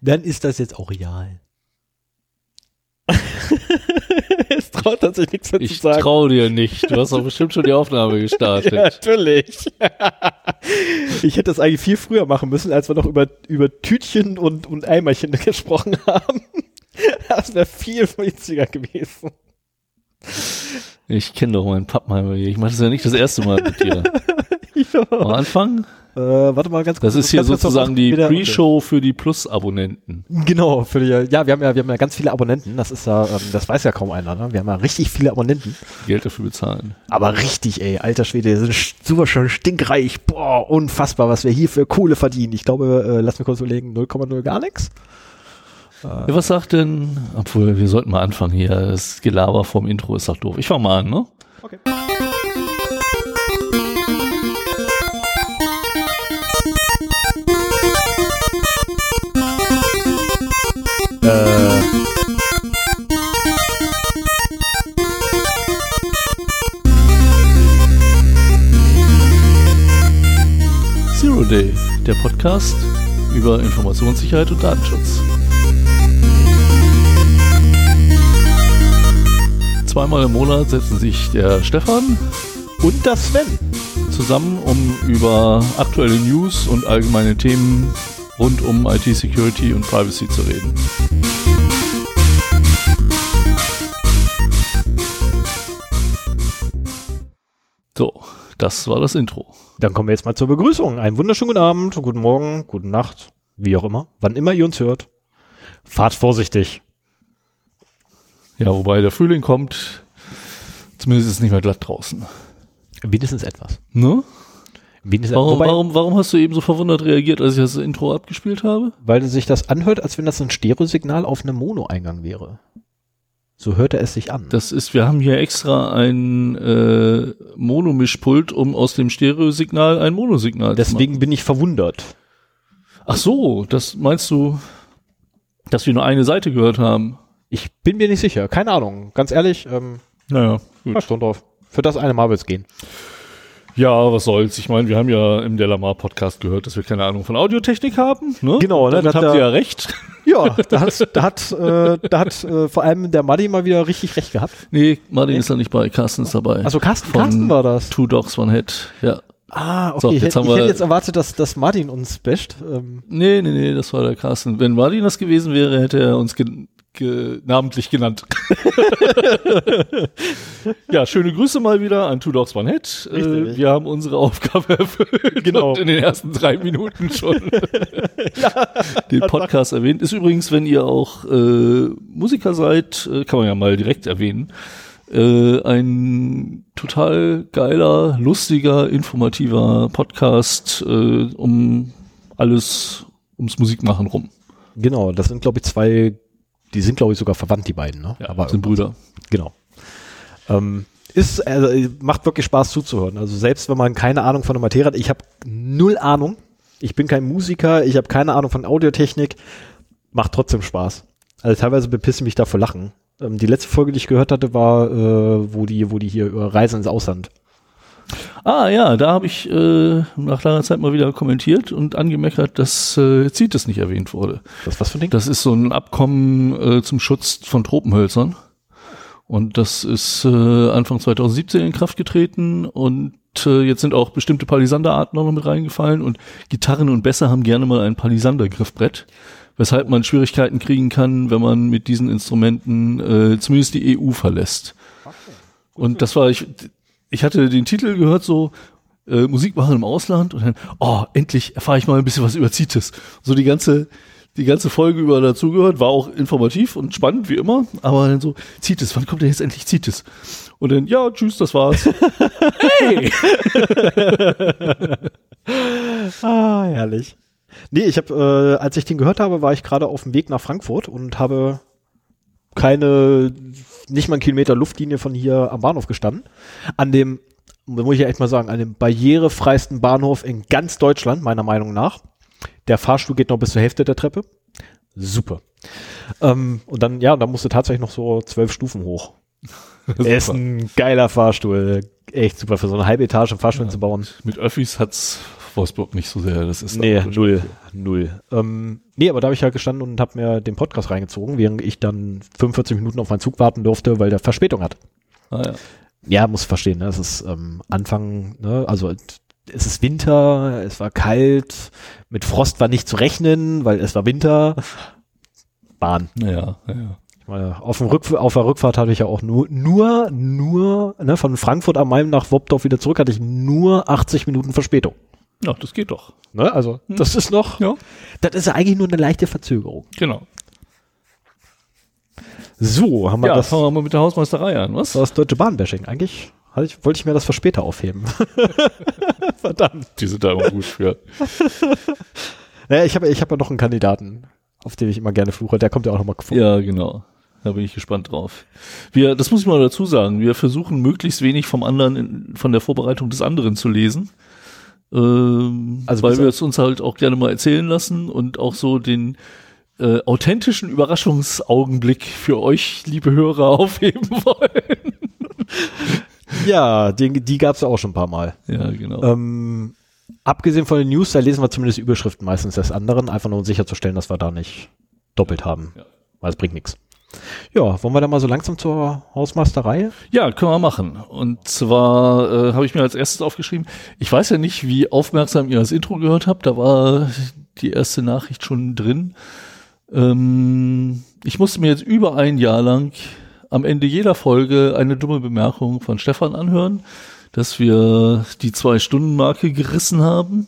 Dann ist das jetzt auch real. es traut sich nichts mehr Ich traue dir nicht. Du hast doch bestimmt schon die Aufnahme gestartet. Ja, natürlich. ich hätte das eigentlich viel früher machen müssen, als wir noch über, über Tütchen und, und Eimerchen gesprochen haben. Das wäre viel witziger gewesen. Ich kenne doch meinen Pappenheimer hier. Ich mache das ja nicht das erste Mal mit dir. Am Anfang? Äh, warte mal ganz kurz. Das ist hier sozusagen die Pre-Show für die Plus-Abonnenten. Genau, für die, ja, wir haben ja, wir haben ja ganz viele Abonnenten. Das ist ja, ähm, das weiß ja kaum einer. Ne? Wir haben ja richtig viele Abonnenten. Geld dafür bezahlen. Aber richtig, ey, alter Schwede, wir sind super schön stinkreich. Boah, unfassbar, was wir hier für Kohle verdienen. Ich glaube, äh, lass mich kurz überlegen, 0,0 gar nichts. Ja, was sagt denn, obwohl wir sollten mal anfangen hier, das Gelaber vom Intro ist doch doof. Ich fang mal an, ne? Okay. Äh, Zero Day, der Podcast über Informationssicherheit und Datenschutz. Zweimal im Monat setzen sich der Stefan und das Sven. zusammen, um über aktuelle News und allgemeine Themen rund um IT-Security und Privacy zu reden. So, das war das Intro. Dann kommen wir jetzt mal zur Begrüßung. Einen wunderschönen guten Abend, guten Morgen, guten Nacht, wie auch immer, wann immer ihr uns hört. Fahrt vorsichtig. Ja, wobei der Frühling kommt, zumindest ist es nicht mehr glatt draußen. Wenigstens etwas. Ne? Wenigstens Warum, wobei, warum, warum hast du eben so verwundert reagiert, als ich das Intro abgespielt habe? Weil sich das anhört, als wenn das ein Stereosignal auf einem Mono-Eingang wäre. So hörte es sich an. Das ist, wir haben hier extra ein äh, Monomischpult, um aus dem Stereosignal ein Monosignal zu Deswegen machen. bin ich verwundert. Ach so, das meinst du, dass wir nur eine Seite gehört haben? Ich bin mir nicht sicher. Keine Ahnung. Ganz ehrlich, ähm, Naja, gut. Stunden drauf. Für das eine Mal wird's gehen. Ja, was soll's. Ich meine, wir haben ja im Delamar Podcast gehört, dass wir keine Ahnung von Audiotechnik haben. Ne? Genau, ne, Damit das habt hat ihr ja- recht. Ja, da hat, da hat, äh, da hat äh, vor allem der Muddy mal wieder richtig recht gehabt. Nee, Martin ist da nicht bei, Carsten ist dabei. Also Carsten, Von Carsten war das. Two Dogs, One Head. Ja. Ah, okay. So, ich jetzt hätte, haben ich hätte jetzt erwartet, dass, dass Martin uns basht. Ähm, Nee, nee, nee, das war der Carsten. Wenn Martin das gewesen wäre, hätte er uns ge namentlich genannt. ja, schöne Grüße mal wieder an Two Dogs One Head. Äh, wir haben unsere Aufgabe erfüllt. Genau. Und in den ersten drei Minuten schon den Podcast erwähnt. Ist übrigens, wenn ihr auch äh, Musiker seid, äh, kann man ja mal direkt erwähnen, äh, ein total geiler, lustiger, informativer Podcast äh, um alles ums Musikmachen rum. genau, das sind, glaube ich, zwei, die sind, glaube ich, sogar verwandt, die beiden. Ne? Ja, sind Brüder. Genau. Ähm, ist, also, äh, macht wirklich Spaß zuzuhören. Also selbst wenn man keine Ahnung von der Materie hat, ich habe null Ahnung. Ich bin kein Musiker, ich habe keine Ahnung von Audiotechnik. Macht trotzdem Spaß. Also teilweise bepissen mich da vor Lachen. Ähm, die letzte Folge, die ich gehört hatte, war, äh, wo die, wo die hier über Reisen ins Ausland. Ah ja, da habe ich äh, nach langer Zeit mal wieder kommentiert und angemeckert, dass äh, CITES nicht erwähnt wurde. Das ist was für ein Ding? Das ist so ein Abkommen äh, zum Schutz von Tropenhölzern. Und das ist äh, Anfang 2017 in Kraft getreten und äh, jetzt sind auch bestimmte Palisanderarten noch mit reingefallen und Gitarren und Bässe haben gerne mal ein Palisander-Griffbrett, weshalb man Schwierigkeiten kriegen kann, wenn man mit diesen Instrumenten äh, zumindest die EU verlässt. Und das war ich, ich hatte den Titel gehört so äh, Musik machen im Ausland und dann, oh, endlich erfahre ich mal ein bisschen was über CITES. So die ganze, die ganze Folge über dazugehört, war auch informativ und spannend wie immer, aber dann so, CITES, wann kommt denn jetzt endlich CITES? Und dann, ja, tschüss, das war's. hey! Ah, herrlich. Nee, ich habe, äh, als ich den gehört habe, war ich gerade auf dem Weg nach Frankfurt und habe keine, nicht mal einen Kilometer Luftlinie von hier am Bahnhof gestanden. An dem, muss ich ja echt mal sagen, an dem barrierefreisten Bahnhof in ganz Deutschland, meiner Meinung nach. Der Fahrstuhl geht noch bis zur Hälfte der Treppe. Super. Ähm, und dann, ja, da musste tatsächlich noch so zwölf Stufen hoch. Ist ein geiler Fahrstuhl. Echt super für so eine halbe Etage einen Fahrstuhl zu bauen. Mit Öffis hat's Wolfsburg nicht so sehr. Das ist Nee, null. Null. Ähm, nee, aber da habe ich ja gestanden und habe mir den Podcast reingezogen, während ich dann 45 Minuten auf meinen Zug warten durfte, weil der Verspätung hat. Ah, ja. Ja, muss verstehen, ne? Es ist ähm, Anfang, ne? Also es ist Winter, es war kalt, mit Frost war nicht zu rechnen, weil es war Winter. Bahn. Ja, ja. Ich meine, auf, dem Rück, auf der Rückfahrt hatte ich ja auch nur, nur, nur, ne, von Frankfurt am Main nach Wobdorf wieder zurück hatte ich nur 80 Minuten Verspätung. Ja, das geht doch. Ne? Also, das ist noch, Ja, das ist ja eigentlich nur eine leichte Verzögerung. genau. So, haben wir Ja, das, fangen wir mal mit der Hausmeisterei an, was? das deutsche Bahnbashing. Eigentlich ich, wollte ich mir das für später aufheben. Verdammt. Die sind da immer gut für. Naja, ich habe ich hab ja noch einen Kandidaten, auf den ich immer gerne fluche. Der kommt ja auch nochmal vor. Ja, genau. Da bin ich gespannt drauf. Wir, das muss ich mal dazu sagen, wir versuchen möglichst wenig vom anderen, in, von der Vorbereitung des anderen zu lesen. Ähm, Also weil wir es uns halt auch gerne mal erzählen lassen und auch so den äh, authentischen Überraschungsaugenblick für euch, liebe Hörer, aufheben wollen. Ja, den, die gab es ja auch schon ein paar Mal. Ja, genau. Ähm, abgesehen von den News, da lesen wir zumindest Überschriften meistens des anderen, einfach nur um sicherzustellen, dass wir da nicht doppelt haben. Ja. Weil es bringt nichts. Ja, wollen wir da mal so langsam zur Hausmeisterei? Ja, können wir machen. Und zwar äh, habe ich mir als erstes aufgeschrieben, ich weiß ja nicht, wie aufmerksam ihr das Intro gehört habt, da war die erste Nachricht schon drin. Ähm, ich musste mir jetzt über ein Jahr lang am Ende jeder Folge eine dumme Bemerkung von Stefan anhören, dass wir die Zwei-Stunden-Marke gerissen haben.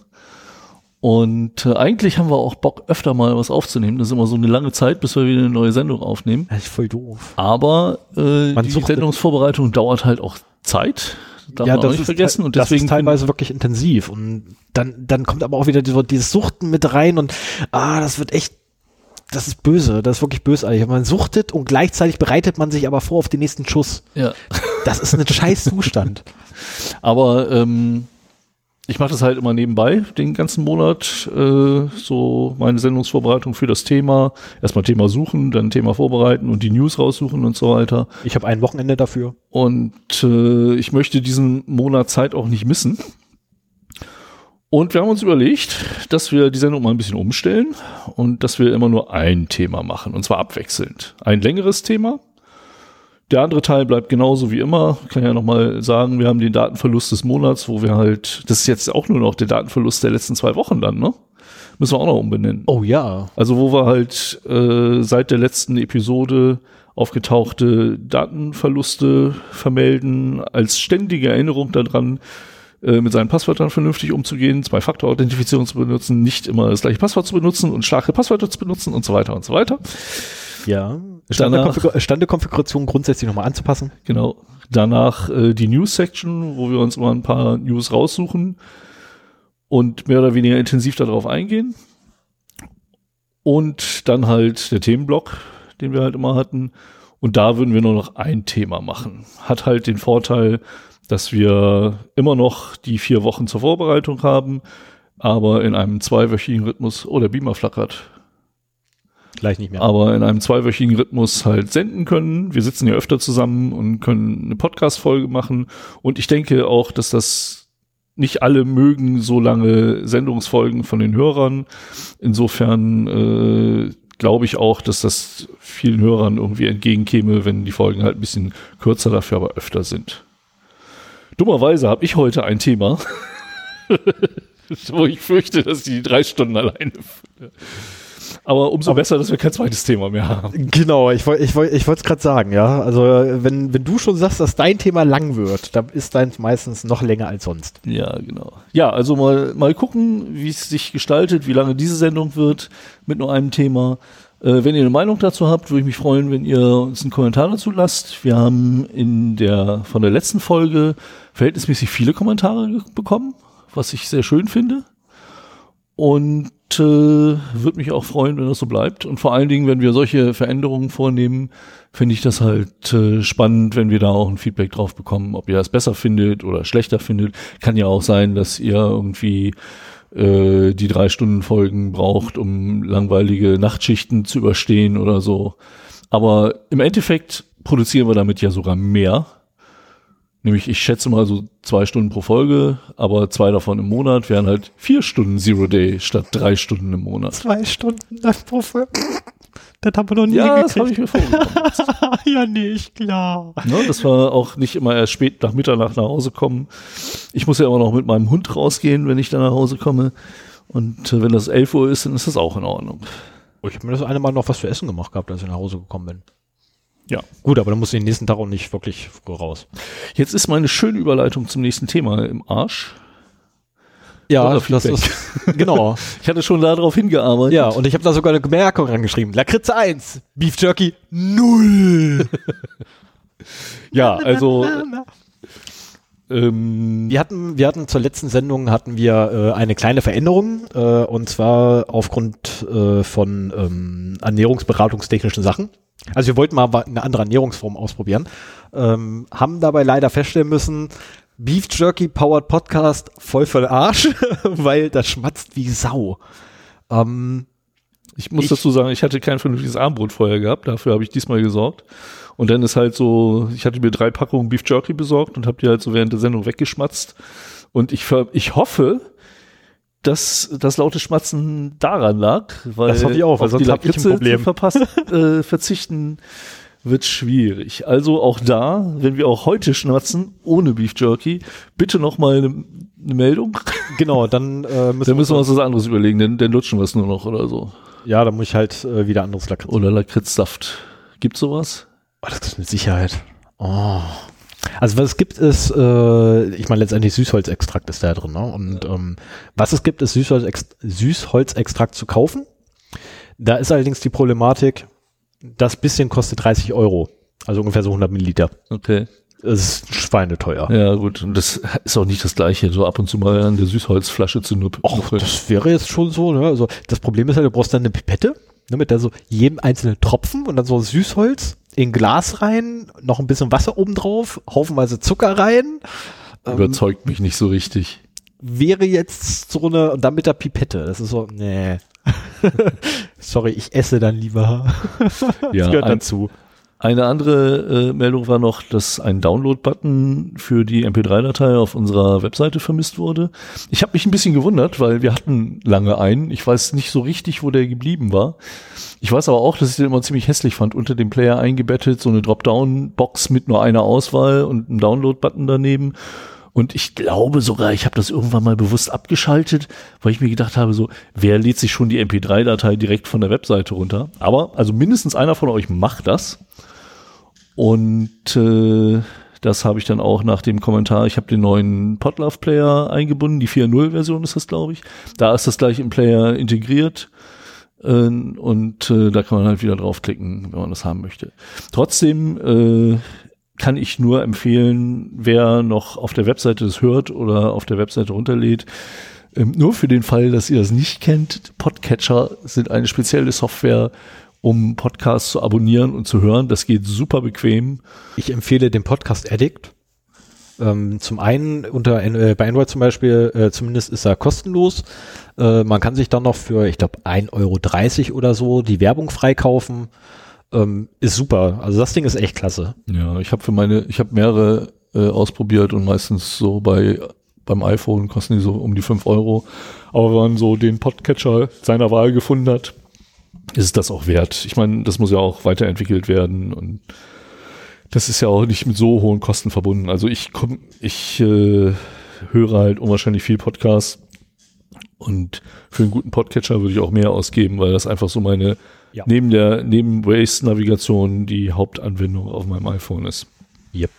Und äh, eigentlich haben wir auch Bock, öfter mal was aufzunehmen. Das ist immer so eine lange Zeit, bis wir wieder eine neue Sendung aufnehmen. Das ist voll doof. Aber äh, Man die Sendungsvorbereitung dauert halt auch Zeit. Darf man auch nicht vergessen. te- Und das deswegen ist teilweise wirklich intensiv. Und dann, dann kommt aber auch wieder diese, dieses Suchten mit rein und ah, das wird echt, das ist böse, das ist wirklich bösartig. Man suchtet und gleichzeitig bereitet man sich aber vor auf den nächsten Schuss. ja. Das ist ein scheiß Zustand. Aber ähm, ich mache das halt immer nebenbei, den ganzen Monat, äh, so meine Sendungsvorbereitung für das Thema. Erstmal Thema suchen, dann Thema vorbereiten und die News raussuchen und so weiter. Ich habe ein Wochenende dafür. Und äh, ich möchte diesen Monat Zeit auch nicht missen. Und wir haben uns überlegt, dass wir die Sendung mal ein bisschen umstellen und dass wir immer nur ein Thema machen, und zwar abwechselnd. Ein längeres Thema. Der andere Teil bleibt genauso wie immer. Ich kann ja nochmal sagen, wir haben den Datenverlust des Monats, wo wir halt, das ist jetzt auch nur noch der Datenverlust der letzten zwei Wochen dann, ne? Müssen wir auch noch umbenennen. Oh ja. Also wo wir halt äh, seit der letzten Episode aufgetauchte Datenverluste vermelden, als ständige Erinnerung daran, äh, mit seinen Passwörtern vernünftig umzugehen, Zwei-Faktor-Authentifizierung zu benutzen, nicht immer das gleiche Passwort zu benutzen und starke Passwörter zu benutzen und so weiter und so weiter. Ja. Danach- Standekonfigur- Standekonfiguration grundsätzlich nochmal anzupassen. Genau. Danach äh, die News-Section, wo wir uns mal ein paar News raussuchen und mehr oder weniger intensiv darauf eingehen. Und dann halt der Themenblock, den wir halt immer hatten. Und da würden wir nur noch ein Thema machen. Hat halt den Vorteil, dass wir immer noch die vier Wochen zur Vorbereitung haben, aber in einem zweiwöchigen Rhythmus, oh, der Beamer flackert, Gleich nicht mehr. aber in einem zweiwöchigen Rhythmus halt senden können. Wir sitzen ja öfter zusammen und können eine Podcast-Folge machen. Und ich denke auch, dass das nicht alle mögen so lange Sendungsfolgen von den Hörern. Insofern äh, glaube ich auch, dass das vielen Hörern irgendwie entgegenkäme, wenn die Folgen halt ein bisschen kürzer, dafür aber öfter sind. Dummerweise habe ich heute ein Thema, wo ich fürchte, dass die drei Stunden alleine. Aber umso besser, dass wir kein zweites Thema mehr haben. Genau, ich wollte ich wollt, ich wollte es gerade sagen, ja. Also wenn, wenn du schon sagst, dass dein Thema lang wird, dann ist deins meistens noch länger als sonst. Ja, genau. Ja, also mal, mal gucken, wie es sich gestaltet, wie lange diese Sendung wird mit nur einem Thema. Äh, wenn ihr eine Meinung dazu habt, würde ich mich freuen, wenn ihr uns einen Kommentar dazu lasst. Wir haben in der, von der letzten Folge verhältnismäßig viele Kommentare bekommen, was ich sehr schön finde. Und äh, würde mich auch freuen, wenn das so bleibt. Und vor allen Dingen, wenn wir solche Veränderungen vornehmen, finde ich das halt äh, spannend, wenn wir da auch ein Feedback drauf bekommen, ob ihr das besser findet oder schlechter findet. Kann ja auch sein, dass ihr irgendwie äh, die drei Stunden Folgen braucht, um langweilige Nachtschichten zu überstehen oder so. Aber im Endeffekt produzieren wir damit ja sogar mehr. Nämlich, ich schätze mal so zwei Stunden pro Folge, aber zwei davon im Monat wären halt vier Stunden Zero Day statt drei Stunden im Monat. Zwei Stunden pro Folge. Das haben wir noch nie Ja, das habe ich mir vorgenommen. ja, nicht klar. Ne, das war auch nicht immer erst spät nach Mitternacht nach Hause kommen. Ich muss ja immer noch mit meinem Hund rausgehen, wenn ich dann nach Hause komme. Und äh, wenn das 11 Uhr ist, dann ist das auch in Ordnung. Oh, Ich habe mir das eine Mal noch was für Essen gemacht gehabt, als ich nach Hause gekommen bin. Ja. Gut, aber dann muss ich den nächsten Tag auch nicht wirklich raus. Jetzt ist meine schöne Überleitung zum nächsten Thema im Arsch. Ja, das ist, genau. Ich hatte schon darauf hingearbeitet. Ja, und ich habe da sogar eine Bemerkung rangeschrieben. Lakritze 1, Beef Jerky 0. ja also ähm, Wir hatten, wir hatten zur letzten Sendung hatten wir äh, eine kleine Veränderung äh, und zwar aufgrund äh, von ähm, ernährungsberatungstechnischen Sachen. Also wir wollten mal eine andere Ernährungsform ausprobieren, ähm, haben dabei leider feststellen müssen, Beef Jerky Powered Podcast voll den Arsch, weil das schmatzt wie Sau. Ähm, ich muss Ich- dazu sagen, ich hatte kein vernünftiges Abendbrot vorher gehabt. Dafür habe ich diesmal gesorgt. Und dann ist halt so, ich hatte mir drei Packungen Beef Jerky besorgt und habe die halt so während der Sendung weggeschmatzt. Und ich, ich hoffe, dass das laute Schmatzen daran lag, weil Das hoffe ich auch, weil sonst die hab ich ein Problem. verpasst, äh, verzichten wird schwierig. Also auch da, wenn wir auch heute schmatzen, ohne Beef Jerky, bitte noch mal eine, eine Meldung. genau, dann äh, müssen, Dann müssen wir uns was anderes überlegen, denn dann lutschen wir es nur noch oder so. Ja, dann muss ich halt äh, wieder anderes Lakritz. Oder Lakritzsaft. Gibt's sowas? Oh, das ist mit Sicherheit. Oh. Also was es gibt ist, äh, ich meine letztendlich Süßholzextrakt ist da drin. Ne? Und ähm, was es gibt, ist Süßholzex Süßholzextrakt zu kaufen. Da ist allerdings die Problematik, das bisschen kostet 30 Euro. Also ungefähr so 100 Milliliter. Okay. Das ist schweineteuer. Ja, gut. Und das ist auch nicht das Gleiche, so ab und zu mal an der Süßholzflasche zu nupp- Och, das wäre jetzt schon so. Ne? Also das Problem ist halt, du brauchst dann eine Pipette, ne, mit der so jedem einzelnen Tropfen und dann so Süßholz in Glas rein, noch ein bisschen Wasser oben drauf, haufenweise Zucker rein. Ähm, Überzeugt mich nicht so richtig. wäre jetzt so eine, und dann mit der Pipette. Das ist so, nee. Sorry, ich esse dann lieber. Ja, das gehört ein, dazu. Eine andere äh, Meldung war noch, dass ein Download-Button für die MP3-Datei auf unserer Webseite vermisst wurde. Ich habe mich ein bisschen gewundert, weil wir hatten lange einen. Ich weiß nicht so richtig, wo der geblieben war. Ich weiß aber auch, dass ich den immer ziemlich hässlich fand. Unter dem Player eingebettet, so eine Dropdown-Box mit nur einer Auswahl und einem Download-Button daneben. Und ich glaube sogar, ich habe das irgendwann mal bewusst abgeschaltet, weil ich mir gedacht habe, so, wer lädt sich schon die MP3-Datei direkt von der Webseite runter? Aber, also mindestens einer von euch macht das. Und äh, das habe ich dann auch nach dem Kommentar, ich habe den neuen Podlove-Player eingebunden, die 4.0-Version ist das, glaube ich. Da ist das gleich im Player integriert. Äh, und äh, da kann man halt wieder draufklicken, wenn man das haben möchte. Trotzdem äh, kann ich nur empfehlen, wer noch auf der Webseite das hört oder auf der Webseite runterlädt, ähm, nur für den Fall, dass ihr das nicht kennt, Podcatcher sind eine spezielle Software, um Podcasts zu abonnieren und zu hören. Das geht super bequem. Ich empfehle den Podcast Addict. Ähm, zum einen unter äh, bei Android zum Beispiel, äh, zumindest ist er kostenlos. Äh, man kann sich dann noch für, ich glaube, 1,30 Euro oder so die Werbung freikaufen. Ähm, ist super. Also das Ding ist echt klasse. Ja, ich habe für meine, ich habe mehrere äh, ausprobiert und meistens so bei beim iPhone kosten die so um die 5 Euro. Aber wenn man so den Podcatcher seiner Wahl gefunden hat, ist es das auch wert. Ich meine, das muss ja auch weiterentwickelt werden und das ist ja auch nicht mit so hohen Kosten verbunden. Also ich komm, ich äh, höre halt unwahrscheinlich viel Podcasts und für einen guten Podcatcher würde ich auch mehr ausgeben, weil das einfach so meine Ja. neben der neben Waze-Navigation die Hauptanwendung auf meinem iPhone ist. Yep.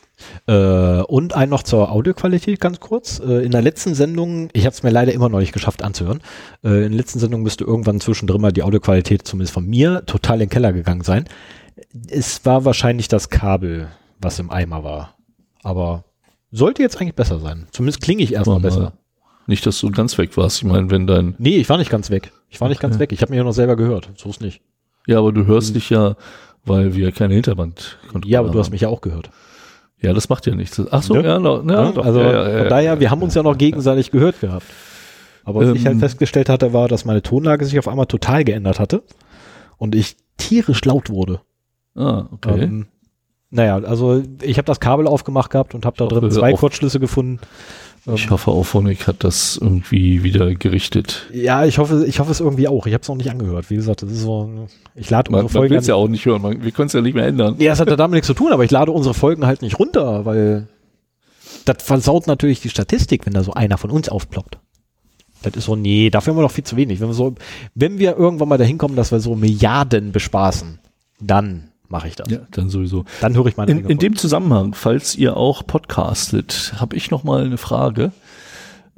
Äh, und ein noch zur Audioqualität ganz kurz. Äh, in der letzten Sendung, ich habe es mir leider immer noch nicht geschafft anzuhören, äh, in der letzten Sendung müsste irgendwann zwischendrin mal die Audioqualität zumindest von mir total in den Keller gegangen sein. Es war wahrscheinlich das Kabel, was im Eimer war. Aber sollte jetzt eigentlich besser sein. Zumindest klinge ich erstmal Mal. besser. Nicht, dass du ganz weg warst. Ich meine, wenn dein Nee, ich war nicht ganz weg. Ich war nicht ganz weg. Ich habe mich ja noch selber gehört. So ist nicht. ja, aber du hörst dich ja, weil wir keine Hinterband Ja, aber du hast mich ja auch gehört. Ja, das macht ja nichts. Ach so, Ne? ja, no, ja, Ja, doch, also ja, ja, von daher, wir haben uns ja noch gegenseitig gehört gehabt. Aber was ich Ähm. halt festgestellt hatte, war, dass meine Tonlage sich auf einmal total geändert hatte und ich tierisch laut wurde. Ah, okay. Ähm, Naja, also ich habe das Kabel aufgemacht gehabt und habe da drin zwei Kurzschlüsse gefunden. Ich hoffe, Auphonic hat das irgendwie wieder gerichtet. Ja, ich hoffe, ich hoffe es irgendwie auch. Ich habe es noch nicht angehört. Wie gesagt, das ist so, ich lade Man, unsere man Folgen. es ja auch nicht hören, man, wir können es ja nicht mehr ändern. Nee, das hat ja damit nichts zu tun, aber ich lade unsere Folgen halt nicht runter, weil das versaut natürlich die Statistik, wenn da so einer von uns aufploppt. Das ist so, nee, dafür haben wir noch viel zu wenig. Wenn wir so, wenn wir irgendwann mal dahin kommen, dass wir so Milliarden bespaßen, dann mache ich das. Ja, dann sowieso. Dann höre ich meine In, in dem Zusammenhang, falls ihr auch podcastet, habe ich noch mal eine Frage.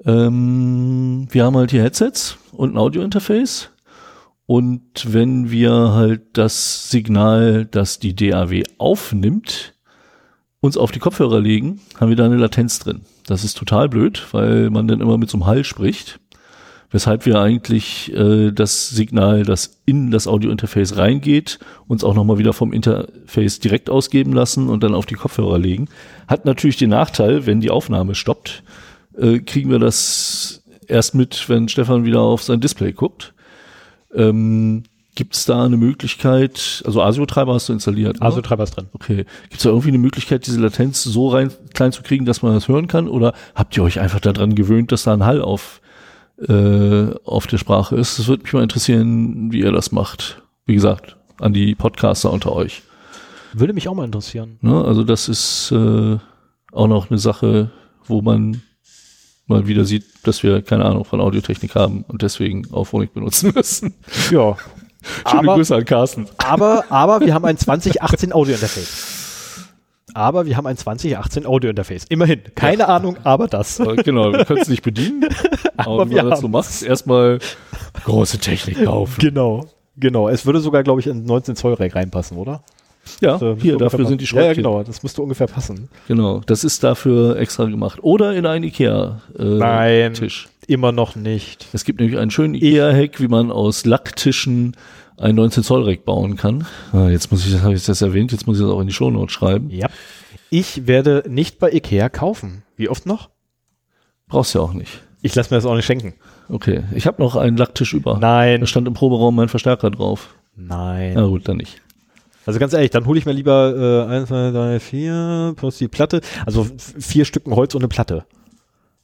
Ähm, wir haben halt hier Headsets und ein Audiointerface. Und wenn wir halt das Signal, das die DAW aufnimmt, uns auf die Kopfhörer legen, haben wir da eine Latenz drin. Das ist total blöd, weil man dann immer mit so einem Hall spricht. Weshalb wir eigentlich äh, das Signal, das in das Audiointerface reingeht, uns auch nochmal wieder vom Interface direkt ausgeben lassen und dann auf die Kopfhörer legen. Hat natürlich den Nachteil, wenn die Aufnahme stoppt, äh, kriegen wir das erst mit, wenn Stefan wieder auf sein Display guckt. Ähm, Gibt es da eine Möglichkeit, also ASIO-Treiber hast du installiert? Also ne? Treiber ist drin. Okay. Gibt es da irgendwie eine Möglichkeit, diese Latenz so rein klein zu kriegen, dass man das hören kann? Oder habt ihr euch einfach daran gewöhnt, dass da ein Hall auf, äh, auf der Sprache ist? Das würde mich mal interessieren, wie ihr das macht. Wie gesagt, an die Podcaster unter euch. Würde mich auch mal interessieren. Ne? Also das ist äh, auch noch eine Sache, wo man mal wieder sieht, dass wir keine Ahnung von Audiotechnik haben und deswegen Auphonic benutzen müssen. Ja. Schöne Aber- Grüße an Carsten. Aber, aber wir haben ein 2018 Audio-Interface. Aber wir haben ein 2018 Audio-Interface. Immerhin. Keine Ahnung, aber das. Aber genau, wir können es nicht bedienen. aber wenn wir man das so macht, erstmal große Technik kaufen. Genau. Genau. Es würde sogar, glaube ich, in 19 Zoll Rack reinpassen, oder? Ja, äh, müsste hier, dafür sind die passen. Ja, ja, Schräubchen. genau. Das müsste ungefähr passen. Genau, das ist dafür extra gemacht. Oder in einen Ikea-Tisch. Äh, Nein. Tisch. Immer noch nicht. Es gibt nämlich einen schönen Ikea-Hack, wie man aus Lacktischen ein 19 Zoll Rack bauen kann. Ah, jetzt muss ich, das habe ich das erwähnt, jetzt muss ich das auch in die Shownotes schreiben. Ja. Ich werde nicht bei Ikea kaufen. Wie oft noch? Brauchst ja auch nicht. Ich lasse mir das auch nicht schenken. Okay, ich habe noch einen Lacktisch über. Nein. Da stand im Proberaum mein Verstärker drauf. Nein. Na gut, dann nicht. Also ganz ehrlich, dann hole ich mir lieber äh, 1, 2, 3, 4 plus die Platte. Also vier Stücken Holz und eine Platte.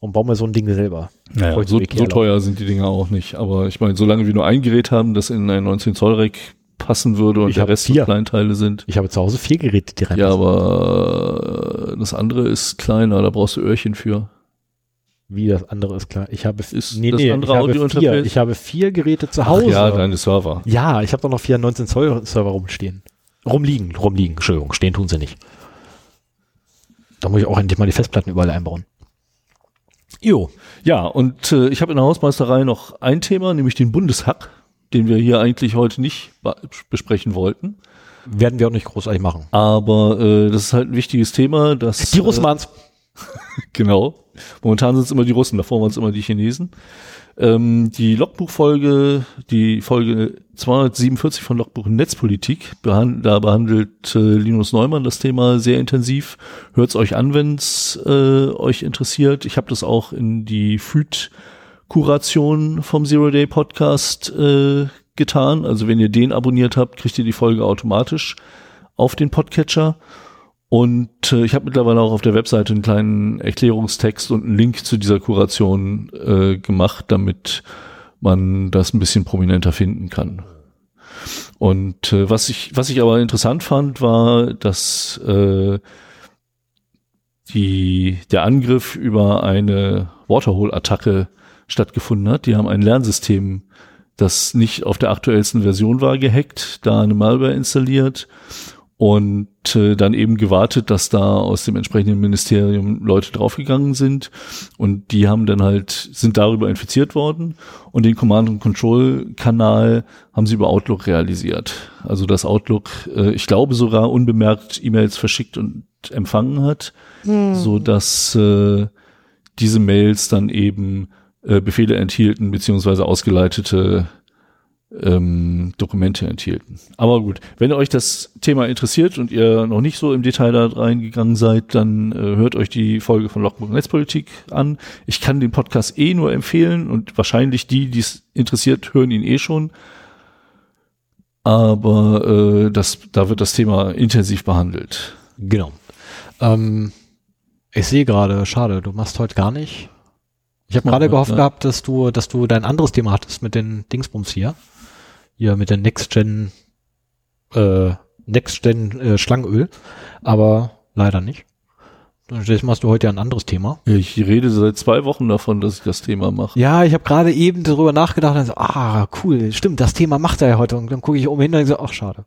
Und baue mir so ein Ding selber. Naja, so, so teuer sind die Dinger auch nicht. Aber ich meine, solange wir nur ein Gerät haben, das in ein 19 Zoll Rack passen würde und Ich der Rest vier. so Kleinteile sind. Ich habe zu Hause vier Geräte, die Ja, reinpassen. aber äh, das andere ist kleiner, da brauchst du Öhrchen für. Wie das andere ist klar. Ich habe Ist das nee, andere ich habe vier. Ich habe vier Geräte zu Hause. Ach ja, deine Server. Ja, ich habe doch noch vier 19 Zoll Server rumstehen. Rumliegen, rumliegen. Entschuldigung, stehen tun sie nicht. Da muss ich auch endlich mal die Festplatten überall einbauen. Jo. Ja, und äh, ich habe in der Hausmeisterei noch ein Thema, nämlich den Bundeshack, den wir hier eigentlich heute nicht besprechen wollten. Werden wir auch nicht großartig machen. Aber äh, das ist halt ein wichtiges Thema. Das, Die Russen waren's. Äh, genau. Momentan sind es immer die Russen, davor waren es immer die Chinesen. Ähm, die Logbuchfolge, die Folge 247 von Logbuch Netzpolitik, behand, da behandelt äh, Linus Neumann das Thema sehr intensiv. Hört's euch an, wenn's äh, euch interessiert. Ich habe das auch in die FÜD-Kuration vom Zero Day Podcast äh, getan. Also wenn ihr den abonniert habt, kriegt ihr die Folge automatisch auf den Podcatcher. Und äh, ich habe mittlerweile auch auf der Webseite einen kleinen Erklärungstext und einen Link zu dieser Kuration äh, gemacht, damit man das ein bisschen prominenter finden kann. Und äh, was ich was ich aber interessant fand, war, dass äh, die der Angriff über eine Waterhole-Attacke stattgefunden hat. Die haben ein Lernsystem, das nicht auf der aktuellsten Version war, gehackt, da eine Malware installiert und äh, dann eben gewartet, dass da aus dem entsprechenden Ministerium Leute draufgegangen sind. Und die haben dann halt sind darüber infiziert worden. Und den Command and Control Kanal haben sie über Outlook realisiert. Also dass Outlook, äh, ich glaube sogar unbemerkt E-Mails verschickt und empfangen hat, so dass äh, diese Mails dann eben äh, Befehle enthielten beziehungsweise ausgeleitete ähm, Dokumente enthielten. Aber gut, wenn euch das Thema interessiert und ihr noch nicht so im Detail da reingegangen seid, dann äh, hört euch die Folge von Logbuch Netzpolitik an. Ich kann den Podcast eh nur empfehlen und wahrscheinlich die, die es interessiert, hören ihn eh schon. Aber äh, das, da wird das Thema intensiv behandelt. Genau. Ähm, ich sehe gerade, schade, du machst heute gar nicht. Ich habe gerade gehofft ja. gehabt, dass du, dass du dein anderes Thema hattest mit den Dingsbums hier. Hier mit den Next Gen, äh, Next Gen äh, Schlangenöl. Aber leider nicht. Stattdessen machst du heute ja ein anderes Thema. Ich rede seit zwei Wochen davon, dass ich das Thema mache. Ja, ich habe gerade eben darüber nachgedacht und so, ah, cool, stimmt, das Thema macht er ja heute. Und dann gucke ich oben hin und so, ach, schade.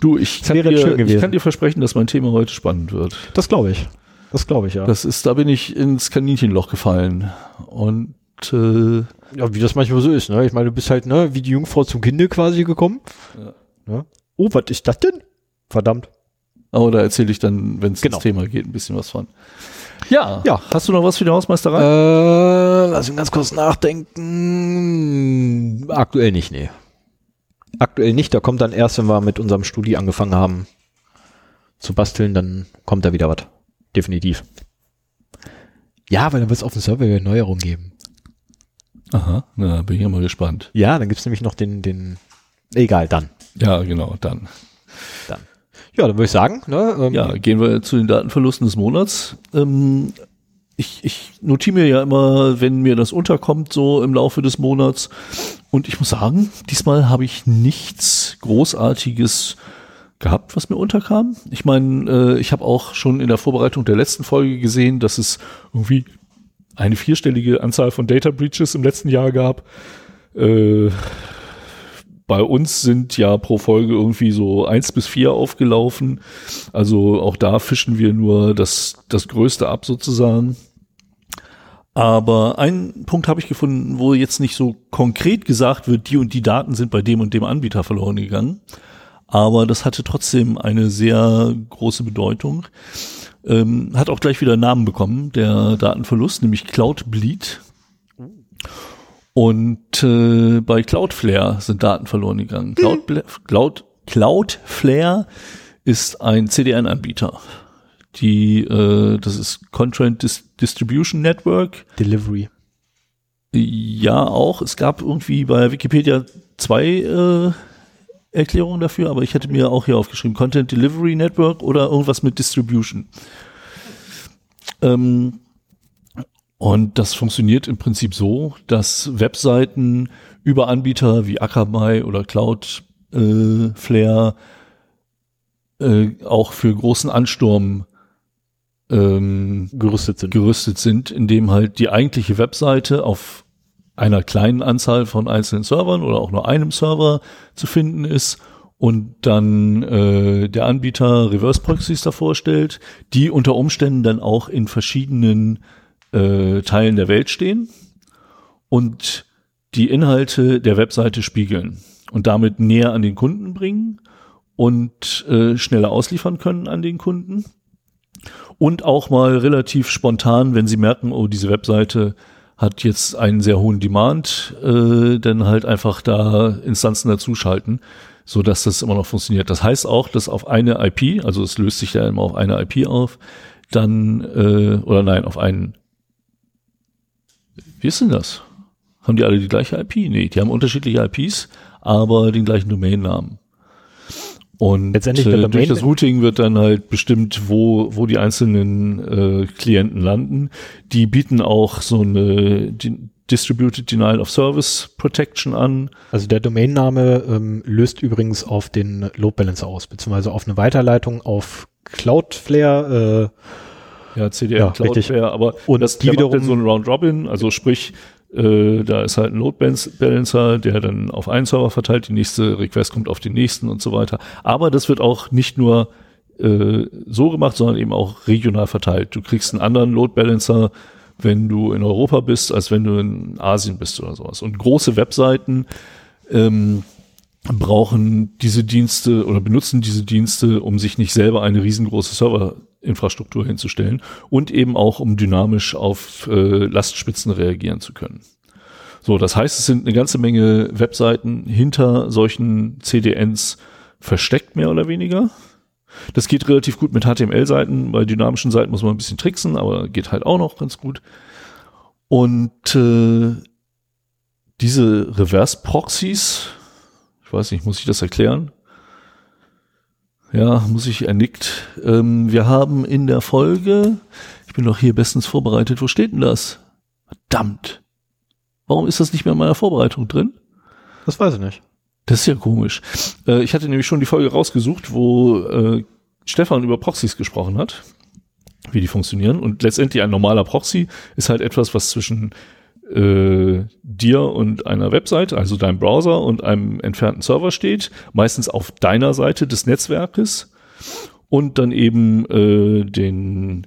Du, ich Das kann, dir, ich kann dir versprechen, dass mein Thema heute spannend wird. Das glaube ich. Das glaube ich, ja. Das ist, da bin ich ins Kaninchenloch gefallen. Und äh, Ja, wie das manchmal so ist, ne? Ich meine, du bist halt, ne, wie die Jungfrau zum Kinde quasi gekommen. Ja. Ne? Oh, was ist das denn? Verdammt. aber da erzähle ich dann, wenn es Genau. ins Thema geht, ein bisschen was von. Ja, Ja. Hast du noch was für die Hausmeisterei? Äh, lass mich ganz kurz nachdenken. Aktuell nicht, nee. Aktuell nicht, da kommt dann erst, wenn wir mit unserem Studi angefangen haben zu basteln, dann kommt da wieder was. Definitiv. Ja, weil dann wird es auf dem Server wieder Neuerungen geben. Aha, na, bin ich ja mal gespannt. Ja, dann gibt's nämlich noch den, den, egal, dann. Ja, genau, dann. Ja, dann würde ich sagen, ne, ähm, Ja, gehen wir zu den Datenverlusten des Monats. Ähm, ich, ich notiere mir ja immer, wenn mir das unterkommt, so im Laufe des Monats. Und ich muss sagen, diesmal habe ich nichts Großartiges gehabt, was mir unterkam. Ich meine, äh, ich habe auch schon in der Vorbereitung der letzten Folge gesehen, dass es irgendwie eine vierstellige Anzahl von Data Breaches im letzten Jahr gab. Äh, bei uns sind ja pro Folge irgendwie so eins bis vier aufgelaufen. Also auch da fischen wir nur das, das Größte ab sozusagen. Aber einen Punkt habe ich gefunden, wo jetzt nicht so konkret gesagt wird, die und die Daten sind bei dem und dem Anbieter verloren gegangen. Aber das hatte trotzdem eine sehr große Bedeutung. Ähm, hat auch gleich wieder einen Namen bekommen, der Datenverlust, nämlich Cloud Bleed. Und äh, bei Cloudflare sind Daten verloren gegangen. Cloud, Cloud, Cloudflare ist ein CDN-Anbieter. Die, äh, das ist Content Dis Distribution Network. Delivery. Ja, auch. Es gab irgendwie bei Wikipedia zwei äh, Erklärungen dafür, aber ich hätte mir auch hier aufgeschrieben, Content Delivery Network oder irgendwas mit Distribution. Ähm, und das funktioniert im Prinzip so, dass Webseiten über Anbieter wie Akamai oder Cloudflare äh, äh, auch für großen Ansturm ähm, Gerüstet sind. gerüstet sind, indem halt die eigentliche Webseite auf einer kleinen Anzahl von einzelnen Servern oder auch nur einem Server zu finden ist und dann äh, der Anbieter Reverse Proxies davor stellt, die unter Umständen dann auch in verschiedenen äh, Teilen der Welt stehen und die Inhalte der Webseite spiegeln und damit näher an den Kunden bringen und äh, schneller ausliefern können an den Kunden und auch mal relativ spontan, wenn sie merken, oh, diese Webseite hat jetzt einen sehr hohen Demand, äh, dann halt einfach da Instanzen dazuschalten, so dass das immer noch funktioniert. Das heißt auch, dass auf eine IP, also es löst sich ja immer auf eine IP auf, dann äh, oder nein, auf einen. Wie ist denn das? Haben die alle die gleiche IP? Nee, die haben unterschiedliche IPs, aber den gleichen Domainnamen. Und Letztendlich äh, durch das Routing wird dann halt bestimmt, wo, wo die einzelnen äh, Klienten landen. Die bieten auch so eine Di- Distributed Denial of Service Protection an. Also der Domainname ähm, löst übrigens auf den Load Balancer aus, beziehungsweise auf eine Weiterleitung auf Cloudflare. Äh, Ja, CDN Ja, Cloudflare, richtig. aber Und das, die wiederum- so ein Round Robin, also sprich, äh, da ist halt ein Load Balancer, der dann auf einen Server verteilt, die nächste Request kommt auf den nächsten und so weiter. Aber das wird auch nicht nur äh, so gemacht, sondern eben auch regional verteilt. Du kriegst einen anderen Load Balancer, wenn du in Europa bist, als wenn du in Asien bist oder sowas. Und große Webseiten ähm, brauchen diese Dienste oder benutzen diese Dienste, um sich nicht selber eine riesengroße Serverinfrastruktur hinzustellen und eben auch, um dynamisch auf äh, Lastspitzen reagieren zu können. So, das heißt, es sind eine ganze Menge Webseiten hinter solchen CDNs versteckt, mehr oder weniger. Das geht relativ gut mit HTML-Seiten. Bei dynamischen Seiten muss man ein bisschen tricksen, aber geht halt auch noch ganz gut. Und äh, diese Reverse-Proxies, ich weiß nicht, muss ich das erklären? Ja, muss ich, er nickt. Ähm, wir haben in der Folge, ich bin doch hier bestens vorbereitet, wo steht denn das? Verdammt. Warum ist das nicht mehr in meiner Vorbereitung drin? Das weiß ich nicht. Das ist ja komisch. Äh, ich hatte nämlich schon die Folge rausgesucht, wo äh, Stefan über Proxys gesprochen hat, wie die funktionieren. Und letztendlich ein normaler Proxy ist halt etwas, was zwischen äh, dir und einer Website, also deinem Browser und einem entfernten Server steht, meistens auf deiner Seite des Netzwerkes und dann eben äh, den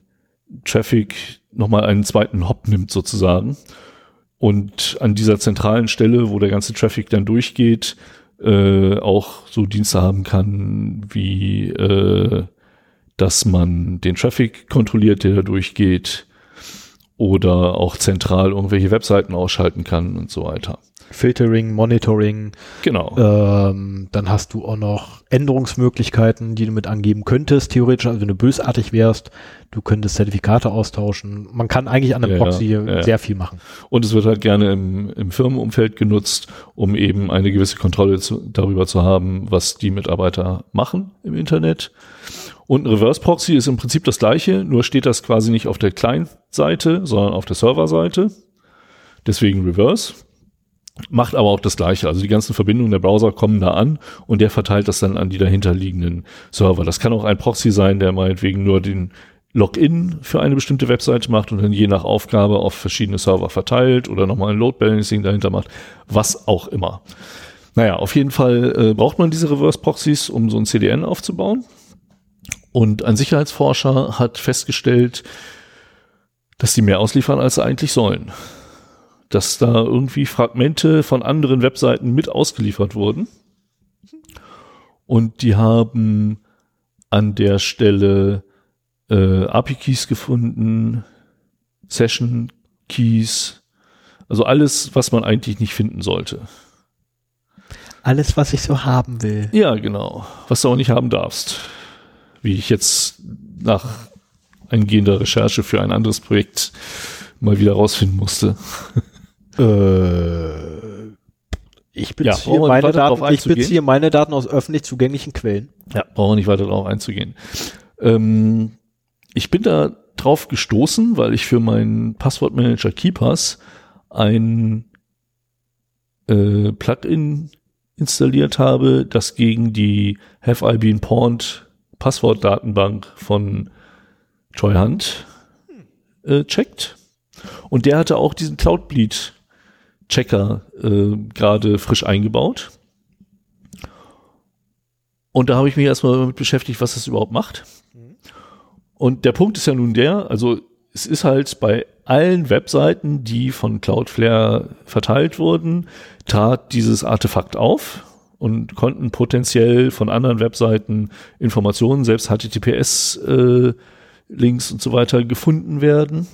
Traffic nochmal einen zweiten Hop nimmt sozusagen. Und an dieser zentralen Stelle, wo der ganze Traffic dann durchgeht, äh, auch so Dienste haben kann, wie äh, dass man den Traffic kontrolliert, der da durchgeht, oder auch zentral irgendwelche Webseiten ausschalten kann und so weiter. Filtering, Monitoring. Genau. Ähm, dann hast du auch noch Änderungsmöglichkeiten, die du mit angeben könntest, theoretisch, also wenn du bösartig wärst, du könntest Zertifikate austauschen. Man kann eigentlich an einem Ja, Proxy ja. sehr viel machen. Und es wird halt gerne im, im Firmenumfeld genutzt, um eben eine gewisse Kontrolle zu, darüber zu haben, was die Mitarbeiter machen im Internet. Und ein Reverse Proxy ist im Prinzip das gleiche, nur steht das quasi nicht auf der Client-Seite, sondern auf der Server-Seite. Deswegen Reverse. Macht aber auch das gleiche. Also die ganzen Verbindungen der Browser kommen da an und der verteilt das dann an die dahinterliegenden Server. Das kann auch ein Proxy sein, der meinetwegen nur den Login für eine bestimmte Webseite macht und dann je nach Aufgabe auf verschiedene Server verteilt oder nochmal ein Load Balancing dahinter macht, was auch immer. Naja, auf jeden Fall äh, braucht man diese Reverse Proxys, um so ein CDN aufzubauen. Und ein Sicherheitsforscher hat festgestellt, dass die mehr ausliefern, als sie eigentlich sollen. Dass da irgendwie Fragmente von anderen Webseiten mit ausgeliefert wurden. Und die haben an der Stelle äh, API-Keys gefunden, Session-Keys, also alles, was man eigentlich nicht finden sollte. Alles, was ich so haben will. Ja, genau. Was du auch nicht haben darfst. Wie ich jetzt nach eingehender Recherche für ein anderes Projekt mal wieder rausfinden musste. Äh, ich Ja, beziehe, wir meine, Daten, ich beziehe meine Daten aus öffentlich zugänglichen Quellen. Ja, brauchen wir nicht weiter darauf einzugehen. Ähm, ich bin da drauf gestoßen, weil ich für meinen Passwortmanager KeyPass ein äh, Plugin installiert habe, das gegen die Have I Been Pawned Passwortdatenbank von Treuhand äh, checkt. Und der hatte auch diesen Cloudbleed Checker äh, gerade frisch eingebaut. Und da habe ich mich erstmal damit beschäftigt, was das überhaupt macht. Und der Punkt ist ja nun der, also es ist halt bei allen Webseiten, die von Cloudflare verteilt wurden, trat dieses Artefakt auf und konnten potenziell von anderen Webseiten Informationen, selbst HTTPS-Links äh, und so weiter gefunden werden.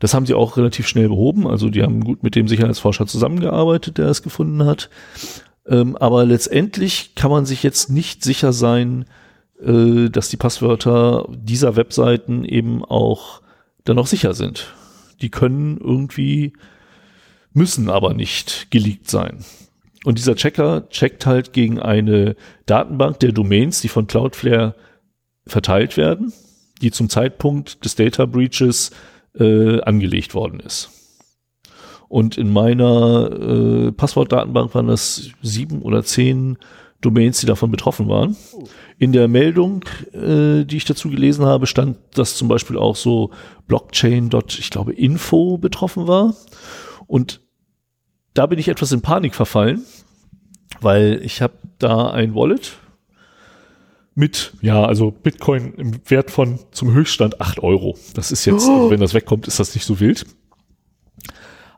Das haben sie auch relativ schnell behoben. Also die haben gut mit dem Sicherheitsforscher zusammengearbeitet, der es gefunden hat. Ähm, aber letztendlich kann man sich jetzt nicht sicher sein, äh, dass die Passwörter dieser Webseiten eben auch dann auch sicher sind. Die können irgendwie, müssen aber nicht geleakt sein. Und dieser Checker checkt halt gegen eine Datenbank der Domains, die von Cloudflare verteilt werden, die zum Zeitpunkt des Data Breaches äh, angelegt worden ist. Und in meiner äh, Passwortdatenbank waren das sieben oder zehn Domains, die davon betroffen waren. In der Meldung, äh, die ich dazu gelesen habe, stand, dass zum Beispiel auch so Blockchain. ich glaube, Info betroffen war. Und da bin ich etwas in Panik verfallen, weil ich habe da ein Wallet mit, ja, also Bitcoin im Wert von zum Höchststand 8 Euro. Das ist jetzt, also wenn das wegkommt, ist das nicht so wild.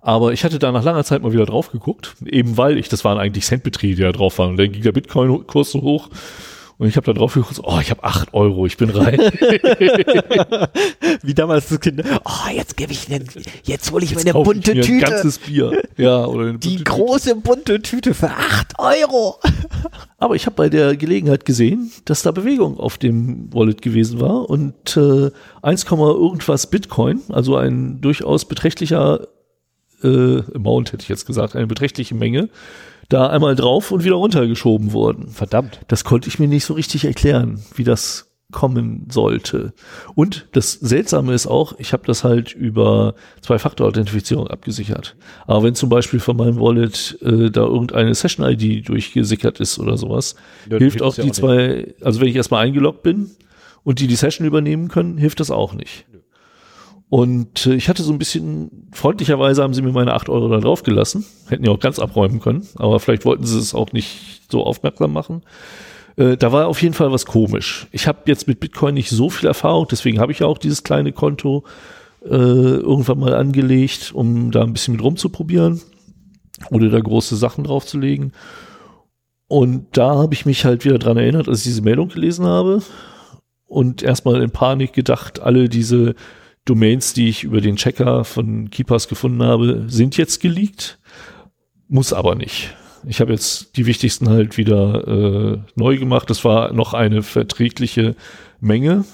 Aber ich hatte da nach langer Zeit mal wieder drauf geguckt, eben weil ich, das waren eigentlich Centbeträge, die da drauf waren. Und dann ging der Bitcoin-Kurs so hoch. Und ich habe da drauf geguckt, oh, ich habe 8 Euro, ich bin rein. Wie damals das Kind. Oh, jetzt gebe ich den, jetzt hole ich Jetzt meine kauf ich bunte mir Tüte. Ein ganzes Bier. Ja, oder eine Die bunte Tüte. große bunte Tüte für 8 Euro. Aber ich habe bei der Gelegenheit gesehen, dass da Bewegung auf dem Wallet gewesen war und äh, 1, irgendwas Bitcoin, also ein durchaus beträchtlicher äh, Amount hätte ich jetzt gesagt, eine beträchtliche Menge, da einmal drauf und wieder runtergeschoben wurden. Verdammt. Das konnte ich mir nicht so richtig erklären, wie das kommen sollte. Und das Seltsame ist auch, ich habe das halt über Zwei-Faktor-Authentifizierung abgesichert. Aber wenn zum Beispiel von meinem Wallet äh, da irgendeine Session-ID durchgesickert ist oder sowas, Ja, hilft auch ja die auch zwei, also wenn ich erstmal eingeloggt bin und die die Session übernehmen können, hilft das auch nicht. Und äh, ich hatte so ein bisschen, freundlicherweise haben sie mir meine 8 Euro da drauf gelassen. Hätten ja auch ganz abräumen können, aber vielleicht wollten sie es auch nicht so aufmerksam machen. Äh, da war auf jeden Fall was komisch. Ich habe jetzt mit Bitcoin nicht so viel Erfahrung, deswegen habe ich ja auch dieses kleine Konto äh, irgendwann mal angelegt, um da ein bisschen mit rumzuprobieren oder da große Sachen draufzulegen. Und da habe ich mich halt wieder dran erinnert, als ich diese Meldung gelesen habe und erstmal in Panik gedacht, alle diese Domains, die ich über den Checker von Keepers gefunden habe, sind jetzt geleakt. Muss aber nicht. Ich habe jetzt die wichtigsten halt wieder äh, neu gemacht. Das war noch eine verträgliche Menge.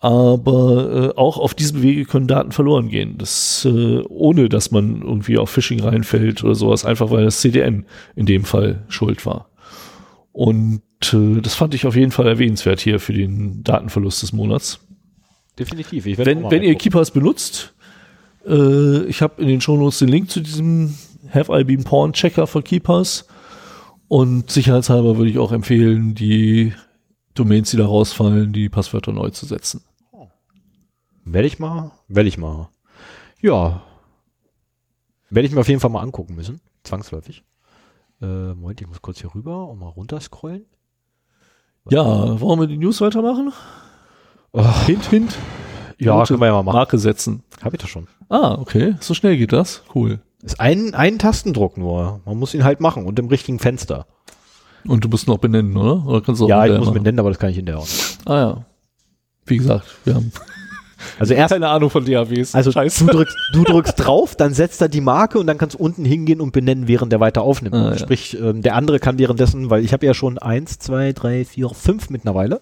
Aber äh, auch auf diesem Wege können Daten verloren gehen. Das, äh, ohne dass man irgendwie auf Phishing reinfällt oder sowas, einfach weil das CDN in dem Fall schuld war. Und äh, das fand ich auf jeden Fall erwähnenswert hier für den Datenverlust des Monats. Definitiv. Wenn, wenn ihr. Keepers benutzt, äh, ich habe in den Shownotes den Link zu diesem Have I Been Porn Checker von Keepers. Und sicherheitshalber würde ich auch empfehlen, die Domains, die da rausfallen, die Passwörter neu zu setzen. Werde ich mal, werde ich mal. Ja. Werde ich mir auf jeden Fall mal angucken müssen. Zwangsläufig. Äh, Moment, ich muss kurz hier rüber und mal runterscrollen. Ja, wollen wir die News weitermachen? Ach, Hint, hint. ja, Rote können wir ja mal machen. Marke setzen. Habe ich das schon. Ah, okay. So schnell geht das. Cool. Ist ein, ein Tastendruck nur. Man muss ihn halt machen und im richtigen Fenster. Und du musst noch benennen, oder? Oder kannst du auch ja, ich muss machen? mit nennen, aber das kann ich hinterher auch nicht. Ah ja. Wie gesagt, wir haben Also erst, keine Ahnung von DAWs. also du drückst, du drückst drauf, dann setzt er die Marke und dann kannst du unten hingehen und benennen, während der weiter aufnimmt. Ah, ja. Sprich, ähm, der andere kann währenddessen, weil ich habe ja schon eins, zwei, drei, vier, fünf mittlerweile,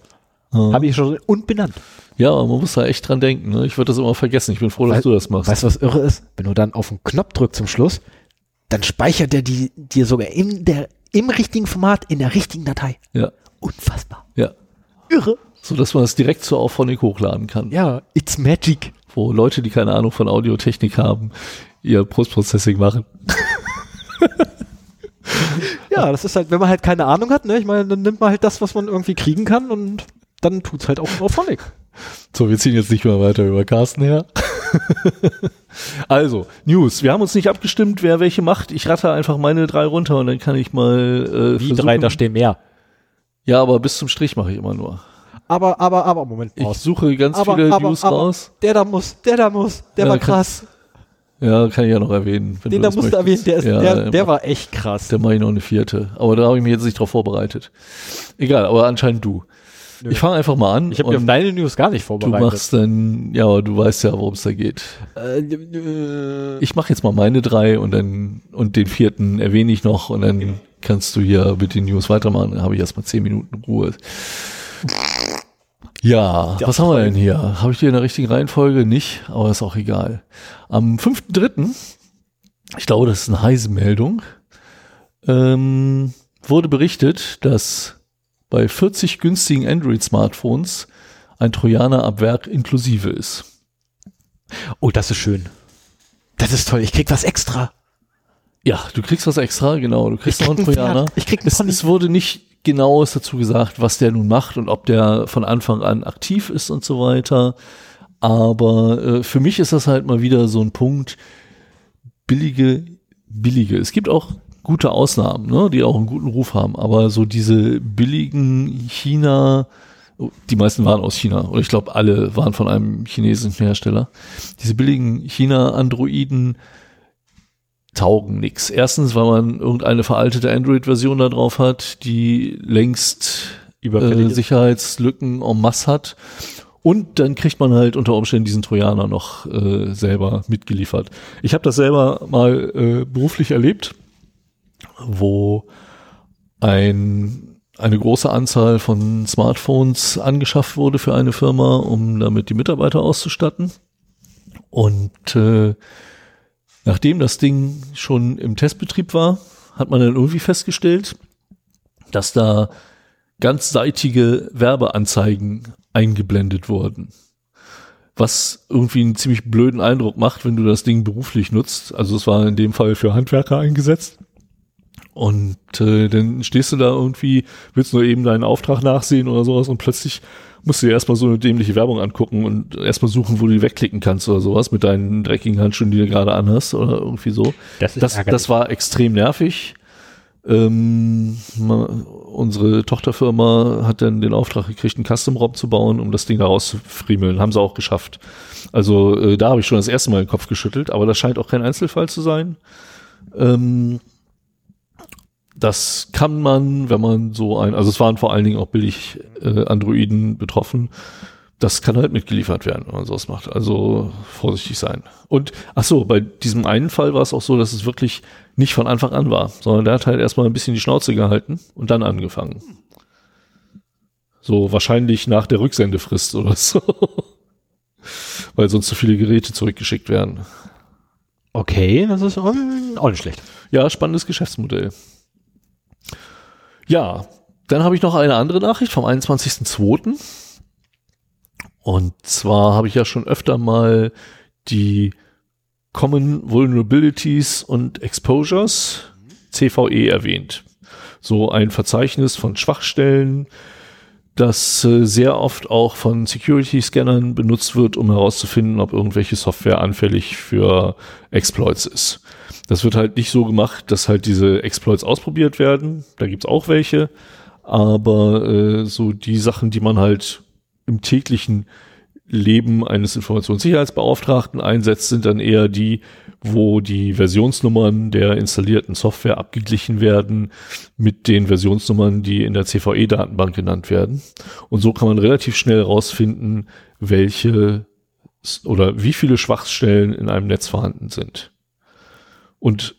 Ah. habe ich schon und benannt. Ja, man muss da echt dran denken. Ne? Ich würde das immer vergessen. Ich bin froh, dass Weil- du das machst. Weißt du, was irre ist? Wenn du dann auf den Knopf drückst zum Schluss, dann speichert der die dir sogar in der, im richtigen Format, in der richtigen Datei. Ja, Unfassbar. ja. Irre. So dass man es direkt zur Auphonic hochladen kann. Ja, it's magic. Wo Leute, die keine Ahnung von Audiotechnik haben, ihr Postprocessing machen. Ja, das ist halt, wenn man halt keine Ahnung hat, ne? Ich meine, dann nimmt man halt das, was man irgendwie kriegen kann und dann tut's halt auch auf Phonic. So, wir ziehen jetzt nicht mehr weiter über Carsten her. also, News. Wir haben uns nicht abgestimmt, wer welche macht. Ich ratte einfach meine drei runter und dann kann ich mal äh, Wie drei, da stehen mehr. Ja, aber bis zum Strich mache ich immer nur. Aber, aber, aber, Moment, Ich suche ganz aber, viele aber, News aber, raus. Der da muss, der da muss, der Ja, war kann- krass. Ja, kann ich ja noch erwähnen. wenn Den du da musst du erwähnen, möchtest. der, ist, ja, der, der war echt krass. Der mache ich noch eine vierte. Aber da habe ich mich jetzt nicht drauf vorbereitet. Egal, aber anscheinend du. Nö. Ich fange einfach mal an. Ich habe mir auf deine News gar nicht du vorbereitet. machst dann, ja, aber du weißt ja, worum es da geht. äh, Ich mache jetzt mal meine drei und dann und den vierten erwähne ich noch und dann kannst du hier mit den News weitermachen. Dann habe ich erstmal zehn Minuten Ruhe. Ja, Ja, was haben wir denn hier? Habe ich die in der richtigen Reihenfolge? Nicht, aber ist auch egal. Am 5.3., ich glaube, das ist eine heiße Meldung, ähm, wurde berichtet, dass bei 40 günstigen Android-Smartphones ein Trojaner ab Werk inklusive ist. oh, das ist schön. Das ist toll. Ich krieg was extra. Ja, du kriegst was extra, genau. Du kriegst noch einen Trojaner. Pferd. Ich krieg einen es, es wurde nicht genaues dazu gesagt, was der nun macht und ob der von Anfang an aktiv ist und so weiter. Aber äh, für mich ist das halt mal wieder so ein Punkt, billige, billige. Es gibt auch gute Ausnahmen, ne, die auch einen guten Ruf haben, aber so diese billigen China, die meisten waren aus China, oder ich glaube alle waren von einem chinesischen Hersteller. Diese billigen China-Androiden taugen nix. Erstens, weil man irgendeine veraltete Android-Version da drauf hat, die längst äh. Sicherheitslücken en masse hat. Und dann kriegt man halt unter Umständen diesen Trojaner noch äh, selber mitgeliefert. Ich habe das selber mal äh, beruflich erlebt, wo ein, eine große Anzahl von Smartphones angeschafft wurde für eine Firma, um damit die Mitarbeiter auszustatten. Und äh, nachdem das Ding schon im Testbetrieb war, hat man dann irgendwie festgestellt, dass da ganzseitige Werbeanzeigen eingeblendet wurden. Was irgendwie einen ziemlich blöden Eindruck macht, wenn du das Ding beruflich nutzt. Also es war in dem Fall für Handwerker eingesetzt. Und äh, dann stehst du da irgendwie, willst nur eben deinen Auftrag nachsehen oder sowas und plötzlich musst du dir erstmal so eine dämliche Werbung angucken und erstmal suchen, wo du die wegklicken kannst oder sowas mit deinen dreckigen Handschuhen, die du gerade anhast oder irgendwie so. Das ist Das, ärgerlich. das war extrem nervig. Ähm, ma- unsere Tochterfirma hat dann den Auftrag gekriegt, einen Custom-ROM zu bauen, um das Ding da rauszufriemeln. Haben sie auch geschafft. Also äh, da habe ich schon das erste Mal den Kopf geschüttelt, aber das scheint auch kein Einzelfall zu sein. Ähm, das kann man, wenn man so ein, also es waren vor allen Dingen auch billig äh, Androiden betroffen, das kann halt mitgeliefert werden, wenn man sowas macht. Also vorsichtig sein. Und ach so, bei diesem einen Fall war es auch so, dass es wirklich nicht von Anfang an war, sondern der hat halt erstmal ein bisschen die Schnauze gehalten und dann angefangen. So wahrscheinlich nach der Rücksendefrist oder so. Weil sonst zu viele Geräte zurückgeschickt werden. Okay, das ist auch auch nicht schlecht. Ja, spannendes Geschäftsmodell. Ja, dann habe ich noch eine andere Nachricht vom 21.02. Und zwar habe ich ja schon öfter mal die Common Vulnerabilities und Exposures, CVE, erwähnt. So ein Verzeichnis von Schwachstellen, das äh, sehr oft auch von Security-Scannern benutzt wird, um herauszufinden, ob irgendwelche Software anfällig für Exploits ist. Das wird halt nicht so gemacht, dass halt diese Exploits ausprobiert werden. Da gibt's auch welche. Aber äh, so die Sachen, die man halt im täglichen Leben eines Informationssicherheitsbeauftragten einsetzt, sind dann eher die, wo die Versionsnummern der installierten Software abgeglichen werden mit den Versionsnummern, die in der CVE-Datenbank genannt werden. Und so kann man relativ schnell herausfinden, welche oder wie viele Schwachstellen in einem Netz vorhanden sind. Und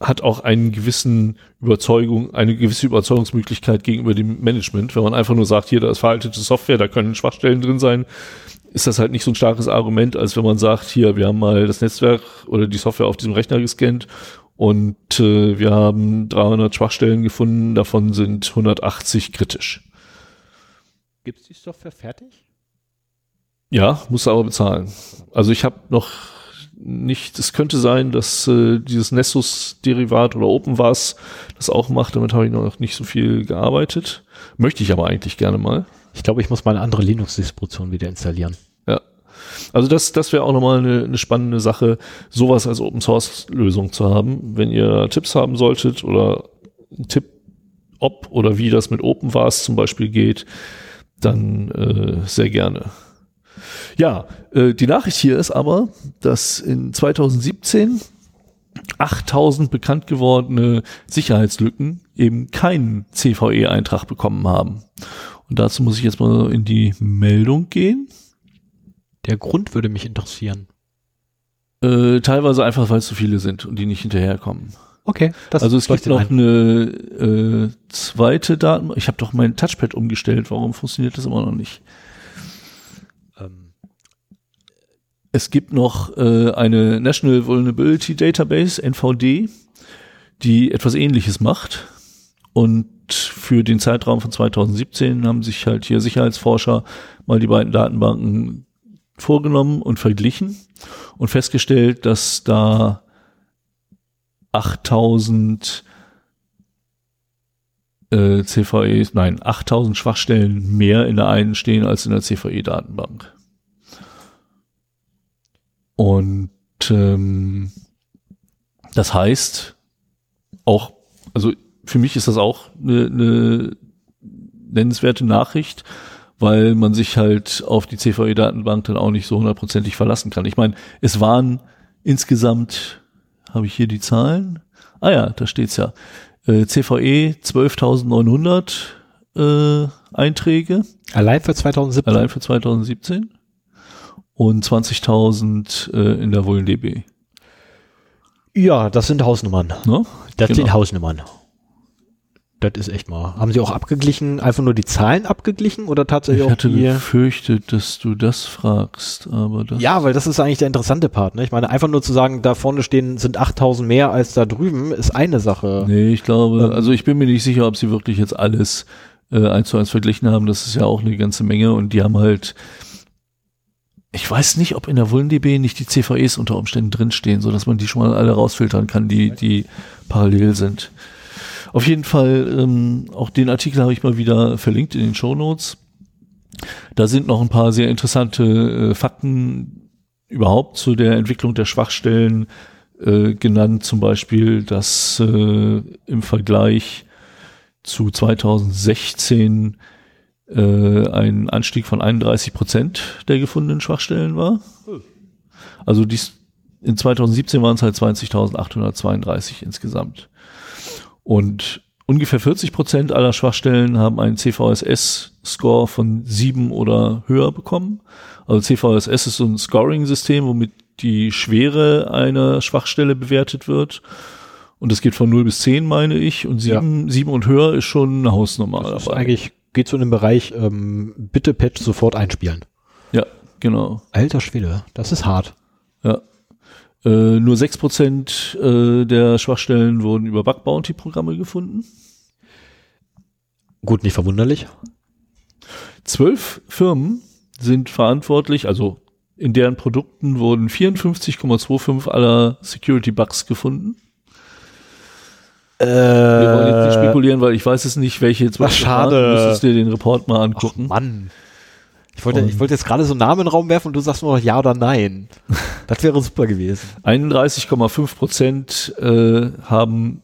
hat auch einen gewissen Überzeugung, eine gewisse Überzeugungsmöglichkeit gegenüber dem Management. Wenn man einfach nur sagt, hier, da ist veraltete Software, da können Schwachstellen drin sein, ist das halt nicht so ein starkes Argument, als wenn man sagt, hier, wir haben mal das Netzwerk oder die Software auf diesem Rechner gescannt und äh, wir haben 300 Schwachstellen gefunden, davon sind 180 kritisch. Gibt es die Software fertig? Ja, muss aber bezahlen. Also ich habe noch nicht, es könnte sein, dass äh, dieses Nessus-Derivat oder OpenVAS das auch macht, damit habe ich noch nicht so viel gearbeitet. Möchte ich aber eigentlich gerne mal. Ich glaube, ich muss mal eine andere Linux-Distribution wieder installieren. Ja. Also das, das wäre auch nochmal eine, eine spannende Sache, sowas als Open Source Lösung zu haben. Wenn ihr Tipps haben solltet oder einen Tipp, ob oder wie das mit OpenVAS zum Beispiel geht, dann äh, sehr gerne. Ja, äh, die Nachricht hier ist aber, dass in 2017 8000 bekannt gewordene Sicherheitslücken eben keinen CVE-Eintrag bekommen haben. Und dazu muss ich jetzt mal in die Meldung gehen. Der Grund würde mich interessieren. Äh, teilweise einfach, weil es zu viele sind und die nicht hinterherkommen. Okay, das also es gibt noch ein. eine äh, zweite Daten. Ich habe doch mein Touchpad umgestellt. Warum funktioniert das immer noch nicht? Ähm, Es gibt noch äh, eine National Vulnerability Database, NVD, die etwas ähnliches macht. Und für den Zeitraum von 2017 haben sich halt hier Sicherheitsforscher mal die beiden Datenbanken vorgenommen und verglichen und festgestellt, dass da 8000 äh, CVE, nein, 8000 Schwachstellen mehr in der einen stehen als in der CVE-Datenbank. Und ähm, das heißt, auch, also für mich ist das auch eine, eine nennenswerte Nachricht, weil man sich halt auf die CVE-Datenbank dann auch nicht so hundertprozentig verlassen kann. Ich meine, es waren insgesamt, habe ich hier die Zahlen? Ah ja, da steht's ja. Äh, CVE 12.900 äh, Einträge allein für 2017. allein für 2017 und 20.000 äh, in der WollenDB. Ja, das sind Hausnummern. Ne? Das Genau. sind Hausnummern. Das ist echt mal. Haben Sie auch abgeglichen, einfach nur die Zahlen abgeglichen oder tatsächlich Ich auch hatte die? befürchtet, dass du das fragst, aber das. Ja, weil das ist eigentlich der interessante Part. Ne? Ich meine, einfach nur zu sagen, da vorne stehen sind 8000 mehr als da drüben, ist eine Sache. Nee, ich glaube, Ähm. also ich bin mir nicht sicher, ob sie wirklich jetzt alles äh, eins zu eins verglichen haben. Das ist ja auch eine ganze Menge und die haben halt, ich weiß nicht, ob in der WulnDB nicht die CVEs unter Umständen drinstehen, so dass man die schon mal alle rausfiltern kann, die, die parallel sind. Auf jeden Fall, ähm, auch den Artikel habe ich mal wieder verlinkt in den Show Notes. Da sind noch ein paar sehr interessante äh, Fakten überhaupt zu der Entwicklung der Schwachstellen äh, genannt. Zum Beispiel, dass äh, im Vergleich zu 2016 äh, ein Anstieg von 31 Prozent der gefundenen Schwachstellen war. Also dies, in 2017 waren es halt 20.832 insgesamt. Und ungefähr 40 Prozent aller Schwachstellen haben einen CVSS-Score von sieben oder höher bekommen. Also CVSS ist so ein Scoring-System, womit die Schwere einer Schwachstelle bewertet wird. Und das geht von 0 bis 10, meine ich. Und sieben, sieben und höher ist schon eine Hausnummer Das ist dabei. eigentlich geht so in den Bereich, ähm, bitte Patch sofort einspielen. Ja, genau. Alter Schwede, das ist hart. Ja. Äh, nur 6% äh, der Schwachstellen wurden über Bug-Bounty-Programme gefunden. Gut, nicht verwunderlich. Zwölf Firmen sind verantwortlich, also in deren Produkten wurden 54,25 aller Security-Bugs gefunden. Äh, Wir wollen jetzt nicht spekulieren, weil ich weiß es nicht, welche jetzt Ach, schade. waren. Du müsstest dir den Report mal Ach, angucken. Mann. Ich wollte, Und- ich wollte jetzt gerade so einen Namen in den Raum werfen und du sagst nur noch ja oder nein. Das wäre super gewesen. 31,5 Prozent äh, haben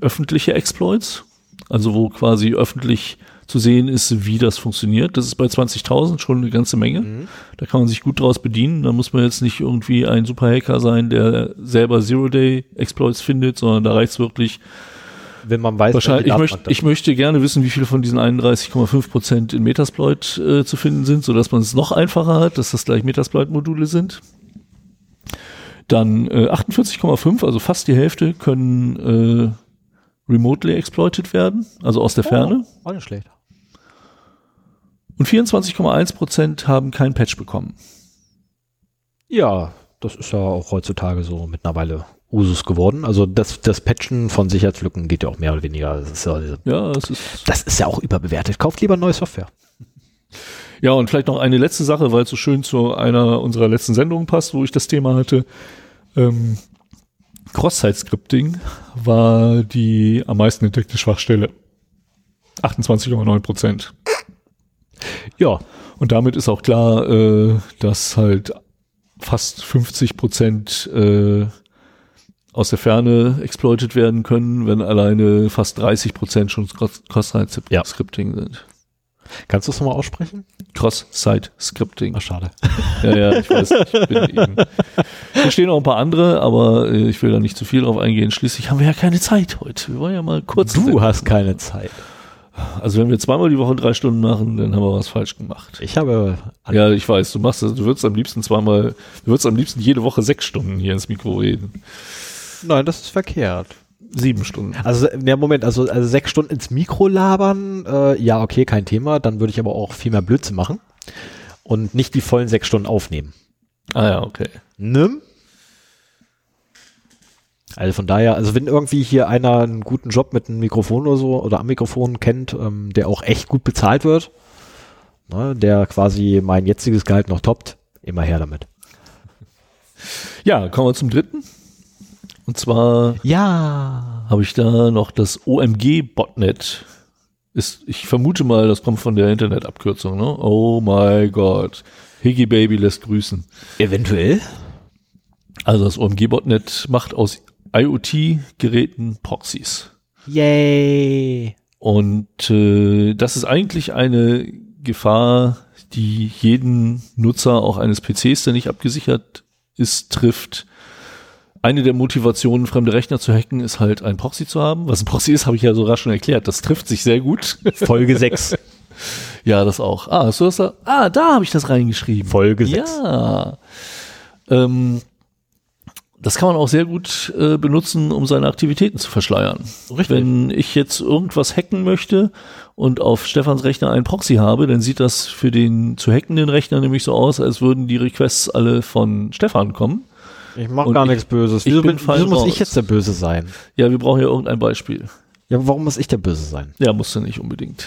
öffentliche Exploits, also wo quasi öffentlich zu sehen ist, wie das funktioniert. Das ist bei 20.000 schon eine ganze Menge. Da kann man sich gut draus bedienen. Da muss man jetzt nicht irgendwie ein Superhacker sein, der selber Zero-Day-Exploits findet, sondern da reicht es wirklich. Wenn man weiß, Wahrscheinlich, ich, Datenbank ich möchte gerne wissen, wie viele von diesen 31,5 Prozent in Metasploit äh, zu finden sind, sodass man es noch einfacher hat, dass das gleich Metasploit-Module sind. Dann äh, 48,5, also fast die Hälfte, können äh, remotely exploited werden, also aus der das- Ferne. Oh, auch nicht schlecht. Und 24,1 Prozent haben kein Patch bekommen. Ja, das ist ja auch heutzutage so mittlerweile Usus geworden. Also das, das Patchen von Sicherheitslücken geht ja auch mehr oder weniger. Das ist ja, Ja, es ist das ist ja auch überbewertet. Kauft lieber neue Software. Ja, und vielleicht noch eine letzte Sache, weil es so schön zu einer unserer letzten Sendungen passt, wo ich das Thema hatte. Ähm, Cross-Site-Scripting war die am meisten entdeckte Schwachstelle. 28,9 Prozent. Ja, Und damit ist auch klar, äh, dass halt fast 50 Prozent äh, aus der Ferne exploitet werden können, wenn alleine fast 30 Prozent schon Cross- Cross-Site-Scripting sind. kannst du es nochmal aussprechen? Cross-Site-Scripting. Ach, schade. Ja, ja, ich weiß. Ich bin eben. Hier stehen auch ein paar andere, aber äh, ich will da nicht zu viel drauf eingehen. Schließlich haben wir ja keine Zeit heute. Wir wollen ja mal kurz. Du hast keine Zeit. Also wenn wir zweimal die Woche drei Stunden machen, dann haben wir was falsch gemacht. Ich habe Ja, ich weiß. Du machst das. Du würdest am liebsten zweimal. Du würdest am liebsten jede Woche sechs Stunden hier ins Mikro reden. Nein, das ist verkehrt. Sieben Stunden. Also, ja, Moment, also, also sechs Stunden ins Mikro labern, äh, ja, okay, kein Thema. Dann würde ich aber auch viel mehr Blödsinn machen und nicht die vollen sechs Stunden aufnehmen. Ah ja, okay. Ne? Also von daher, also wenn irgendwie hier einer einen guten Job mit einem Mikrofon oder so oder am Mikrofon kennt, ähm, der auch echt gut bezahlt wird, ne, der quasi mein jetziges Gehalt noch toppt, immer her damit. Ja, kommen wir zum dritten. Und zwar Ja. habe ich da noch das OMG-Botnet. Ist, ich vermute mal, das kommt von der Internetabkürzung, ne? Oh my God. Higgy Baby lässt grüßen. Eventuell. Also das OMG-Botnet macht aus IoT-Geräten Proxys. Yay. Und äh, das ist eigentlich eine Gefahr, die jeden Nutzer auch eines PCs, der nicht abgesichert ist, trifft. Eine der Motivationen, fremde Rechner zu hacken, ist halt ein Proxy zu haben. Was ein Proxy ist, habe ich ja sogar schon erklärt. Das trifft sich sehr gut. Folge 6. ja, das auch. Ah, hast du? Ah, da habe ich das reingeschrieben. Folge 6. Ja. Ähm, das kann man auch sehr gut äh, benutzen, um seine Aktivitäten zu verschleiern. Richtig. Wenn ich jetzt irgendwas hacken möchte und auf Stefans Rechner einen Proxy habe, dann sieht das für den zu hackenden Rechner nämlich so aus, als würden die Requests alle von Stefan kommen. Ich mach Und gar ich- nichts Böses. Wieso, bin wieso muss raus. ich jetzt der Böse sein? Ja, wir brauchen ja irgendein Beispiel. Ja, warum muss ich der Böse sein? Ja, musst du nicht unbedingt.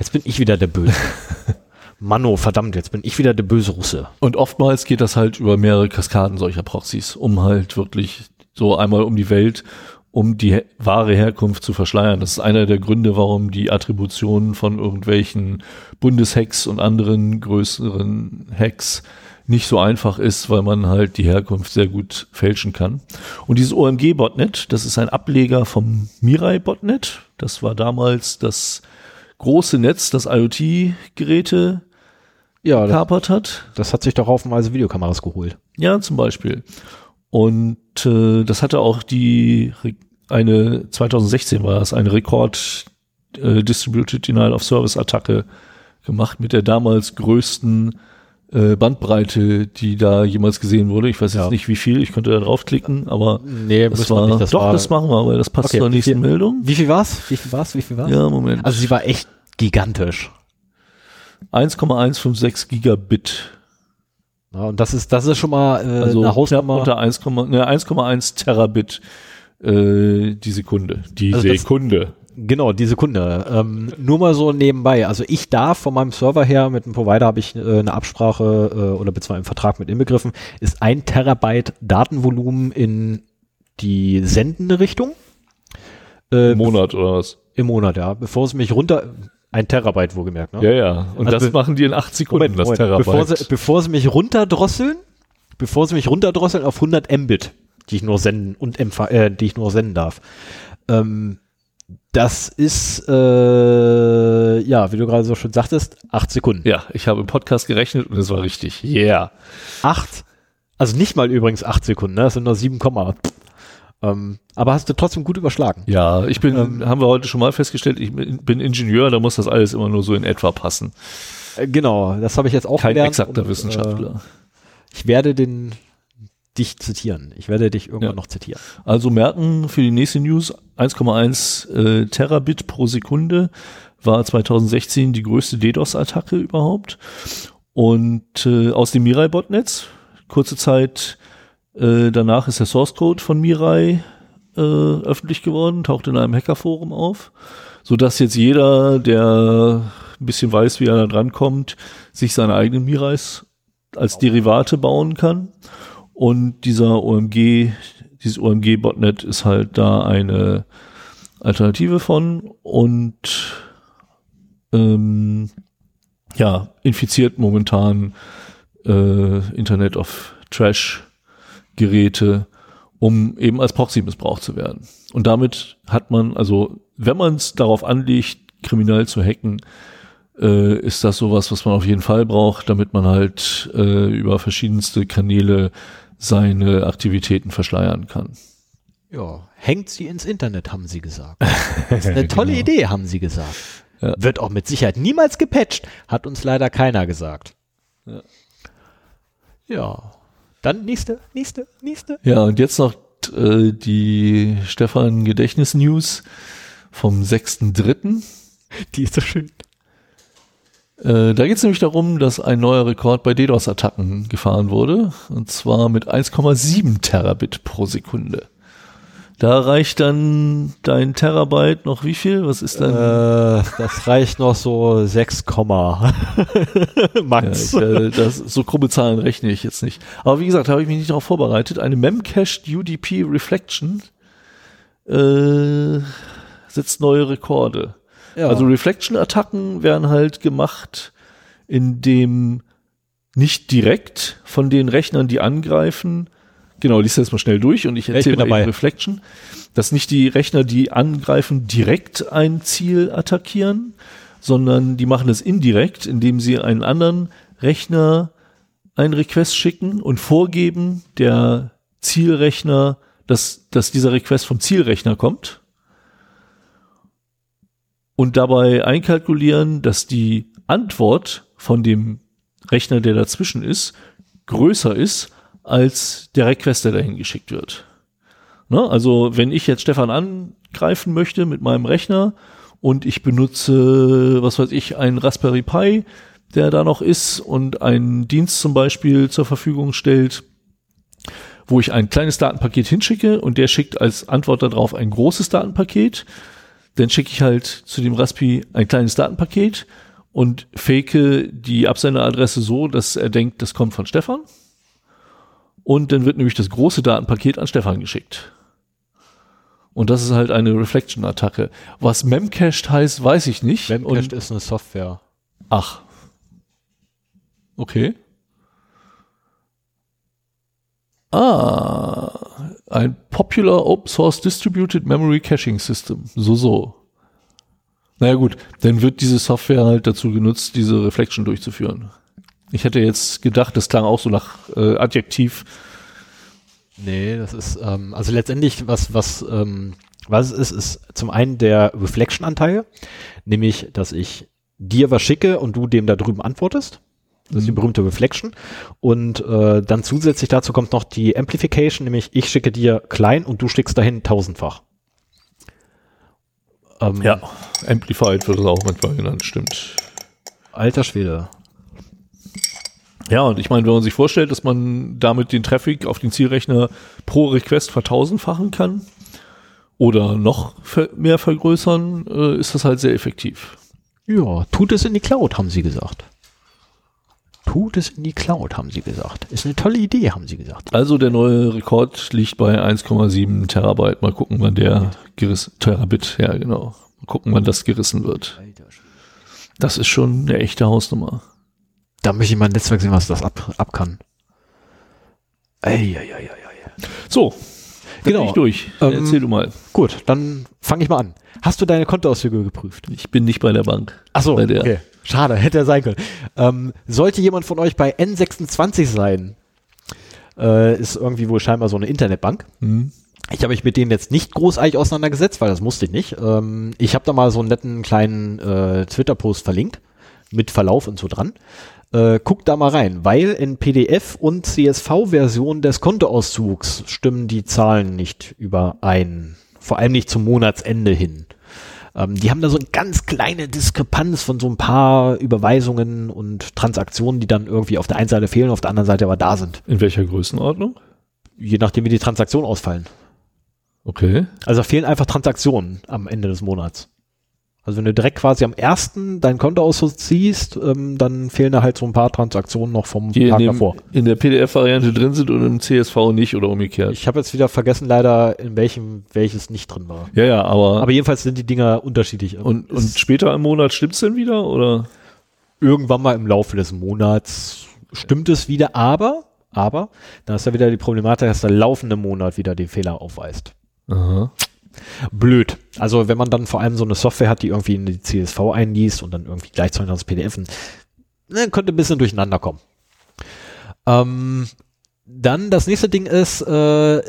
Jetzt bin ich wieder der Böse. Manno, verdammt, jetzt bin ich wieder der böse Russe. Und oftmals geht das halt über mehrere Kaskaden solcher Proxys, um halt wirklich so einmal um die Welt, um die wahre Herkunft zu verschleiern. Das ist einer der Gründe, warum die Attribution von irgendwelchen Bundeshacks und anderen größeren Hacks nicht so einfach ist, weil man halt die Herkunft sehr gut fälschen kann. Und dieses OMG-Botnet, das ist ein Ableger vom Mirai-Botnet. Das war damals das große Netz, das IoT-Geräte Ja, das, kapert hat. das hat sich doch haufenweise Videokameras geholt. Ja, zum Beispiel. Und äh, das hatte auch die eine 2016 war das eine Rekord äh, Distributed Denial of Service Attacke gemacht mit der damals größten äh, Bandbreite, die da jemals gesehen wurde. Ich weiß jetzt Ja. nicht wie viel, ich könnte da draufklicken, aber Nee, das war nicht, das doch, war- das machen wir, weil das passt Okay, zur nächsten viel- Meldung. Wie viel war's? Wie viel war's? Wie viel war's? Ja, Moment. Also sie war echt gigantisch. 1,156 Gigabit. Ja, und das ist, das ist schon mal äh, Also eine Hausnummer. unter 1, ne, 1,1 Terabit äh, die Sekunde. Die Also das- Sekunde. Genau, die Sekunde. Ähm, nur mal so nebenbei. Also ich darf von meinem Server her, mit dem Provider habe ich äh, eine Absprache äh, oder beziehungsweise einen Vertrag mit inbegriffen, ist ein Terabyte Datenvolumen in die sendende Richtung. Äh, Im Monat oder was? Im Monat, ja. Bevor sie mich runter, ein Terabyte wohlgemerkt, ne? Ja, ja. Und Also das machen die in acht Sekunden, das Terabyte. Bevor sie, bevor sie mich runterdrosseln, bevor sie mich runterdrosseln auf 100 Mbit, die ich nur senden und äh, die ich nur senden darf. Ähm, das ist, äh, ja, wie du gerade so schön sagtest, acht Sekunden. ja, ich habe im Podcast gerechnet und es war richtig. Yeah. Acht, also nicht mal übrigens acht Sekunden, ne? das sind nur 7, Komma. Ähm, aber hast du trotzdem gut überschlagen. Ja, ich bin, Ähm. haben wir heute schon mal festgestellt, ich bin Ingenieur, da muss das alles immer nur so in etwa passen. Äh, genau, das habe ich jetzt auch Kein gelernt. exakter und, Wissenschaftler. Äh, ich werde den dich zitieren. Ich werde dich irgendwann Ja. noch zitieren. Also merken für die nächste News 1,1 äh, Terabit pro Sekunde war 2016 die größte DDoS-Attacke überhaupt. Und äh, aus dem Mirai-Botnetz, kurze Zeit äh, danach ist der Source Code von Mirai äh, öffentlich geworden, taucht in einem Hackerforum auf, so dass jetzt jeder, der ein bisschen weiß, wie er da drankommt, sich seine eigenen Mirais als Derivate bauen kann. Und dieser OMG, dieses OMG-Botnet ist halt da eine Alternative von und ähm, ja, infiziert momentan äh, Internet of Trash Geräte, um eben als Proxy missbraucht zu werden. Und damit hat man, also wenn man es darauf anlegt, kriminell zu hacken, äh, ist das sowas, was man auf jeden Fall braucht, damit man halt äh, über verschiedenste Kanäle seine Aktivitäten verschleiern kann. Ja, hängt sie ins Internet, haben sie gesagt. Das ist eine tolle Genau. Idee, haben sie gesagt. Ja. Wird auch mit Sicherheit niemals gepatcht, hat uns leider keiner gesagt. Ja. Ja. Dann nächste, nächste, nächste. Ja, und jetzt noch äh, die Stefan Gedächtnis News vom 6.3. Die ist so schön. Äh, da geht es nämlich darum, dass ein neuer Rekord bei DDoS-Attacken gefahren wurde. Und zwar mit 1,7 Terabit pro Sekunde. Da reicht dann dein Terabyte noch wie viel? Was ist dann? Äh, das reicht noch so 6, Komma. Ja, Max. ich, äh, das, so krumme Zahlen rechne ich jetzt nicht. Aber wie gesagt, habe ich mich nicht darauf vorbereitet. Eine Memcached UDP Reflection äh, setzt neue Rekorde. ja. Also Reflection-Attacken werden halt gemacht, indem nicht direkt von den Rechnern, die angreifen, genau, liest das mal schnell durch und ich erzähle mal dabei. Reflection, dass nicht die Rechner, die angreifen, direkt ein Ziel attackieren, sondern die machen es indirekt, indem sie einen anderen Rechner einen Request schicken und vorgeben, der Zielrechner, dass, dass dieser Request vom Zielrechner kommt und dabei einkalkulieren, dass die Antwort von dem Rechner, der dazwischen ist, größer ist als der Request, der dahin geschickt wird. Ne? Also wenn ich jetzt Stefan angreifen möchte mit meinem Rechner und ich benutze, was weiß ich, einen Raspberry Pi, der da noch ist und einen Dienst zum Beispiel zur Verfügung stellt, wo ich ein kleines Datenpaket hinschicke und der schickt als Antwort darauf ein großes Datenpaket, dann schicke ich halt zu dem Raspi ein kleines Datenpaket und fake die Absenderadresse so, dass er denkt, das kommt von Stefan. Und dann wird nämlich das große Datenpaket an Stefan geschickt. Und das ist halt eine Reflection-Attacke. Was Memcached heißt, weiß ich nicht. Memcached ist eine Software. Ach. Okay. Ah, ein Popular Open Source Distributed Memory Caching System. So, so. Naja gut, dann wird diese Software halt dazu genutzt, diese Reflection durchzuführen. Ich hätte jetzt gedacht, das klang auch so nach äh, Adjektiv. Nee, das ist, ähm, also letztendlich, was, was, ähm, was es ist, ist zum einen der Reflection-Anteil, nämlich, dass ich dir was schicke und du dem da drüben antwortest. Das ist die berühmte Reflection. Und äh, dann zusätzlich dazu kommt noch die Amplification, nämlich ich schicke dir klein und du schickst dahin tausendfach. Ähm, ja, Amplified wird es auch manchmal genannt, stimmt. Alter Schwede. Ja, und ich meine, wenn man sich vorstellt, dass man damit den Traffic auf den Zielrechner pro Request vertausendfachen kann oder noch mehr vergrößern, äh, ist das halt sehr effektiv. Ja, tut es in die Cloud, haben sie gesagt. Tut es in die Cloud, haben sie gesagt. Ist eine tolle Idee, haben sie gesagt. Also der neue Rekord liegt bei 1,7 Terabyte. Mal gucken, wann der gerissen, Terabit, ja genau. Mal gucken, wann das gerissen wird. Das ist schon eine echte Hausnummer. Da möchte ich mal ein Netzwerk sehen, was das ab, ab kann. Eieieiei. So, genau. bin ich durch. Ähm, Erzähl du mal. Gut, dann fange ich mal an. Hast du deine Kontoauszüge geprüft? Ich bin nicht bei der Bank. Ach so, bei der. okay. Schade, hätte er sein können. Ähm, sollte jemand von euch bei N26 sein, äh, ist irgendwie wohl scheinbar so eine Internetbank. Mhm. Ich habe mich mit denen jetzt nicht großartig auseinandergesetzt, weil das musste ich nicht. Ähm, ich habe da mal so einen netten kleinen äh, Twitter-Post verlinkt, mit Verlauf und so dran. Äh, guckt da mal rein, weil in PDF und CSV-Version des Kontoauszugs stimmen die Zahlen nicht überein. Vor allem nicht zum Monatsende hin. Ähm, die haben da so eine ganz kleine Diskrepanz von so ein paar Überweisungen und Transaktionen, die dann irgendwie auf der einen Seite fehlen, auf der anderen Seite aber da sind. In welcher Größenordnung? Je nachdem, wie die Transaktionen ausfallen. Okay. Also fehlen einfach Transaktionen am Ende des Monats. Also wenn du direkt quasi am ersten dein Kontoauszug ziehst, ähm, dann fehlen da halt so ein paar Transaktionen noch vom Die Tag in, dem, davor. in der PDF-Variante drin sind und im CSV nicht oder umgekehrt. Ich habe jetzt wieder vergessen leider, in welchem welches nicht drin war. ja, ja, aber, Aber jedenfalls sind die Dinger unterschiedlich. und, und später im Monat stimmt's denn wieder oder? irgendwann mal im Laufe des Monats stimmt es wieder, aber, aber, da ist ja wieder die Problematik, dass der laufende Monat wieder den Fehler aufweist. Aha. Blöd. Also wenn man dann vor allem so eine Software hat, die irgendwie in die CSV einliest und dann irgendwie gleichzeitig das PDF, ne, könnte ein bisschen durcheinander kommen. Ähm, dann das nächste Ding ist, äh,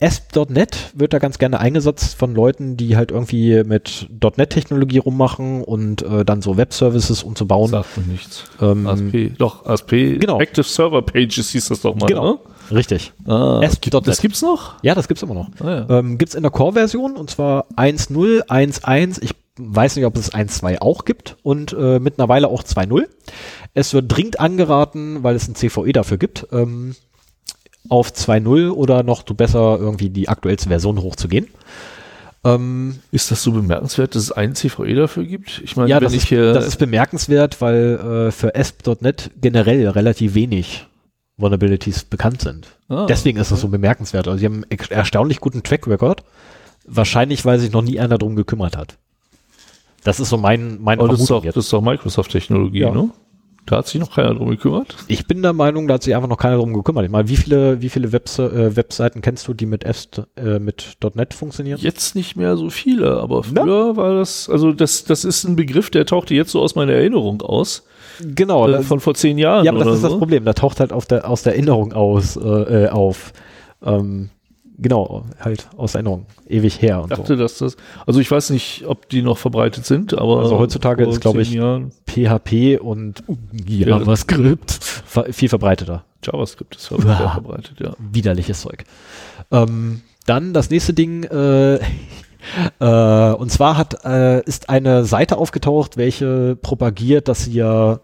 ASP.NET wird da ganz gerne eingesetzt von Leuten, die halt irgendwie mit .NET-Technologie rummachen und äh, dann so Web-Services umzubauen. Sagt mir nichts. Ähm, ASP, doch, ASP, Genau. Active Server Pages hieß das doch mal, Genau. Richtig. Ah, ASP.NET. das gibt's noch? Ja, das gibt's immer noch. Ah, ja. Ähm, gibt's in der Core-Version und zwar 1.0, 1.1. Ich weiß nicht, ob es 1.2 auch gibt und äh, mittlerweile auch 2.0. Es wird dringend angeraten, weil es ein CVE dafür gibt, ähm, auf 2.0 oder noch besser irgendwie die aktuellste Version hochzugehen. Ähm, Ist das so bemerkenswert, dass es einen CVE dafür gibt? Ich meine, ja, das ich ist, hier, das ist bemerkenswert, weil äh, für ASP.NET generell relativ wenig Vulnerabilities bekannt sind. Ah, Deswegen ist das so bemerkenswert. Also sie haben einen erstaunlich guten Track Record. Wahrscheinlich, weil sich noch nie einer drum gekümmert hat. Das ist so mein, mein aber das ist, doch, jetzt. das ist doch Microsoft-Technologie, Ja. ne? Da hat sich noch keiner drum gekümmert. Ich bin der Meinung, da hat sich einfach noch keiner drum gekümmert. Ich meine, wie viele, wie viele Webs äh, Webseiten kennst du, die mit, ASP, äh, mit .NET funktionieren? Jetzt nicht mehr so viele, aber Na? früher war das, also das, das ist ein Begriff, der tauchte jetzt so aus meiner Erinnerung aus, Genau. äh, das- von vor zehn Jahren ja, aber das ist so. das Problem. Da taucht halt auf der, aus der Erinnerung aus, äh, äh, auf. Ähm, genau, halt aus Erinnerung. Ewig her und Ich dachte, so. dass das, also ich weiß nicht, ob die noch verbreitet sind, aber Also heutzutage ist, glaub zehn ich, Jahren- PHP und Ja. JavaScript ver- viel verbreiteter. JavaScript ist ja Uah. verbreitet, ja. widerliches Zeug. Ähm, dann das nächste Ding, äh, äh, und zwar hat, äh, ist eine Seite aufgetaucht, welche propagiert, dass sie ja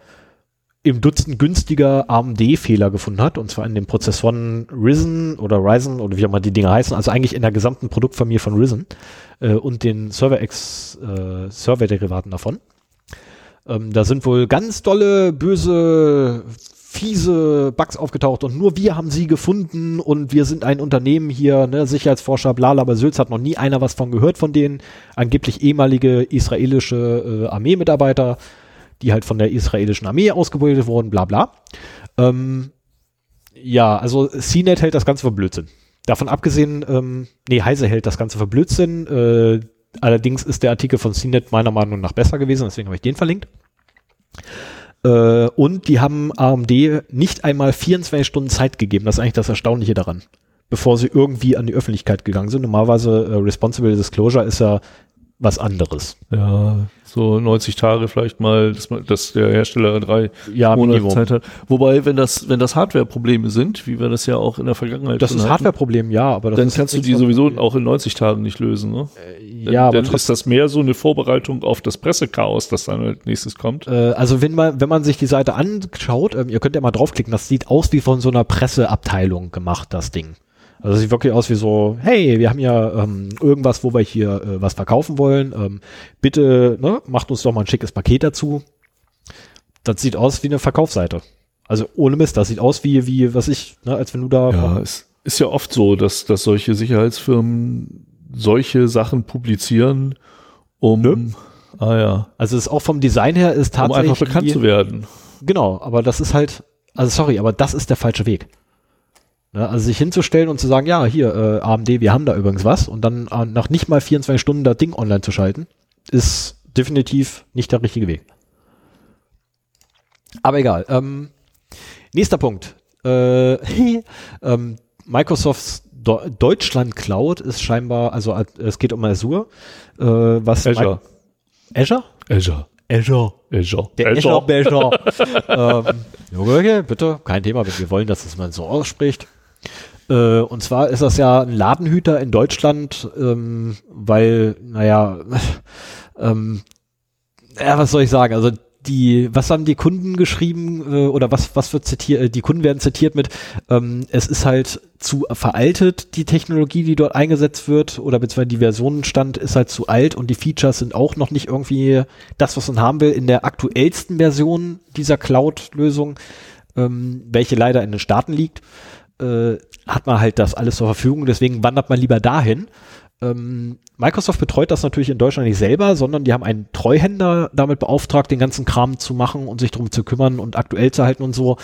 im Dutzend günstiger AMD-Fehler gefunden hat, und zwar in den Prozessoren Risen oder Ryzen oder wie auch immer die Dinge heißen, also eigentlich in der gesamten Produktfamilie von Risen äh, und den ServerX äh, Server-Derivaten davon. Ähm, da sind wohl ganz dolle, böse, fiese Bugs aufgetaucht und nur wir haben sie gefunden und wir sind ein Unternehmen hier, ne, Sicherheitsforscher, blala, aber Sülz hat noch nie einer was von gehört von denen. Angeblich ehemalige israelische äh, Armeemitarbeiter, die halt von der israelischen Armee ausgebildet wurden, bla bla. Ähm, ja, also CNET hält das Ganze für Blödsinn. Davon abgesehen, ähm, nee, Heise hält das Ganze für Blödsinn. Äh, allerdings ist der Artikel von CNET meiner Meinung nach besser gewesen, deswegen habe ich den verlinkt. Äh, und die haben AMD nicht einmal 24 Stunden Zeit gegeben. Das ist eigentlich das Erstaunliche daran. Bevor sie irgendwie an die Öffentlichkeit gegangen sind. Normalerweise äh, Responsible Disclosure ist ja was anderes. Ja, so 90 Tage vielleicht mal, dass, man, dass der Hersteller drei Ja, Monate Minimum. Zeit hat. Wobei, wenn das, wenn das Hardware-Probleme sind, wie wir das ja auch in der Vergangenheit Das ist Hardware-Problem, ja, aber das dann kannst du die sowieso auch in 90 Tagen nicht lösen. Ne? Dann, Ja, aber dann ist das mehr so eine Vorbereitung auf das Pressechaos, das dann als nächstes kommt. Äh, also wenn man, wenn man sich die Seite anschaut, ähm, ihr könnt ja mal draufklicken, das sieht aus wie von so einer Presseabteilung gemacht, das Ding. Also es sieht wirklich aus wie so, hey, wir haben ja ähm, irgendwas, wo wir hier äh, was verkaufen wollen. Ähm, bitte, ne, macht uns doch mal ein schickes Paket dazu. Das sieht aus wie eine Verkaufsseite. Also ohne Mist, das sieht aus wie, wie, was ich, ne, als wenn du da. Ja, es ist ja oft so, dass, dass solche Sicherheitsfirmen solche Sachen publizieren, um, Ne? ah ja, Also es ist auch vom Design her ist um tatsächlich. einfach bekannt zu werden. Genau, aber das ist halt, also sorry, aber das ist der falsche Weg. Ne, also sich hinzustellen und zu sagen, ja, hier, äh, AMD, wir haben da übrigens was und dann äh, nach nicht mal 24 Stunden das Ding online zu schalten, ist definitiv nicht der richtige Weg. Aber egal. Ähm, nächster Punkt. Äh, ähm, Microsofts Do Deutschland Cloud ist scheinbar, also äh, es geht um Azure. Äh, was Azure. Mi- Azure? Azure. Azure. Azure. Der Azure Becher. ähm, okay, bitte, kein Thema, wir wollen, dass es man so ausspricht. Äh, und zwar ist das ja ein Ladenhüter in Deutschland, ähm, weil, naja, ähm, ja, was soll ich sagen? Also die, was haben die Kunden geschrieben äh, oder was, was wird zitiert? äh, Die Kunden werden zitiert mit, ähm, es ist halt zu veraltet, die Technologie, die dort eingesetzt wird, oder beziehungsweise die Versionenstand ist halt zu alt und die Features sind auch noch nicht irgendwie das, was man haben will, in der aktuellsten Version dieser Cloud-Lösung, ähm, welche leider in den Staaten liegt, äh, hat man halt das alles zur Verfügung. Deswegen wandert man lieber dahin. Ähm, Microsoft betreut das natürlich in Deutschland nicht selber, sondern die haben einen Treuhänder damit beauftragt, den ganzen Kram zu machen und sich darum zu kümmern und aktuell zu halten und so.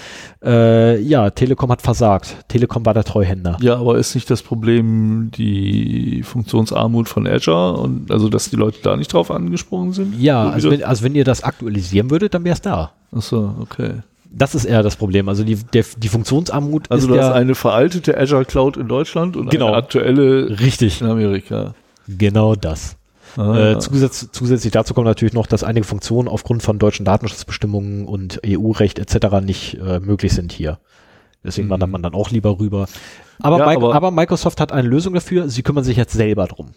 Äh, ja, Telekom hat versagt. Telekom war der Treuhänder. Ja, aber ist nicht das Problem die Funktionsarmut von Azure und also dass die Leute da nicht drauf angesprungen sind? Ja, also wenn, also wenn ihr das aktualisieren würdet, dann wäre es da. Ach so, okay. Das ist eher das Problem. Also die, der, die Funktionsarmut Also ist du hast eine veraltete Azure Cloud in Deutschland und Genau. eine aktuelle richtig. in Amerika. Genau das. Ah, Äh, ja. zusätz, zusätzlich dazu kommt natürlich noch, dass einige Funktionen aufgrund von deutschen Datenschutzbestimmungen und EU-Recht etc. nicht äh, möglich sind hier. Deswegen Mhm. wandert man dann auch lieber rüber. Aber, Ja, Mi- aber- aber Microsoft hat eine Lösung dafür. Sie kümmern sich jetzt selber drum.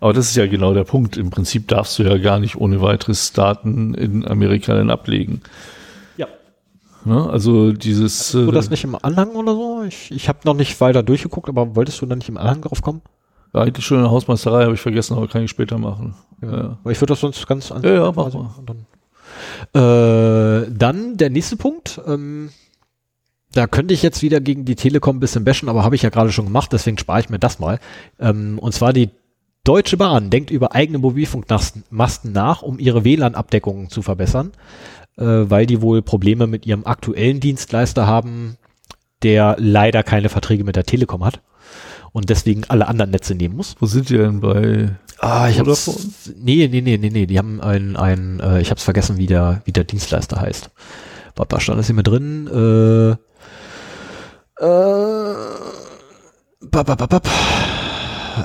Aber das ist ja genau der Punkt. Im Prinzip darfst du ja gar nicht ohne weiteres Daten in Amerika dann ablegen. Ja. Ne? Also dieses Du äh, das nicht im Anhang oder so? Ich, ich habe noch nicht weiter durchgeguckt, aber wolltest du da nicht im Anhang drauf kommen? war eigentlich schon in der Hausmeisterei, habe ich vergessen, aber kann ich später machen. Ja. Weil ich würde das sonst ganz an. Ja, ja, mach also, mal. Dann, äh, dann der nächste Punkt. Ähm, da könnte ich jetzt wieder gegen die Telekom ein bisschen bashen, aber habe ich ja gerade schon gemacht, deswegen spare ich mir das mal. Ähm, und zwar die Deutsche Bahn denkt über eigene Mobilfunkmasten nach, um ihre WLAN-Abdeckung zu verbessern, äh, weil die wohl Probleme mit ihrem aktuellen Dienstleister haben, der leider keine Verträge mit der Telekom hat und deswegen alle anderen Netze nehmen muss. Wo sind die denn bei? Ah, ich hab's, nee, nee, nee, nee, nee, die haben ein, ein äh, ich hab's vergessen, wie der, wie der Dienstleister heißt. Was stand das hier mit drin? Äh, äh, bap, bap, bap, bap.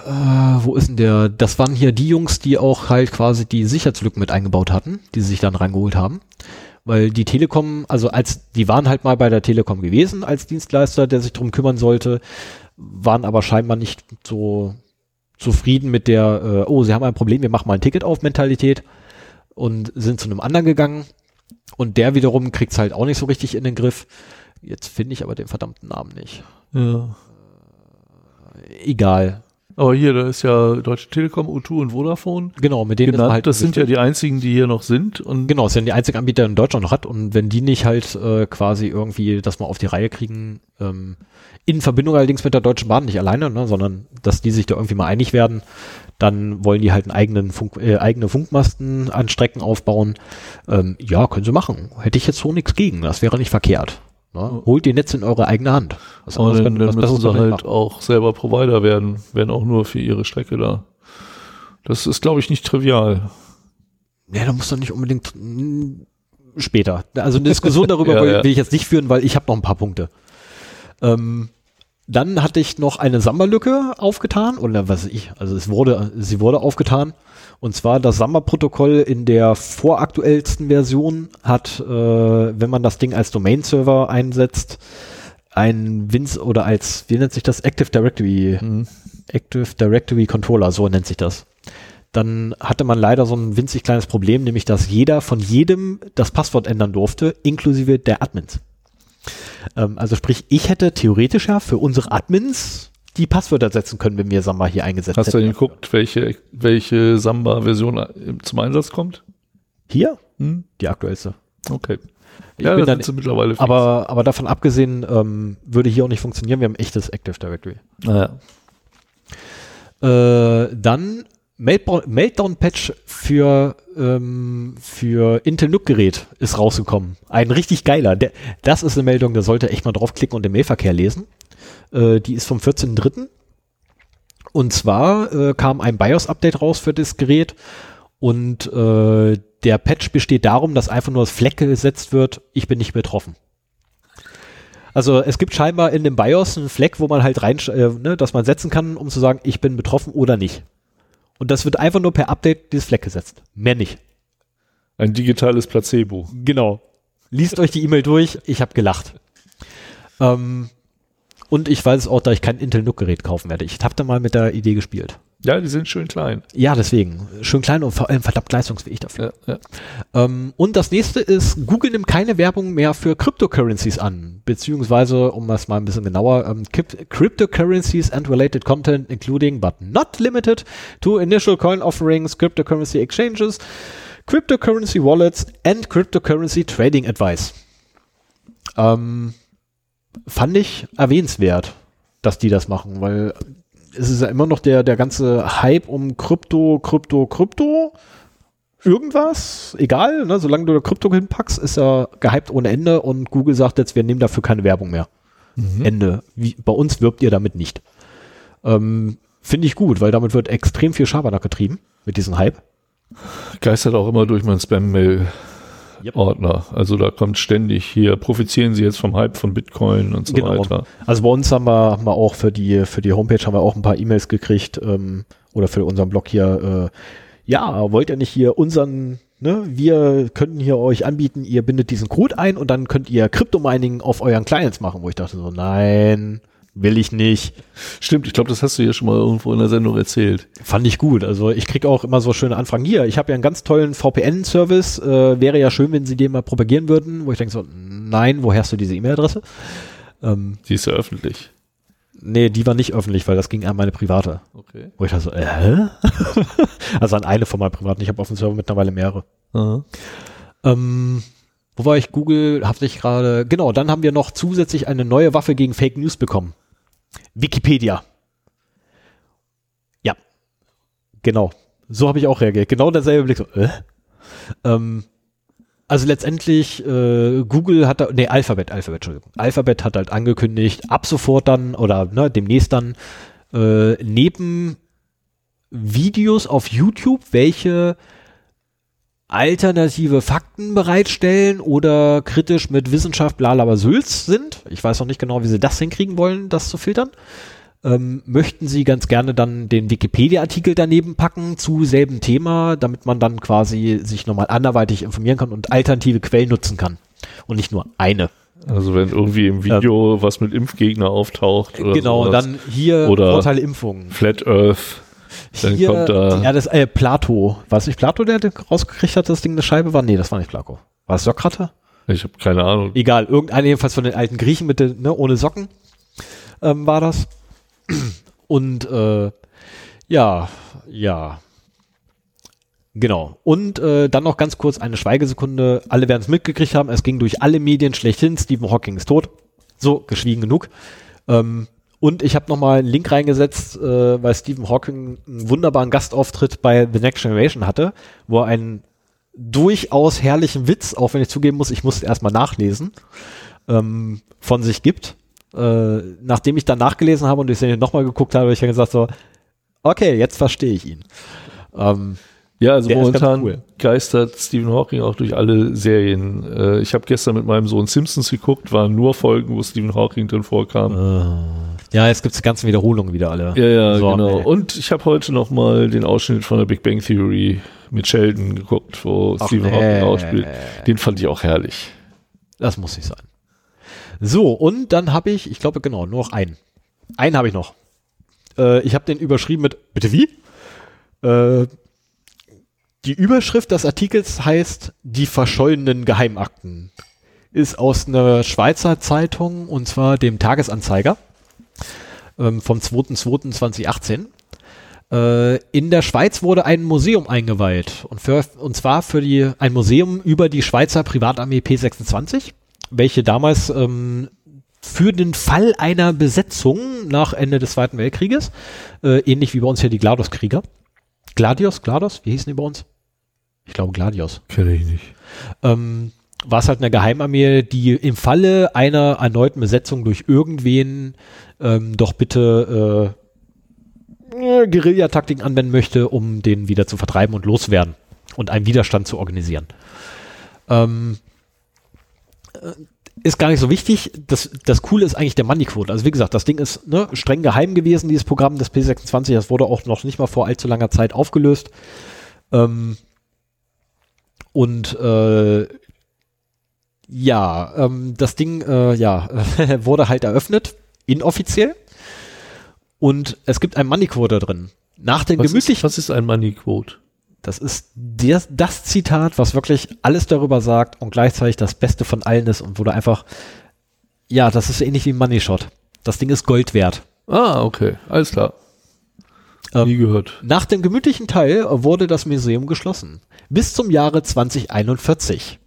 Äh, wo ist denn der? Das waren hier die Jungs, die auch halt quasi die Sicherheitslücken mit eingebaut hatten, die sie sich dann reingeholt haben. Weil die Telekom, also als, die waren halt mal bei der Telekom gewesen als Dienstleister, der sich drum kümmern sollte, waren aber scheinbar nicht so zufrieden mit der, äh, oh, sie haben ein Problem, wir machen mal ein Ticket auf Mentalität und sind zu einem anderen gegangen. Und der wiederum kriegt's halt auch nicht so richtig in den Griff. Jetzt finde ich aber den verdammten Namen nicht. Ja. Egal. Aber hier, da ist ja Deutsche Telekom, U2 und Vodafone Genau, mit denen ist genannt. halt das sind ja die einzigen, die hier noch sind. Und Genau, es sind die einzigen Anbieter in Deutschland noch hat und wenn die nicht halt äh, quasi irgendwie das mal auf die Reihe kriegen, ähm, in Verbindung allerdings mit der Deutschen Bahn nicht alleine, ne, sondern dass die sich da irgendwie mal einig werden, dann wollen die halt einen eigenen Funk, äh, eigene Funkmasten an Strecken aufbauen. Ähm, ja, können sie machen. Hätte ich jetzt so nichts gegen, das wäre nicht verkehrt. Ne? Holt die Netze in eure eigene Hand. Was aber dann, können- dann müssen sie halt machen. auch selber Provider werden, werden auch nur für ihre Strecke da. Das ist, glaube ich, nicht trivial. Ja, da muss doch nicht unbedingt mh, später. Also eine Diskussion darüber Ja, will, ja. will ich jetzt nicht führen, weil ich habe noch ein paar Punkte. Ähm, dann hatte ich noch eine Samba-Lücke aufgetan, oder was weiß ich, also es wurde, sie wurde aufgetan. Und zwar das Samba-Protokoll in der voraktuellsten Version hat, äh, wenn man das Ding als Domain-Server einsetzt, ein Wins oder als, wie nennt sich das? Active Directory Mhm. Active Directory Controller, so nennt sich das. Dann hatte man leider so ein winzig kleines Problem, nämlich dass jeder von jedem das Passwort ändern durfte, inklusive der Admins. Ähm, also sprich, ich hätte theoretisch ja für unsere Admins die Passwörter setzen können, wenn wir Samba hier eingesetzt Hast du hätten. denn geguckt, welche, welche Samba-Version zum Einsatz kommt? Hier? Hm? Die aktuellste. Okay. Ich ja, bin da dann, mittlerweile fix. aber, aber davon abgesehen, ähm, würde hier auch nicht funktionieren. Wir haben echtes Active Directory. naja. Äh, dann Meltdown-Patch für, ähm, für Intel NUC-Gerät ist rausgekommen. Ein richtig geiler. Der, das ist eine Meldung, da sollte echt mal draufklicken und den Mailverkehr lesen. Äh, die ist vom 14.03. Und zwar äh, kam ein BIOS-Update raus für das Gerät und äh, der Patch besteht darum, dass einfach nur das Fleck gesetzt wird, ich bin nicht betroffen. Also es gibt scheinbar in dem BIOS einen Fleck, wo man halt rein, äh, ne, dass man setzen kann, um zu sagen, ich bin betroffen oder nicht. Und das wird einfach nur per Update dieses Fleck gesetzt. Mehr nicht. Ein digitales Placebo. Genau. Liest euch die E-Mail durch, ich habe gelacht. Ähm, und ich weiß auch, da ich kein Intel NUC-Gerät kaufen werde. Ich habe da mal mit der Idee gespielt. Ja, die sind schön klein. Ja, deswegen. Schön klein und vor allem verdammt leistungsfähig dafür. Ja, ja. Ähm, und das nächste ist, Google nimmt keine Werbung mehr für Cryptocurrencies an, beziehungsweise, um das mal ein bisschen genauer, ähm, Cryptocurrencies and related content, including but not limited to initial coin offerings, cryptocurrency exchanges, cryptocurrency wallets and cryptocurrency trading advice. Ähm, fand ich erwähnenswert, dass die das machen, weil es ist ja immer noch der, der ganze Hype um Krypto, Krypto, Krypto irgendwas, egal, ne, solange du da Krypto hinpackst, ist er gehypt ohne Ende und Google sagt jetzt, wir nehmen dafür keine Werbung mehr. Ende. Wie, bei uns wirbt ihr damit nicht. Ähm, Finde ich gut, weil damit wird extrem viel Schabernack getrieben mit diesem Hype. Geistert auch immer durch meinen Spam-Mail-Ordner. Also da kommt ständig hier, profitieren Sie jetzt vom Hype von Bitcoin und so Genau. weiter. Also bei uns haben wir, haben wir auch für die, für die Homepage haben wir auch ein paar E-Mails gekriegt, ähm, oder für unseren Blog hier, äh, ja, wollt ihr nicht hier unseren, ne, wir könnten hier euch anbieten, ihr bindet diesen Code ein und dann könnt ihr Crypto-Mining auf euren Clients machen, wo ich dachte so, nein, will ich nicht. Stimmt, ich glaube, das hast du ja schon mal irgendwo in der Sendung erzählt. Fand ich gut. Also ich krieg auch immer so schöne Anfragen. Hier, ich habe ja einen ganz tollen VPN-Service. Äh, wäre ja schön, wenn sie den mal propagieren würden. Wo ich denke so, nein, woher hast du diese E-Mail-Adresse? Ähm, Die ist ja öffentlich. nee, die war nicht öffentlich, weil das ging an meine private. Okay. Wo ich dachte so, äh, hä? also an eine von meinen privaten. Ich habe auf dem Server mittlerweile mehrere. Ähm, wo war ich? Google, hab ich gerade. Genau, dann haben wir noch zusätzlich eine neue Waffe gegen Fake News bekommen. Wikipedia. Ja. Genau. So habe ich auch reagiert. Genau derselbe Blick. So, äh? ähm, also letztendlich, äh, Google hat da, nee, Alphabet, Alphabet, Entschuldigung. Alphabet hat halt angekündigt, ab sofort dann oder ne, demnächst dann äh, neben Videos auf YouTube, welche alternative Fakten bereitstellen oder kritisch mit Wissenschaft bla bla Sülz sind. Ich weiß noch nicht genau, wie sie das hinkriegen wollen, das zu filtern. ähm, möchten Sie ganz gerne dann den Wikipedia-Artikel daneben packen zu selben Thema, damit man dann quasi sich nochmal anderweitig informieren kann und alternative Quellen nutzen kann. Und nicht nur eine. Also wenn irgendwie im Video was mit Impfgegner auftaucht oder genau, sowas. dann hier Oder- Vorteile Impfungen. Flat Earth. Dann hier, kommt da- ja, das, äh, Plato. War es nicht Plato, der rausgekriegt hat, dass das Ding eine Scheibe war? Nee, das war nicht Plato. War es Sokrates? Ich habe keine Ahnung. Egal, irgendeiner jedenfalls von den alten Griechen mit den, ne, ohne Socken ähm, war das. Und äh, ja, ja. Genau. Und äh, dann noch ganz kurz eine Schweigesekunde. Alle werden es mitgekriegt haben. Es ging durch alle Medien schlechthin. Stephen Hawking ist tot. So, geschwiegen genug. Ähm, und ich habe nochmal einen Link reingesetzt, äh, weil Stephen Hawking einen wunderbaren Gastauftritt bei The Next Generation hatte, wo er einen durchaus herrlichen Witz, auch wenn ich zugeben muss, ich musste erstmal nachlesen, ähm, von sich gibt. Äh, nachdem ich dann nachgelesen habe und ich den nochmal geguckt habe, habe ich dann gesagt so, okay, jetzt verstehe ich ihn. Ähm, Ja, also Der momentan cool. geistert Stephen Hawking auch durch alle Serien. Äh, ich habe gestern mit meinem Sohn Simpsons geguckt, waren nur Folgen, wo Stephen Hawking drin vorkam. ja, jetzt gibt's die ganzen Wiederholungen wieder alle. Ja, ja, So, genau. nee. Und ich habe heute noch mal den Ausschnitt von der Big Bang Theory mit Sheldon geguckt, wo Ach, Stephen nee. Hawking auch spielt. Den fand ich auch herrlich. Das muss nicht sein. So, und dann habe ich, ich glaube genau, nur noch einen. Einen habe ich noch. Äh, ich habe den überschrieben mit, bitte wie? Die Überschrift des Artikels heißt Die verschollenen Geheimakten. Ist aus einer Schweizer Zeitung und zwar dem Tagesanzeiger ähm, vom 2.2.2018. Äh, in der Schweiz wurde ein Museum eingeweiht und, für, und zwar für die, ein Museum über die Schweizer Privatarmee P26, welche damals ähm, für den Fall einer Besetzung nach Ende des Zweiten Weltkrieges, äh, ähnlich wie bei uns hier die Glados-Krieger. Gladios, Glados, wie hießen die bei uns? Ich glaube Gladios Kenne ich nicht. ähm, war es halt eine Geheimarmee, die im Falle einer erneuten Besetzung durch irgendwen ähm, doch bitte äh, äh, Guerillataktiken anwenden möchte, um den wieder zu vertreiben und loswerden und einen Widerstand zu organisieren. Ähm, äh, ist gar nicht so wichtig. Das, das Coole ist eigentlich der Money-Quote. Also wie gesagt, das Ding ist ne, streng geheim gewesen, dieses Programm des P26. Das wurde auch noch nicht mal vor allzu langer Zeit aufgelöst. Ähm, und äh, ja, ähm, das Ding äh, ja, wurde halt eröffnet, inoffiziell. Und es gibt ein Money-Quote drin. Nach den Was ist, gemütlichen was ist ein Money Quote? das ist der, das Zitat, was wirklich alles darüber sagt und gleichzeitig das Beste von allen ist und wo du einfach, ja, das ist ähnlich wie ein Money Shot. Das Ding ist Gold wert. Ah, okay, alles klar. Ähm, Nie gehört. Nach dem gemütlichen Teil wurde das Museum geschlossen. Bis zum Jahre 2041.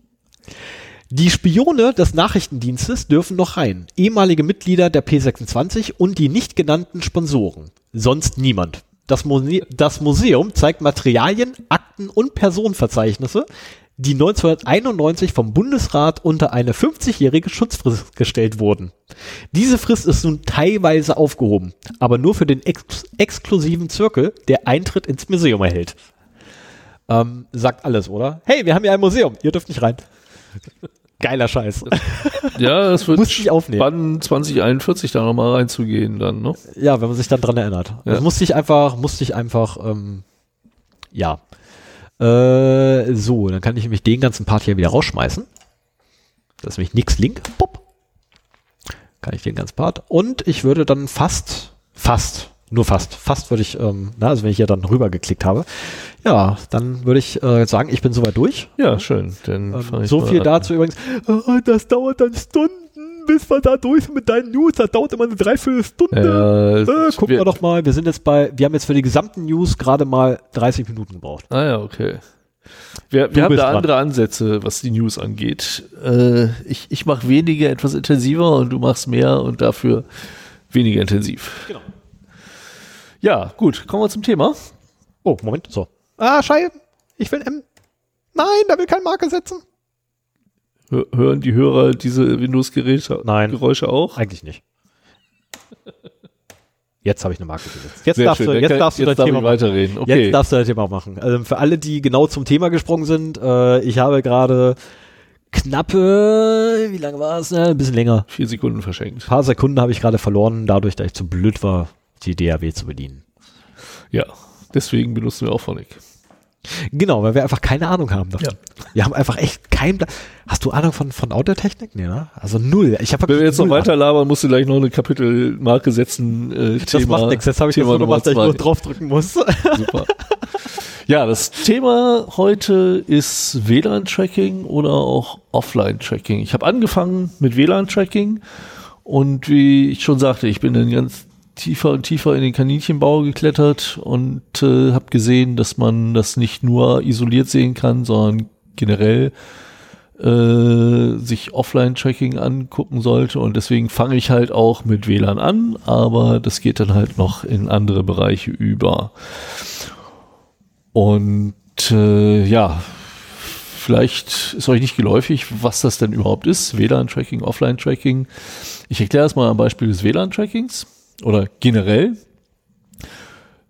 Die Spione des Nachrichtendienstes dürfen noch rein. Ehemalige Mitglieder der P26 und die nicht genannten Sponsoren. Sonst niemand. Das, Muse das Museum zeigt Materialien, Akten und Personenverzeichnisse, die 1991 vom Bundesrat unter eine 50-jährige Schutzfrist gestellt wurden. Diese Frist ist nun teilweise aufgehoben, aber nur für den ex exklusiven Zirkel, der Eintritt ins Museum erhält. Ähm, sagt alles, oder? Hey, wir haben hier ein Museum, ihr dürft nicht rein. Geiler Scheiß. Ja, es wird Muss ich aufnehmen. spannend, 2041 da nochmal reinzugehen dann, ne? Ja, wenn man sich dann dran erinnert. Ja. Das musste ich einfach, musste ich einfach, ähm, ja. Äh, so, dann kann ich nämlich den ganzen Part hier wieder rausschmeißen. Das ist nämlich nix Link. Pop. Kann ich den ganzen Part. Und ich würde dann fast, fast, nur fast, fast würde ich, ähm, na, also wenn ich hier dann rüber geklickt habe, ja, dann würde ich äh, sagen, ich bin soweit durch. Ja, schön. Dann Ähm, so viel dazu übrigens. Ah, das dauert dann Stunden, bis wir da durch sind mit deinen News. Das dauert immer eine Dreiviertelstunde. Ja, Äh, gucken wir, doch mal, wir sind jetzt bei, wir haben jetzt für die gesamten News gerade mal 30 Minuten gebraucht. Ah ja, okay. Wir, Du wir haben bist da dran. andere Ansätze, was die News angeht. Äh, ich ich mache weniger, etwas intensiver und du machst mehr und dafür weniger intensiv. Genau. Ja, gut, kommen wir zum Thema. Oh, Moment, so. Ah, Scheiße, ich will M. Nein, da will kein Marke setzen. Hör- Hören die Hörer diese Windows-Geräte Nein. Geräusche auch? Eigentlich nicht. Jetzt habe ich eine Marke gesetzt. Jetzt Sehr darfst schön. du, jetzt darfst du jetzt dein darf Thema weiterreden. Okay. Jetzt darfst du dein Thema machen. Also für alle, die genau zum Thema gesprungen sind, äh, ich habe gerade knappe, wie lange war es? Ne? Ein bisschen länger. Vier Sekunden verschenkt. Ein paar Sekunden habe ich gerade verloren, dadurch, dass ich zu blöd war, die DAW zu bedienen. Ja, deswegen benutzen wir auch Phonic. Genau, weil wir einfach keine Ahnung haben davon. Ja. Wir haben einfach echt kein. Hast du Ahnung von, von Audiotechnik? Nee, ne? Also null. Ich hab Wenn wir jetzt noch weiter labern, musst du gleich noch eine Kapitelmarke setzen. Äh, Das macht nichts. Jetzt habe ich Thema so gemacht, dass ich nur draufdrücken muss. Super. Ja, das Thema heute ist WLAN-Tracking oder auch Offline-Tracking. Ich habe angefangen mit WLAN-Tracking und wie ich schon sagte, ich bin dann ganz tiefer und tiefer in den Kaninchenbau geklettert und äh, habe gesehen, dass man das nicht nur isoliert sehen kann, sondern generell äh, sich Offline-Tracking angucken sollte und deswegen fange ich halt auch mit WLAN an, aber das geht dann halt noch in andere Bereiche über. Und äh, ja, vielleicht ist euch nicht geläufig, was das denn überhaupt ist, WLAN-Tracking, Offline-Tracking. Ich erkläre es mal am Beispiel des WLAN-Trackings oder generell.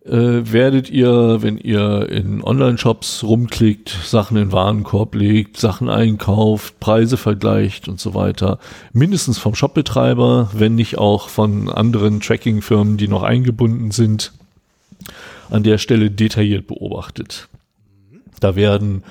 Äh, werdet ihr, wenn ihr in Online-Shops rumklickt, Sachen in Warenkorb legt, Sachen einkauft, Preise vergleicht und so weiter, mindestens vom Shopbetreiber, wenn nicht auch von anderen Tracking-Firmen, die noch eingebunden sind, an der Stelle detailliert beobachtet. Da werden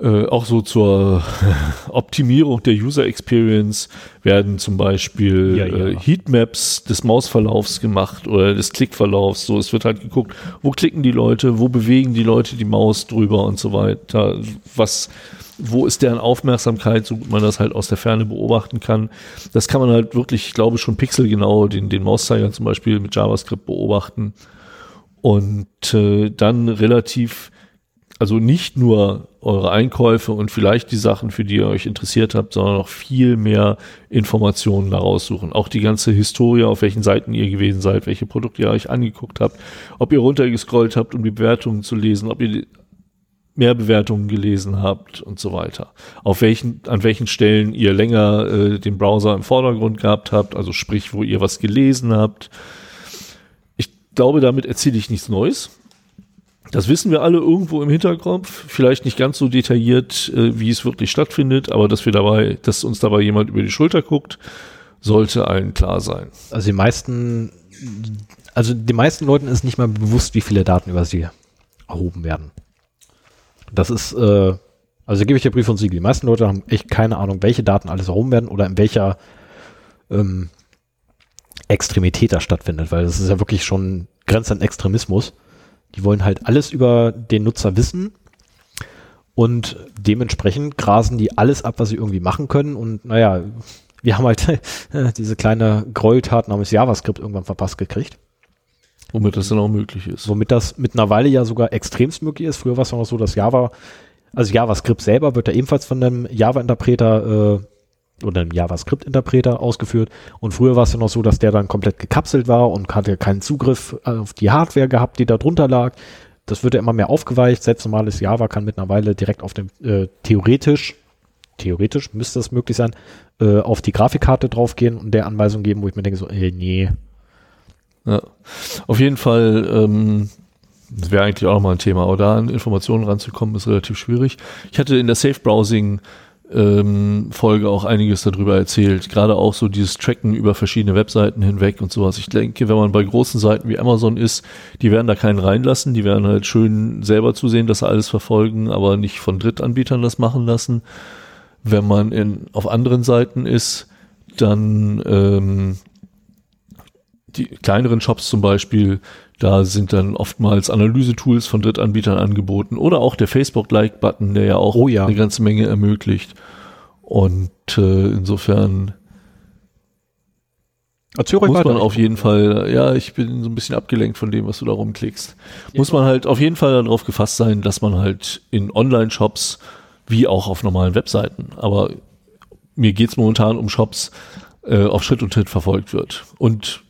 äh, auch so zur Optimierung der User Experience werden zum Beispiel Ja, ja. Äh, Heatmaps des Mausverlaufs gemacht oder des Klickverlaufs. So, es wird halt geguckt, wo klicken die Leute, wo bewegen die Leute die Maus drüber und so weiter. Was, wo ist deren Aufmerksamkeit, so gut man das halt aus der Ferne beobachten kann. Das kann man halt wirklich, ich glaube, schon pixelgenau den, den Mauszeiger zum Beispiel mit JavaScript beobachten und äh, dann relativ, also nicht nur eure Einkäufe und vielleicht die Sachen, für die ihr euch interessiert habt, sondern noch viel mehr Informationen daraus suchen. Auch die ganze Historie, auf welchen Seiten ihr gewesen seid, welche Produkte ihr euch angeguckt habt, ob ihr runtergescrollt habt, um die Bewertungen zu lesen, ob ihr mehr Bewertungen gelesen habt und so weiter. Auf welchen, an welchen Stellen ihr länger äh, den Browser im Vordergrund gehabt habt, also sprich, wo ihr was gelesen habt. Ich glaube, damit erzähle ich nichts Neues. Das wissen wir alle irgendwo im Hinterkopf, vielleicht nicht ganz so detailliert, äh, wie es wirklich stattfindet, aber dass wir dabei, dass uns dabei jemand über die Schulter guckt, sollte allen klar sein. Also die meisten, also den meisten Leuten ist nicht mal bewusst, wie viele Daten über sie erhoben werden. Das ist, äh, also gebe ich dir Brief und Siegel. Die meisten Leute haben echt keine Ahnung, welche Daten alles erhoben werden oder in welcher ähm, Extremität das stattfindet, weil das ist ja wirklich schon grenzt an Extremismus. Die wollen halt alles über den Nutzer wissen und dementsprechend grasen die alles ab, was sie irgendwie machen können und naja, wir haben halt diese kleine Gräueltat namens JavaScript irgendwann verpasst gekriegt. Womit das dann auch möglich ist. Womit das mittlerweile ja sogar extremst möglich ist. Früher war es noch so, dass Java, also JavaScript selber wird ja ebenfalls von einem Java-Interpreter äh, oder einem JavaScript-Interpreter ausgeführt. Und früher war es ja noch so, dass der dann komplett gekapselt war und hatte keinen Zugriff auf die Hardware gehabt, die da drunter lag. Das wird ja immer mehr aufgeweicht. Selbst normales Java kann mittlerweile direkt auf dem, äh, theoretisch, theoretisch müsste es möglich sein, äh, auf die Grafikkarte draufgehen und der Anweisung geben, wo ich mir denke so, äh, nee, Ja. Auf jeden Fall, ähm, das wäre eigentlich auch nochmal ein Thema, aber da an Informationen ranzukommen, ist relativ schwierig. Ich hatte in der Safe Browsing ähm, Folge auch einiges darüber erzählt, gerade auch so dieses Tracken über verschiedene Webseiten hinweg und sowas. Ich denke, wenn man bei großen Seiten wie Amazon ist, die werden da keinen reinlassen, die werden halt schön selber zusehen, dass sie alles verfolgen, aber nicht von Drittanbietern das machen lassen. Wenn man in, auf anderen Seiten ist, dann ähm, die kleineren Shops zum Beispiel, da sind dann oftmals Analyse-Tools von Drittanbietern angeboten oder auch der Facebook-Like-Button, der ja auch Oh ja. eine ganze Menge ermöglicht. Und äh, insofern erzähl muss weiter. man auf jeden Fall, ja, ich bin so ein bisschen abgelenkt von dem, was du da rumklickst. Muss man halt auf jeden Fall darauf gefasst sein, dass man halt in Online-Shops wie auch auf normalen Webseiten, aber mir geht's momentan um Shops, äh, auf Schritt und Tritt verfolgt wird. Und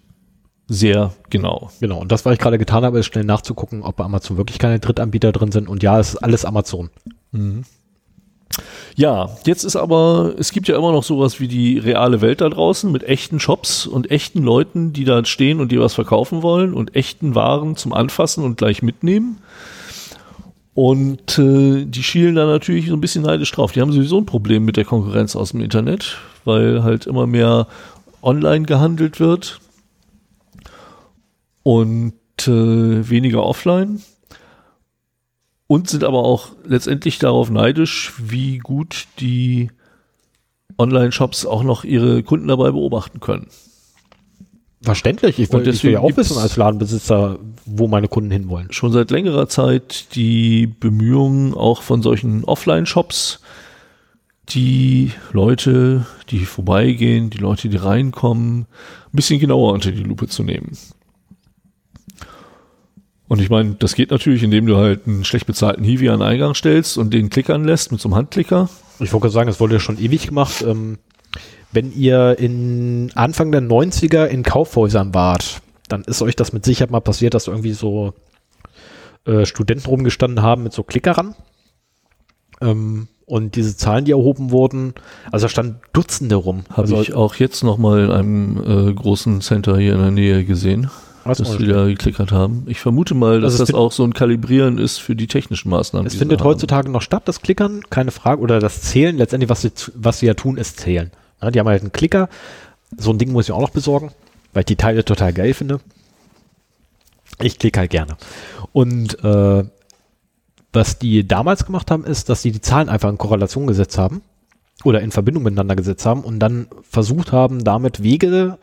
sehr genau. Genau, und das, was ich gerade getan habe, ist schnell nachzugucken, ob bei Amazon wirklich keine Drittanbieter drin sind. Und ja, es ist alles Amazon. Ja, jetzt ist aber, es gibt ja immer noch sowas wie die reale Welt da draußen mit echten Shops und echten Leuten, die da stehen und dir was verkaufen wollen und echten Waren zum Anfassen und gleich mitnehmen. Und äh, die schielen da natürlich so ein bisschen neidisch drauf. Die haben sowieso ein Problem mit der Konkurrenz aus dem Internet, weil halt immer mehr online gehandelt wird. Und äh, weniger offline und sind aber auch letztendlich darauf neidisch, wie gut die Online-Shops auch noch ihre Kunden dabei beobachten können. Verständlich. Ich will, ich will ja auch wissen als Ladenbesitzer, wo meine Kunden hinwollen. Schon seit längerer Zeit die Bemühungen auch von solchen Offline-Shops, die Leute, die vorbeigehen, die Leute, die reinkommen, ein bisschen genauer unter die Lupe zu nehmen. Und ich meine, das geht natürlich, indem du halt einen schlecht bezahlten Hiwi an den Eingang stellst und den klickern lässt mit so einem Handklicker. Ich wollte gerade sagen, das wurde ja schon ewig gemacht. Ähm, wenn ihr in Anfang der 90er in Kaufhäusern wart, dann ist euch das mit Sicherheit mal passiert, dass irgendwie so äh, Studenten rumgestanden haben mit so Klickerern. Ähm, und diese Zahlen, die erhoben wurden, also da standen Dutzende rum. Habe also, ich auch jetzt noch mal in einem äh, großen Center hier in der Nähe gesehen, weiß dass die da geklickert haben. Ich vermute mal, dass Also das auch so ein Kalibrieren ist für die technischen Maßnahmen. es findet da haben. heutzutage noch statt, das Klickern, keine Frage, oder das Zählen. Letztendlich, was sie, was sie ja tun, ist zählen. Ja, die haben halt einen Klicker. So ein Ding muss ich auch noch besorgen, weil ich die Teile total geil finde. Ich klicke halt gerne. Und äh, was die damals gemacht haben, ist, dass sie die Zahlen einfach in Korrelation gesetzt haben oder in Verbindung miteinander gesetzt haben und dann versucht haben, damit Wege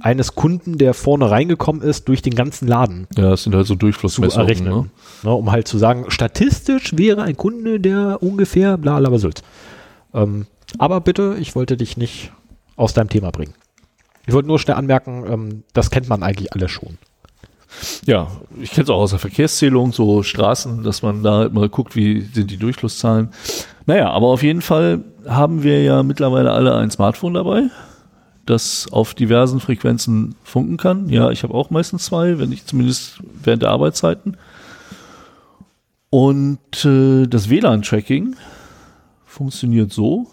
eines Kunden, der vorne reingekommen ist, durch den ganzen Laden Ja, es sind halt so zu Durchflussmessungen. errechnen. Ne? Ne, um halt zu sagen, statistisch wäre ein Kunde, der ungefähr bla bla was ähm, Aber bitte, ich wollte dich nicht aus deinem Thema bringen. Ich wollte nur schnell anmerken, ähm, das kennt man eigentlich alle schon. Ja, ich kenne es auch aus der Verkehrszählung, so Straßen, dass man da halt mal guckt, wie sind die Durchflusszahlen. Naja, aber auf jeden Fall haben wir ja mittlerweile alle ein Smartphone dabei, das auf diversen Frequenzen funken kann. Ja, ich habe auch meistens zwei, wenn ich zumindest während der Arbeitszeiten. Und äh, das WLAN-Tracking funktioniert so,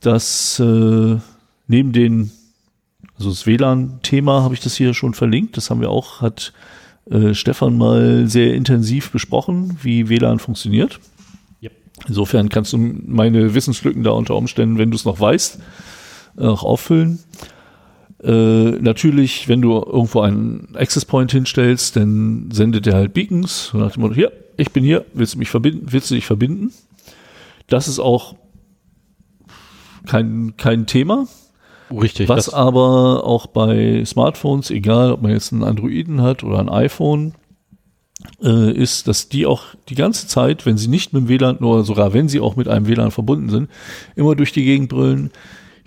dass äh, neben den also das WLAN-Thema habe ich das hier schon verlinkt. Das haben wir auch, hat äh, Stefan mal sehr intensiv besprochen, wie WLAN funktioniert. Insofern kannst du meine Wissenslücken da unter Umständen, wenn du es noch weißt, auch auffüllen. Äh, natürlich, wenn du irgendwo einen Access Point hinstellst, dann sendet er halt Beacons. So nach dem Motto, hier, ich bin hier, willst du mich verbinden, willst du dich verbinden? Das ist auch kein, kein Thema. Richtig. Was aber auch bei Smartphones, egal ob man jetzt einen Androiden hat oder ein iPhone, äh, ist, dass die auch die ganze Zeit, wenn sie nicht mit dem WLAN oder sogar wenn sie auch mit einem WLAN verbunden sind, immer durch die Gegend brüllen.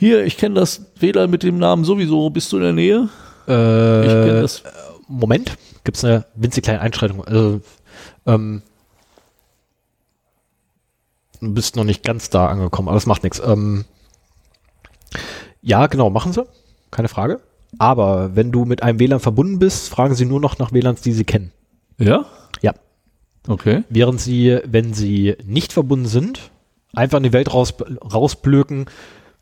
Hier, ich kenne das WLAN mit dem Namen sowieso, bist du in der Nähe? äh, Ich kenne das. Moment, gibt es eine winzig kleine Einschränkung. Also, ähm, du bist noch nicht ganz da angekommen, aber das macht nichts. Ähm, ja, genau, machen sie. Keine Frage. Aber wenn du mit einem WLAN verbunden bist, fragen sie nur noch nach WLANs, die sie kennen. Ja? Ja. Okay. Während sie, wenn sie nicht verbunden sind, einfach in die Welt raus, rausblöken,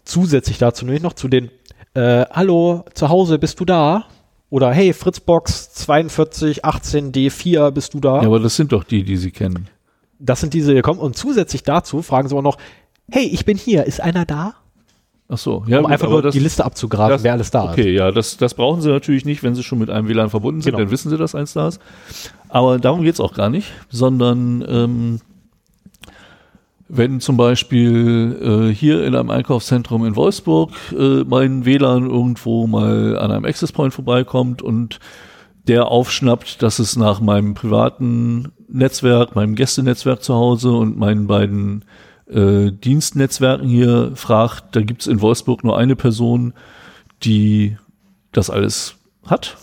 zusätzlich dazu nämlich noch zu den äh, Hallo, zu Hause, bist du da? Oder hey, Fritzbox 42 18 D4, bist du da? Ja, aber das sind doch die, die sie kennen. Das sind diese, die kommen. Und zusätzlich dazu fragen sie auch noch, hey, ich bin hier, ist einer da? Ach so. Ja, um gut, einfach nur das- die Liste abzugraben, das- wer alles da ist. Okay, ja, das, das brauchen sie natürlich nicht, wenn sie schon mit einem WLAN verbunden sind, Genau. dann wissen sie, dass eins da ist. Aber darum geht's auch gar nicht, sondern ähm, wenn zum Beispiel äh, hier in einem Einkaufszentrum in Wolfsburg äh, mein WLAN irgendwo mal an einem Access Point vorbeikommt und der aufschnappt, dass es nach meinem privaten Netzwerk, meinem Gästenetzwerk zu Hause und meinen beiden äh, Dienstnetzwerken hier fragt, da gibt's in Wolfsburg nur eine Person, die das alles hat.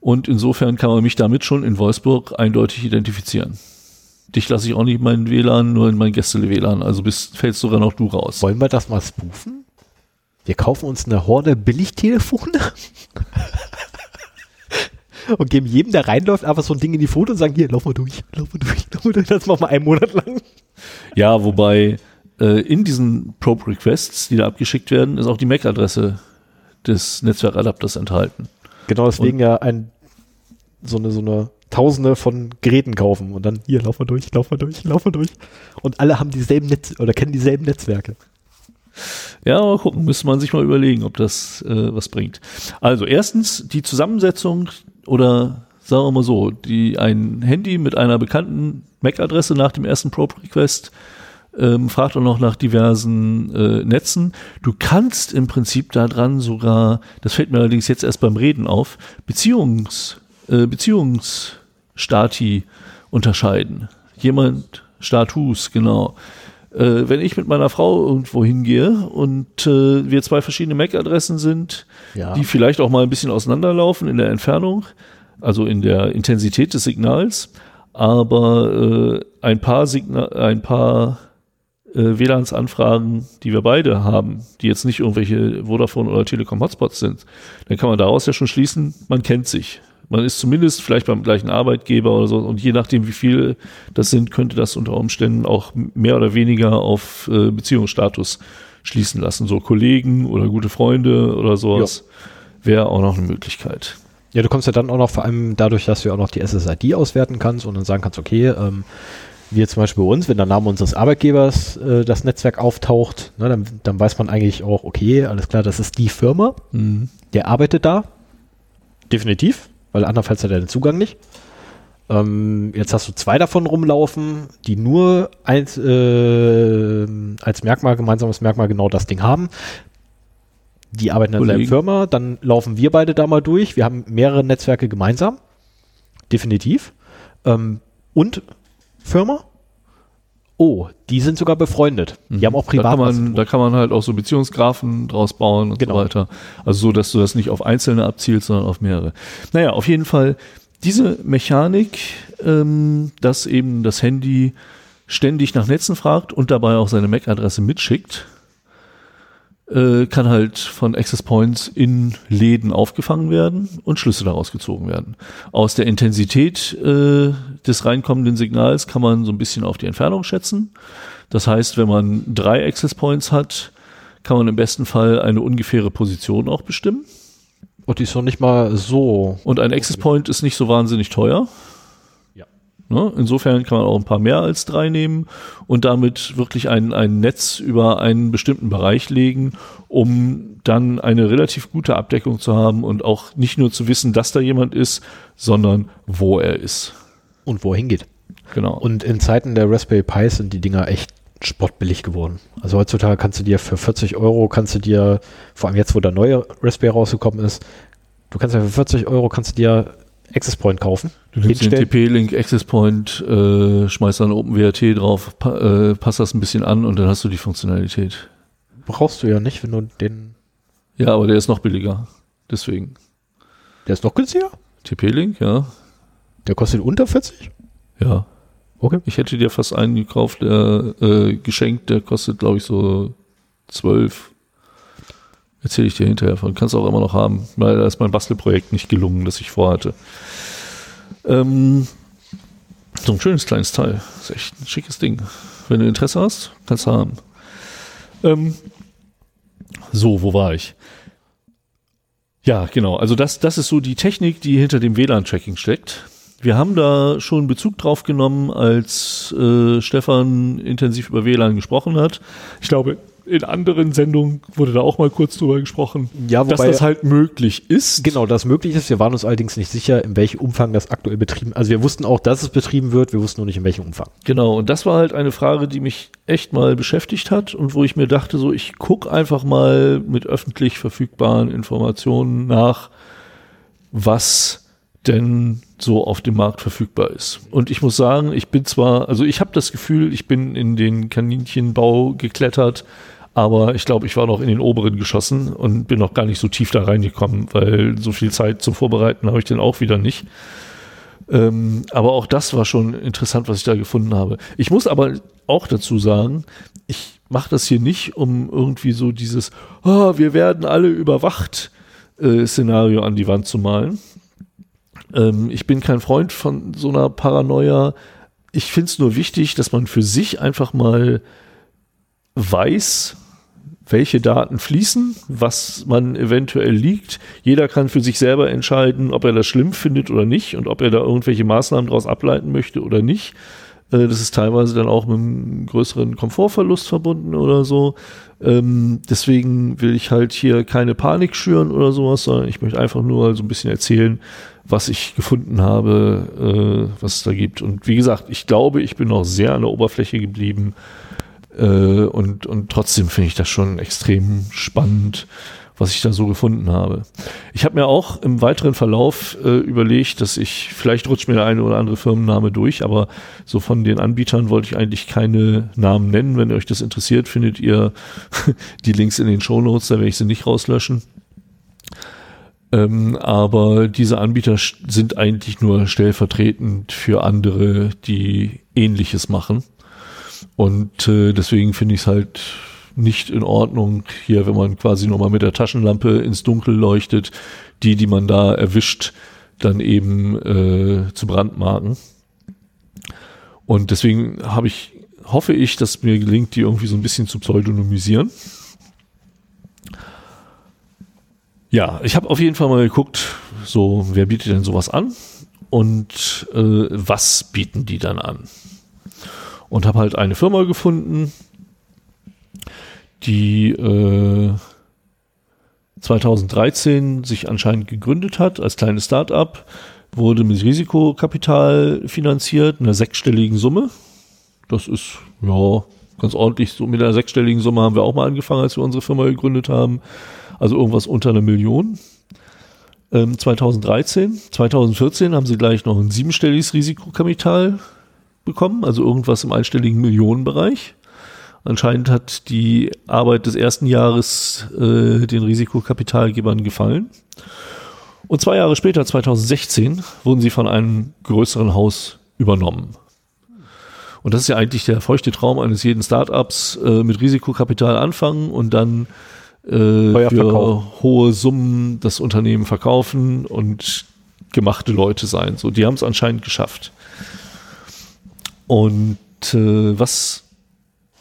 Und insofern kann man mich damit schon in Wolfsburg eindeutig identifizieren. Dich lasse ich auch nicht in meinen WLAN, nur in mein Gästele-WLAN. Also bist, fällst sogar noch du raus. Wollen wir das mal spoofen? Wir kaufen uns eine Horde Billigtelefone und geben jedem, der reinläuft, einfach so ein Ding in die Foto und sagen, hier, lauf mal durch, lauf mal durch, lauf mal durch. Das machen wir einen Monat lang. Ja, wobei äh, in diesen Probe-Requests, die da abgeschickt werden, ist auch die MAC-Adresse des Netzwerkadapters enthalten. Genau, deswegen ja ein, so eine, so eine Tausende von Geräten kaufen und dann hier, lauf mal durch, lauf mal durch, lauf mal durch. Und alle haben dieselben Netz oder kennen dieselben Netzwerke. Ja, mal gucken, müsste man sich mal überlegen, ob das äh, was bringt. Also erstens die Zusammensetzung oder sagen wir mal so, die ein Handy mit einer bekannten MAC-Adresse nach dem ersten Probe-Request ähm, fragt auch noch nach diversen äh, Netzen. Du kannst im Prinzip daran sogar, das fällt mir allerdings jetzt erst beim Reden auf, Beziehungs, äh, Beziehungsstati unterscheiden. Jemand, Status, genau. Äh, wenn ich mit meiner Frau irgendwo hingehe und äh, wir zwei verschiedene MAC-Adressen sind, Ja. die vielleicht auch mal ein bisschen auseinanderlaufen in der Entfernung, also in der Intensität des Signals, aber äh, ein paar Signa ein paar äh, WLANs-Anfragen, die wir beide haben, die jetzt nicht irgendwelche Vodafone oder Telekom Hotspots sind, dann kann man daraus ja schon schließen, man kennt sich. Man ist zumindest vielleicht beim gleichen Arbeitgeber oder so und je nachdem, wie viele das sind, könnte das unter Umständen auch mehr oder weniger auf äh, Beziehungsstatus schließen lassen. So Kollegen oder gute Freunde oder sowas wäre auch noch eine Möglichkeit. Ja, du kommst ja dann auch noch vor allem dadurch, dass du auch noch die SSID auswerten kannst und dann sagen kannst, okay, ähm, wie jetzt zum Beispiel bei uns, wenn der Name unseres Arbeitgebers äh, das Netzwerk auftaucht, ne, dann, dann weiß man eigentlich auch, okay, alles klar, das ist die Firma, der arbeitet da. Definitiv, weil andernfalls hat er den Zugang nicht. Ähm, jetzt hast du zwei davon rumlaufen, die nur als, äh, als Merkmal, gemeinsames Merkmal genau das Ding haben. Die arbeiten in derselben Kollegen. Firma, dann laufen wir beide da mal durch. Wir haben mehrere Netzwerke gemeinsam. Definitiv. Ähm, und Firma? Oh, die sind sogar befreundet. Die haben auch Mhm. Da privat kann, man, da kann man halt auch so Beziehungsgrafen draus bauen und Genau. so weiter. Also so, dass du das nicht auf Einzelne abzielst, sondern auf mehrere. Naja, auf jeden Fall diese Mechanik, ähm, dass eben das Handy ständig nach Netzen fragt und dabei auch seine MAC-Adresse mitschickt, äh, kann halt von Access Points in Läden aufgefangen werden und Schlüsse daraus gezogen werden. Aus der Intensität äh, des reinkommenden Signals kann man so ein bisschen auf die Entfernung schätzen. Das heißt, wenn man drei Access Points hat, kann man im besten Fall eine ungefähre Position auch bestimmen. Und die ist noch nicht mal so. Und ein Access Point ist nicht so wahnsinnig teuer. Ne? Insofern kann man auch ein paar mehr als drei nehmen und damit wirklich ein, ein Netz über einen bestimmten Bereich legen, um dann eine relativ gute Abdeckung zu haben und auch nicht nur zu wissen, dass da jemand ist, sondern wo er ist. Und wohin geht. Genau. Und in Zeiten der Raspberry Pis sind die Dinger echt spottbillig geworden. Also heutzutage kannst du dir für 40 Euro, kannst du dir, vor allem jetzt, wo der neue Raspberry rausgekommen ist, du kannst ja für 40 Euro kannst du dir Access Point kaufen. Du nimmst den. TP-Link Access Point, äh, schmeißt dann OpenWRT drauf, pa äh, passt das ein bisschen an und dann hast du die Funktionalität. Brauchst du ja nicht, wenn du den, Ja, aber der ist noch billiger. Deswegen. der ist noch günstiger. TP-Link, ja. Der kostet unter 40. Ja. Okay. Ich hätte dir fast einen gekauft, der äh, geschenkt, der kostet, glaube ich, so 12. Erzähle ich dir hinterher von. Kannst du auch immer noch haben, weil da ist mein Bastelprojekt nicht gelungen, das ich vorhatte. Ähm, so ein schönes kleines Teil. ist echt ein schickes Ding. Wenn du Interesse hast, kannst du haben. Ähm, so, wo war ich? Ja, genau. Also das, das ist so die Technik, die hinter dem WLAN-Tracking steckt. Wir haben da schon Bezug drauf genommen, als äh, Stefan intensiv über WLAN gesprochen hat. Ich glaube, in anderen Sendungen wurde da auch mal kurz drüber gesprochen, Ja, dass wobei- das halt möglich ist. Genau, das möglich ist. Wir waren uns allerdings nicht sicher, in welchem Umfang das aktuell betrieben Also wir wussten auch, dass es betrieben wird, wir wussten nur nicht, in welchem Umfang. Genau, und das war halt eine Frage, die mich echt mal beschäftigt hat und wo ich mir dachte, so, ich guck einfach mal mit öffentlich verfügbaren Informationen nach, was denn so auf dem Markt verfügbar ist. Und ich muss sagen, ich bin zwar, also ich habe das Gefühl, ich bin in den Kaninchenbau geklettert, aber ich glaube, ich war noch in den oberen Geschossen und bin noch gar nicht so tief da reingekommen, weil so viel Zeit zum Vorbereiten habe ich dann auch wieder nicht. Ähm, aber auch das war schon interessant, was ich da gefunden habe. Ich muss aber auch dazu sagen, ich mache das hier nicht, um irgendwie so dieses, ah, wir werden alle überwacht äh, Szenario an die Wand zu malen. Ähm, ich bin kein Freund von so einer Paranoia. Ich finde es nur wichtig, dass man für sich einfach mal weiß, welche Daten fließen, was man eventuell liegt. Jeder kann für sich selber entscheiden, ob er das schlimm findet oder nicht und ob er da irgendwelche Maßnahmen daraus ableiten möchte oder nicht. Äh, das ist teilweise dann auch mit einem größeren Komfortverlust verbunden oder so. Ähm, deswegen will ich halt hier keine Panik schüren oder sowas, sondern ich möchte einfach nur so ein bisschen erzählen, was ich gefunden habe, äh, was es da gibt. Und wie gesagt, ich glaube, ich bin noch sehr an der Oberfläche geblieben. Äh, und, und trotzdem finde ich das schon extrem spannend, was ich da so gefunden habe. Ich habe mir auch im weiteren Verlauf äh, überlegt, dass ich, vielleicht rutscht mir der eine oder andere Firmenname durch, aber so von den Anbietern wollte ich eigentlich keine Namen nennen. Wenn euch das interessiert, findet ihr die Links in den Show Notes, da werde ich sie nicht rauslöschen. Ähm, aber diese Anbieter sind eigentlich nur stellvertretend für andere, die ähnliches machen. Und äh, deswegen finde ich es halt nicht in Ordnung, hier, wenn man quasi nochmal mit der Taschenlampe ins Dunkel leuchtet, die, die man da erwischt, dann eben äh, zu brandmarken. Und deswegen habe ich, hoffe ich, dass mir gelingt, die irgendwie so ein bisschen zu pseudonymisieren. Ja, ich habe auf jeden Fall mal geguckt, so, wer bietet denn sowas an und äh, was bieten die dann an? Und habe halt eine Firma gefunden, die äh, 2013 sich anscheinend gegründet hat als kleines Start-up, wurde mit Risikokapital finanziert, einer sechsstelligen Summe. Das ist ja ganz ordentlich. So mit einer sechsstelligen Summe haben wir auch mal angefangen, als wir unsere Firma gegründet haben. Also irgendwas unter einer Million. Ähm, 2013, 2014 haben sie gleich noch ein siebenstelliges Risikokapital bekommen, also irgendwas im einstelligen Millionenbereich. Anscheinend hat die Arbeit des ersten Jahres äh, den Risikokapitalgebern gefallen. Und zwei Jahre später, 2016, wurden sie von einem größeren Haus übernommen. Und das ist ja eigentlich der feuchte Traum eines jeden Startups, äh, mit Risikokapital anfangen und dann äh, für hohe Summen das Unternehmen verkaufen und gemachte Leute sein. So, die haben es anscheinend geschafft. Und äh, was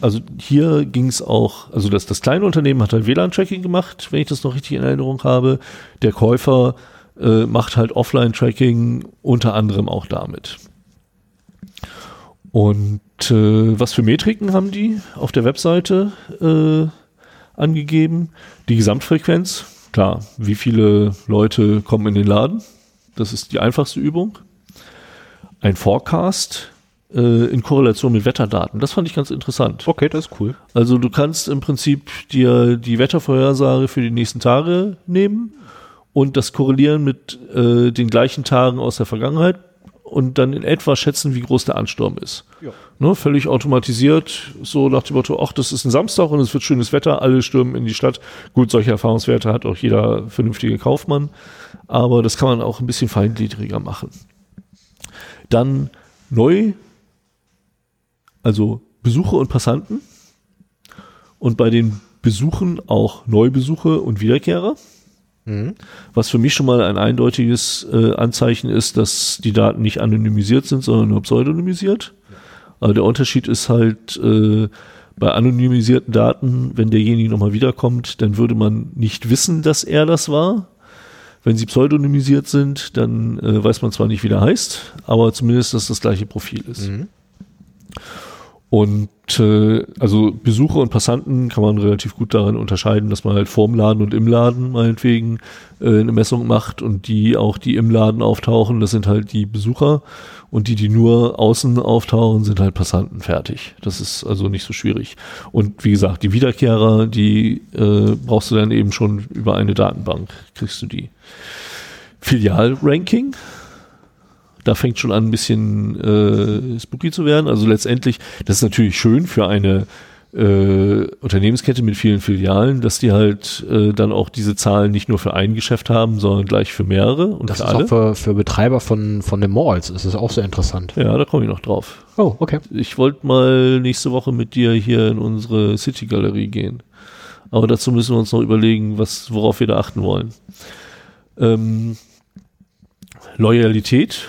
also hier ging es auch, also das, das kleine Unternehmen hat halt WLAN-Tracking gemacht, wenn ich das noch richtig in Erinnerung habe. Der Käufer äh, macht halt Offline-Tracking unter anderem auch damit. Und äh, was für Metriken haben die auf der Webseite äh, angegeben? Die Gesamtfrequenz, klar, wie viele Leute kommen in den Laden? Das ist die einfachste Übung. Ein Forecast, äh, in Korrelation mit Wetterdaten. Das fand ich ganz interessant. Okay, das ist cool. Also du kannst im Prinzip dir die Wettervorhersage für die nächsten Tage nehmen und das korrelieren mit äh, den gleichen Tagen aus der Vergangenheit und dann in etwa schätzen, wie groß der Ansturm ist. Ja. Ne, völlig automatisiert, so nach dem Motto, ach, das ist ein Samstag und es wird schönes Wetter, alle stürmen in die Stadt. Gut, solche Erfahrungswerte hat auch jeder vernünftige Kaufmann, aber das kann man auch ein bisschen feingliedriger machen. Dann neu also Besucher und Passanten und bei den Besuchen auch Neubesuche und Wiederkehrer. Mhm. Was für mich schon mal ein eindeutiges äh, Anzeichen ist, dass die Daten nicht anonymisiert sind, sondern nur pseudonymisiert. Aber der Unterschied ist halt, äh, bei anonymisierten Daten, wenn derjenige nochmal wiederkommt, dann würde man nicht wissen, dass er das war. Wenn sie pseudonymisiert sind, dann äh, weiß man zwar nicht, wie der heißt, aber zumindest, dass das gleiche Profil ist. Mhm. Und äh, also Besucher und Passanten kann man relativ gut darin unterscheiden, dass man halt vorm Laden und im Laden meinetwegen äh, eine Messung macht und die auch, die im Laden auftauchen, das sind halt die Besucher und die, die nur außen auftauchen, sind halt Passanten fertig. Das ist also nicht so schwierig. Und wie gesagt, die Wiederkehrer, die äh, brauchst du dann eben schon über eine Datenbank, kriegst du die. Filialranking, da fängt schon an, ein bisschen äh, spooky zu werden. Also letztendlich, das ist natürlich schön für eine äh, Unternehmenskette mit vielen Filialen, dass die halt äh, dann auch diese Zahlen nicht nur für ein Geschäft haben, sondern gleich für mehrere und das für ist alle. auch für, für Betreiber von, von den Malls ist es auch sehr interessant. Ja, da komme ich noch drauf. Oh, okay. Ich wollte mal nächste Woche mit dir hier in unsere City-Galerie gehen. Aber dazu müssen wir uns noch überlegen, was, worauf wir da achten wollen. Ähm, Loyalität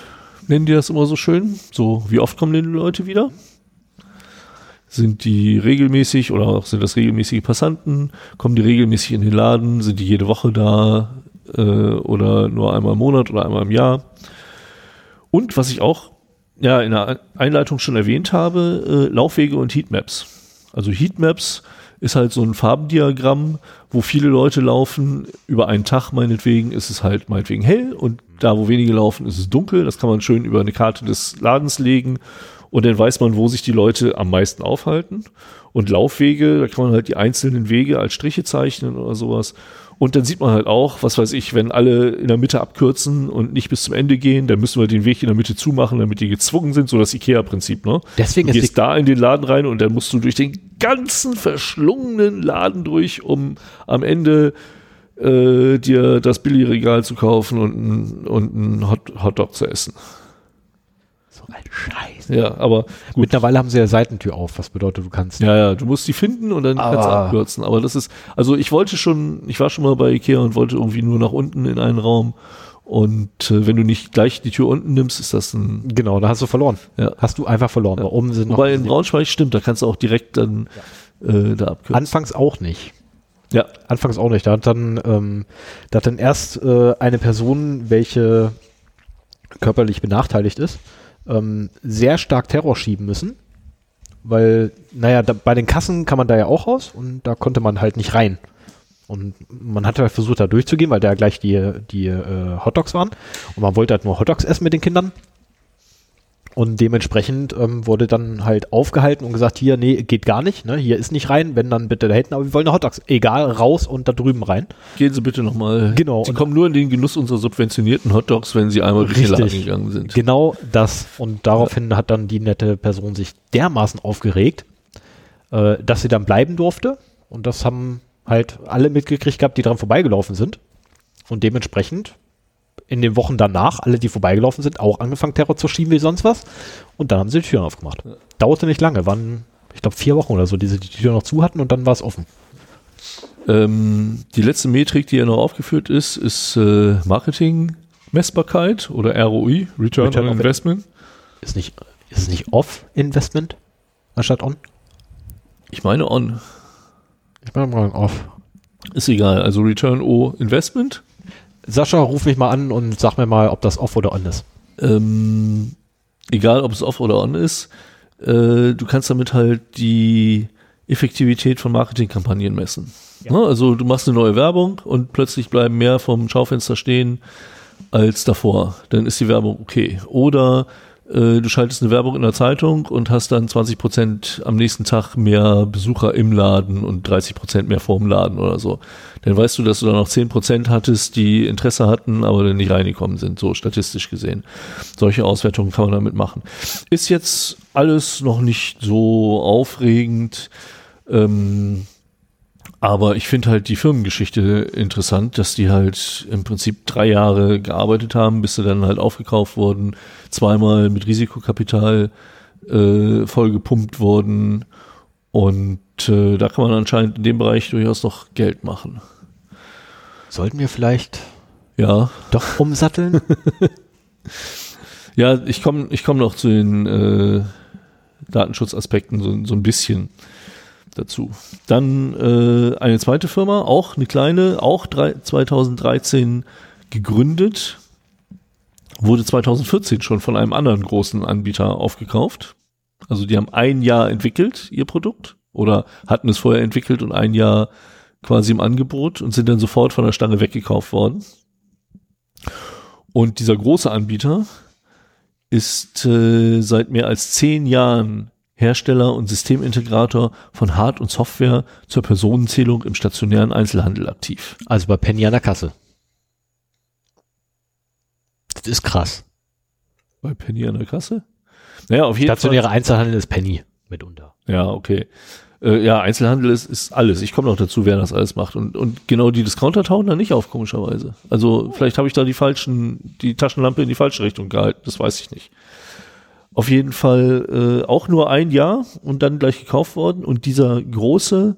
nennen die das immer so schön. So, wie oft kommen denn die Leute wieder? Sind die regelmäßig oder sind das regelmäßige Passanten? Kommen die regelmäßig in den Laden? Sind die jede Woche da? Äh, oder nur einmal im Monat oder einmal im Jahr? Und was ich auch ja in der Einleitung schon erwähnt habe, äh, Laufwege und Heatmaps. Also Heatmaps ist halt so ein Farbendiagramm, wo viele Leute laufen. Über einen Tag meinetwegen ist es halt meinetwegen hell und da, wo wenige laufen, ist es dunkel. Das kann man schön über eine Karte des Ladens legen und dann weiß man, wo sich die Leute am meisten aufhalten. Und Laufwege, da kann man halt die einzelnen Wege als Striche zeichnen oder sowas. Und dann sieht man halt auch, was weiß ich, wenn alle in der Mitte abkürzen und nicht bis zum Ende gehen, dann müssen wir den Weg in der Mitte zumachen, damit die gezwungen sind, so das Ikea-Prinzip, ne? Deswegen du ist gehst da in den Laden rein und dann musst du durch den ganzen verschlungenen Laden durch, um am Ende äh, dir das Billigregal zu kaufen und und ein Hot, Hotdog zu essen. So ein Scheiß. Ja, aber gut. Mittlerweile haben sie ja Seitentür auf, was bedeutet, du kannst. Ja, ja, du musst die finden und dann kannst du Aber- abkürzen. Aber das ist, also ich wollte schon, ich war schon mal bei Ikea und wollte irgendwie nur nach unten in einen Raum. Und äh, wenn du nicht gleich die Tür unten nimmst, ist das ein. Genau, da hast du verloren. Ja. Hast du einfach verloren. Da oben sind noch. Wobei in Braunschweig stimmt, da kannst du auch direkt dann äh, da abkürzen. Anfangs auch nicht. ja, Anfangs auch nicht. Da hat dann, ähm, da hat dann erst äh, eine Person, welche körperlich benachteiligt ist, ähm, sehr stark Terror schieben müssen. Weil, naja, da, bei den Kassen kann man da ja auch raus und da konnte man halt nicht rein. Und man hatte halt versucht, da durchzugehen, weil da gleich die, die äh, Hotdogs waren. Und man wollte halt nur Hotdogs essen mit den Kindern. Und dementsprechend ähm, wurde dann halt aufgehalten und gesagt, hier, nee, geht gar nicht, ne? Hier ist nicht rein, wenn dann bitte da hinten, aber wir wollen Hotdogs. Egal, raus und da drüben rein. gehen Sie bitte nochmal. Genau. Sie Und- kommen nur in den Genuss unserer subventionierten Hotdogs, wenn Sie einmal durch den Laden gegangen sind. Genau das. Und daraufhin hat dann die nette Person sich dermaßen aufgeregt, äh, dass sie dann bleiben durfte. Und das haben halt alle mitgekriegt gehabt, die dran vorbeigelaufen sind. Und dementsprechend in den Wochen danach, alle, die vorbeigelaufen sind, auch angefangen, Terror zu schieben wie sonst was. Und dann haben sie die Türen aufgemacht. Dauerte nicht lange, waren, ich glaube, vier Wochen oder so, die sie die Tür noch zu hatten und dann war es offen. Ähm, die letzte Metrik, die ja noch aufgeführt ist, ist äh, Marketing-Messbarkeit oder ROI, Return, Return on Investment. Ist nicht, ist es nicht Off-Investment anstatt On? Ich meine on. Ich meine mal Off. Ist egal. Also Return O Investment. Sascha, ruf mich mal an und sag mir mal, ob das Off oder On ist. Ähm, egal, ob es off oder on ist. Äh, du kannst damit halt die Effektivität von Marketingkampagnen messen. Ja. Ne? Also du machst eine neue Werbung und plötzlich bleiben mehr vom Schaufenster stehen als davor. Dann ist die Werbung okay. Oder äh, du schaltest eine Werbung in der Zeitung und hast dann 20 Prozent am nächsten Tag mehr Besucher im Laden und 30 Prozent mehr vorm Laden oder so. Dann weißt du, dass du da noch 10 Prozent hattest, die Interesse hatten, aber dann nicht reingekommen sind, so statistisch gesehen. Solche Auswertungen kann man damit machen. Ist jetzt alles noch nicht so aufregend. Ähm, aber ich finde halt die Firmengeschichte interessant, dass die halt im Prinzip drei Jahre gearbeitet haben, bis sie dann halt aufgekauft wurden, zweimal mit Risikokapital äh, vollgepumpt wurden und äh, da kann man anscheinend in dem Bereich durchaus noch Geld machen. Sollten wir vielleicht Ja, doch umsatteln? ja, ich komme ich komm noch zu den äh, Datenschutzaspekten so, so ein bisschen dazu. Dann äh, eine zweite Firma, auch eine kleine, auch drei, 2013 gegründet, wurde 2014 schon von einem anderen großen Anbieter aufgekauft. Also die haben ein Jahr entwickelt, ihr Produkt, oder hatten es vorher entwickelt und ein Jahr quasi im Angebot und sind dann sofort von der Stange weggekauft worden. Und dieser große Anbieter ist äh, seit mehr als zehn Jahren Hersteller und Systemintegrator von Hard- und Software zur Personenzählung im stationären Einzelhandel aktiv. also bei Penny an der Kasse. Das ist krass. Bei Penny an der Kasse? Naja, auf jeden Fall. Stationäre Einzelhandel ist Penny mitunter. Ja, okay. Äh, ja, Einzelhandel ist, ist alles. Ich komme noch dazu, wer das alles macht. Und, und genau die Discounter tauchen da nicht auf, komischerweise. Also vielleicht habe ich da die falschen, die Taschenlampe in die falsche Richtung gehalten. Das weiß ich nicht. Auf jeden Fall äh, auch nur ein Jahr und dann gleich gekauft worden. Und dieser große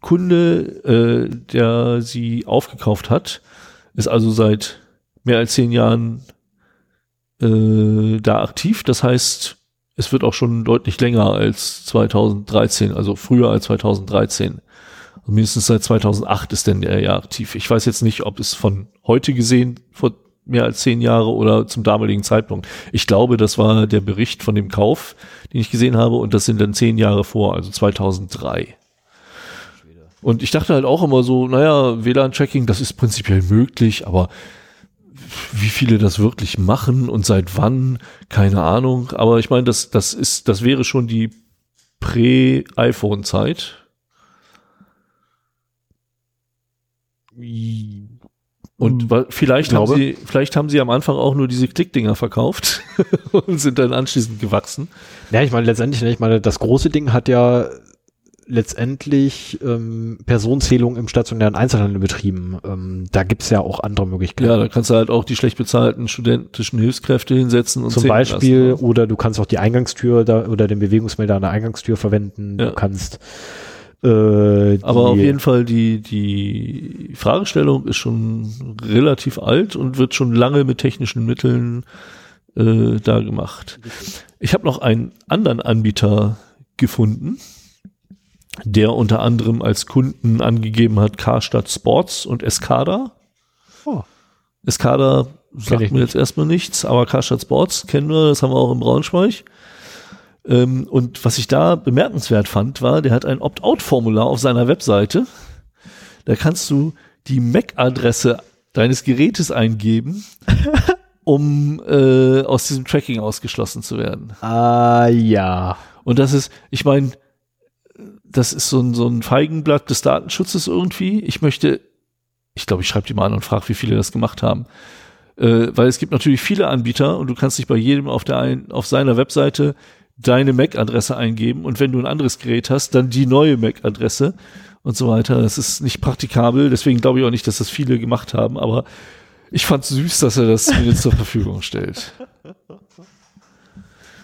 Kunde, äh, der sie aufgekauft hat, ist also seit mehr als zehn Jahren äh, da aktiv. Das heißt, es wird auch schon deutlich länger als 2013, also früher als 2013. Also mindestens seit 2008 ist denn der ja aktiv. Ich weiß jetzt nicht, ob es von heute gesehen vor mehr als zehn Jahre oder zum damaligen Zeitpunkt. Ich glaube, das war der Bericht von dem Kauf, den ich gesehen habe und das sind dann zehn Jahre vor, also 2003. Und ich dachte halt auch immer so, naja, WLAN-Tracking, das ist prinzipiell möglich, aber wie viele das wirklich machen und seit wann, keine Ahnung. Aber ich meine, das, das ist, das wäre schon die Prä-iPhone-Zeit. Und wa- vielleicht haben sie, vielleicht haben sie am Anfang auch nur diese Klickdinger verkauft und sind dann anschließend gewachsen. Ja, ich meine, letztendlich, ne, ich meine, das große Ding hat ja letztendlich ähm, Personenzählung im stationären Einzelhandel betrieben. Ähm, da gibt's ja auch andere Möglichkeiten. Ja, da kannst du halt auch die schlecht bezahlten studentischen Hilfskräfte hinsetzen und Zum Beispiel, lassen. ne? oder du kannst auch die Eingangstür da, oder den Bewegungsmelder an der Eingangstür verwenden. Ja. Du kannst äh, Aber auf jeden Fall die, die Fragestellung ist schon relativ alt und wird schon lange mit technischen Mitteln äh, da gemacht. Ich habe noch einen anderen Anbieter gefunden, der unter anderem als Kunden angegeben hat Karstadt Sports und Escada. Oh. Escada sagt mir jetzt erstmal nichts, aber Karstadt Sports kennen wir, das haben wir auch in Braunschweig. Ähm, und was ich da bemerkenswert fand, war, der hat ein Opt-out-Formular auf seiner Webseite. Da kannst du die MAC-Adresse deines Gerätes eingeben, um äh, aus diesem Tracking ausgeschlossen zu werden. Ah, ja. Und das ist, ich meine, das ist so ein, so ein Feigenblatt des Datenschutzes irgendwie. Ich möchte, ich glaube, ich schreibe die mal an und frage, wie viele das gemacht haben. Äh, weil es gibt natürlich viele Anbieter und du kannst dich bei jedem auf, der ein, auf seiner Webseite deine MAC-Adresse eingeben und wenn du ein anderes Gerät hast, dann die neue MAC-Adresse und so weiter. Das ist nicht praktikabel, deswegen glaube ich auch nicht, dass das viele gemacht haben, aber ich fand süß, dass er das mir jetzt zur Verfügung stellt.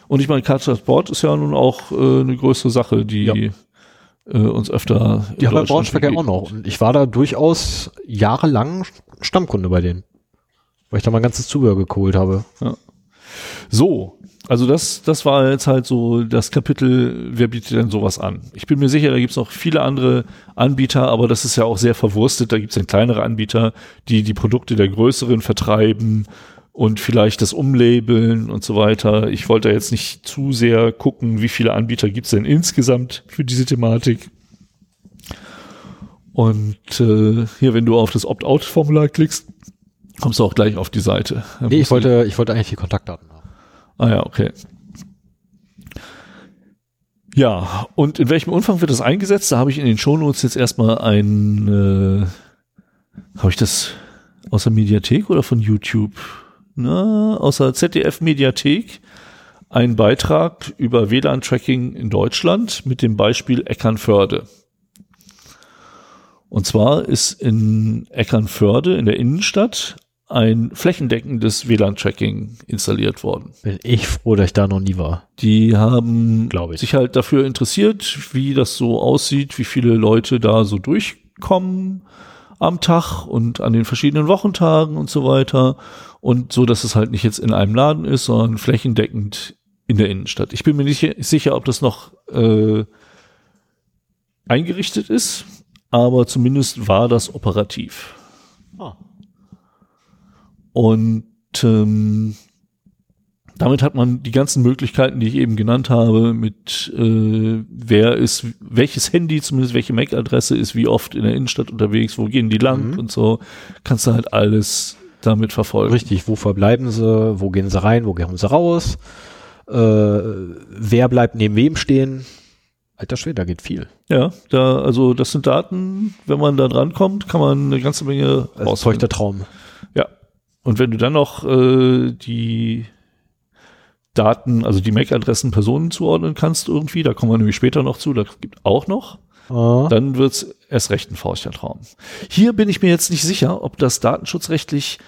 Und ich meine, Karstadt Sport ist ja nun auch äh, eine größere Sache, die Ja. äh, uns öfter Die haben wir Braunschweig ja auch noch. Und ich war da durchaus jahrelang Stammkunde bei denen. Weil ich da mein ganzes Zubehör geholt habe. So, also das, das war jetzt halt so das Kapitel, wer bietet denn sowas an? Ich bin mir sicher, da gibt's noch viele andere Anbieter, aber das ist ja auch sehr verwurstet. Da gibt's dann kleinere Anbieter, die die Produkte der größeren vertreiben und vielleicht das umlabeln und so weiter. Ich wollte da jetzt nicht zu sehr gucken, wie viele Anbieter gibt's denn insgesamt für diese Thematik. Und äh, hier, wenn du auf das Opt-out-Formular klickst, kommst du auch gleich auf die Seite. Nee, ich wollte, ich wollte eigentlich die Kontaktdaten haben. Ah ja, okay. Ja, und in welchem Umfang wird das eingesetzt? Da habe ich in den Shownotes jetzt erstmal ein, äh, habe ich das aus der Mediathek oder von YouTube? Na, aus der ZDF-Mediathek ein Beitrag über WLAN-Tracking in Deutschland mit dem Beispiel Eckernförde. Und zwar ist in Eckernförde in der Innenstadt ein flächendeckendes WLAN-Tracking installiert worden. Bin ich froh, dass ich da noch nie war. Die haben sich halt dafür interessiert, wie das so aussieht, wie viele Leute da so durchkommen am Tag und an den verschiedenen Wochentagen und so weiter. Und so, dass es halt nicht jetzt in einem Laden ist, sondern flächendeckend in der Innenstadt. Ich bin mir nicht sicher, ob das noch äh, eingerichtet ist, aber zumindest war das operativ. Ah. Und ähm, damit hat man die ganzen Möglichkeiten, die ich eben genannt habe, mit äh, wer ist, welches Handy, zumindest welche MAC-Adresse ist wie oft in der Innenstadt unterwegs, wo gehen die lang Mhm. und so, kannst du halt alles damit verfolgen. Richtig, wo verbleiben sie, wo gehen sie rein, wo gehen sie raus, äh, wer bleibt neben wem stehen. Alter Schwede, da geht viel. Ja, da, also das sind Daten, wenn man da dran kommt, kann man eine ganze Menge rausfinden. feuchter Traum. Und wenn du dann noch äh, die Daten, also die MAC-Adressen Personen zuordnen kannst irgendwie, da kommen wir nämlich später noch zu, das gibt auch noch, Ah. dann wird's erst recht ein fauchter Traum. Hier bin ich mir jetzt nicht sicher, ob das datenschutzrechtlich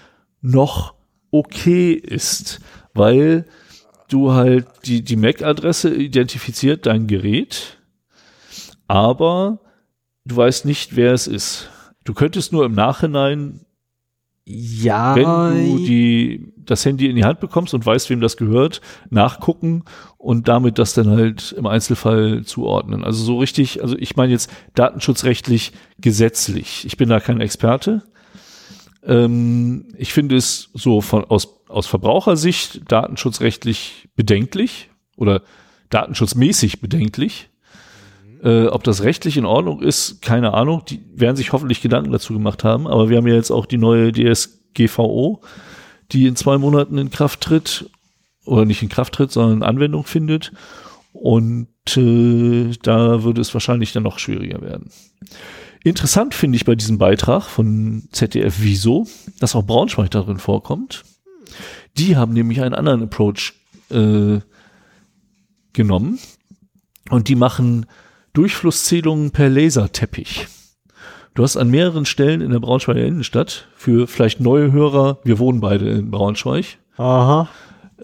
noch okay ist, weil du halt die, die MAC-Adresse identifiziert dein Gerät, aber du weißt nicht, wer es ist. Du könntest nur im Nachhinein Ja, wenn du die, das Handy in die Hand bekommst und weißt, wem das gehört, nachgucken und damit das dann halt im Einzelfall zuordnen. Also so richtig, also ich meine jetzt datenschutzrechtlich gesetzlich. Ich bin da kein Experte. Ähm, ich finde es so von, aus, aus Verbrauchersicht datenschutzrechtlich bedenklich oder datenschutzmäßig bedenklich. Äh, ob das rechtlich in Ordnung ist, keine Ahnung. Die werden sich hoffentlich Gedanken dazu gemacht haben. Aber wir haben ja jetzt auch die neue DSGVO, die in zwei Monaten in Kraft tritt oder nicht in Kraft tritt, sondern Anwendung findet. Und äh, da würde es wahrscheinlich dann noch schwieriger werden. Interessant finde ich bei diesem Beitrag von ZDF Wieso, dass auch Braunschweig darin vorkommt. Die haben nämlich einen anderen Approach äh, genommen und die machen Durchflusszählungen per Laserteppich. Du hast an mehreren Stellen in der Braunschweiger Innenstadt, für vielleicht neue Hörer, wir wohnen beide in Braunschweig, Aha.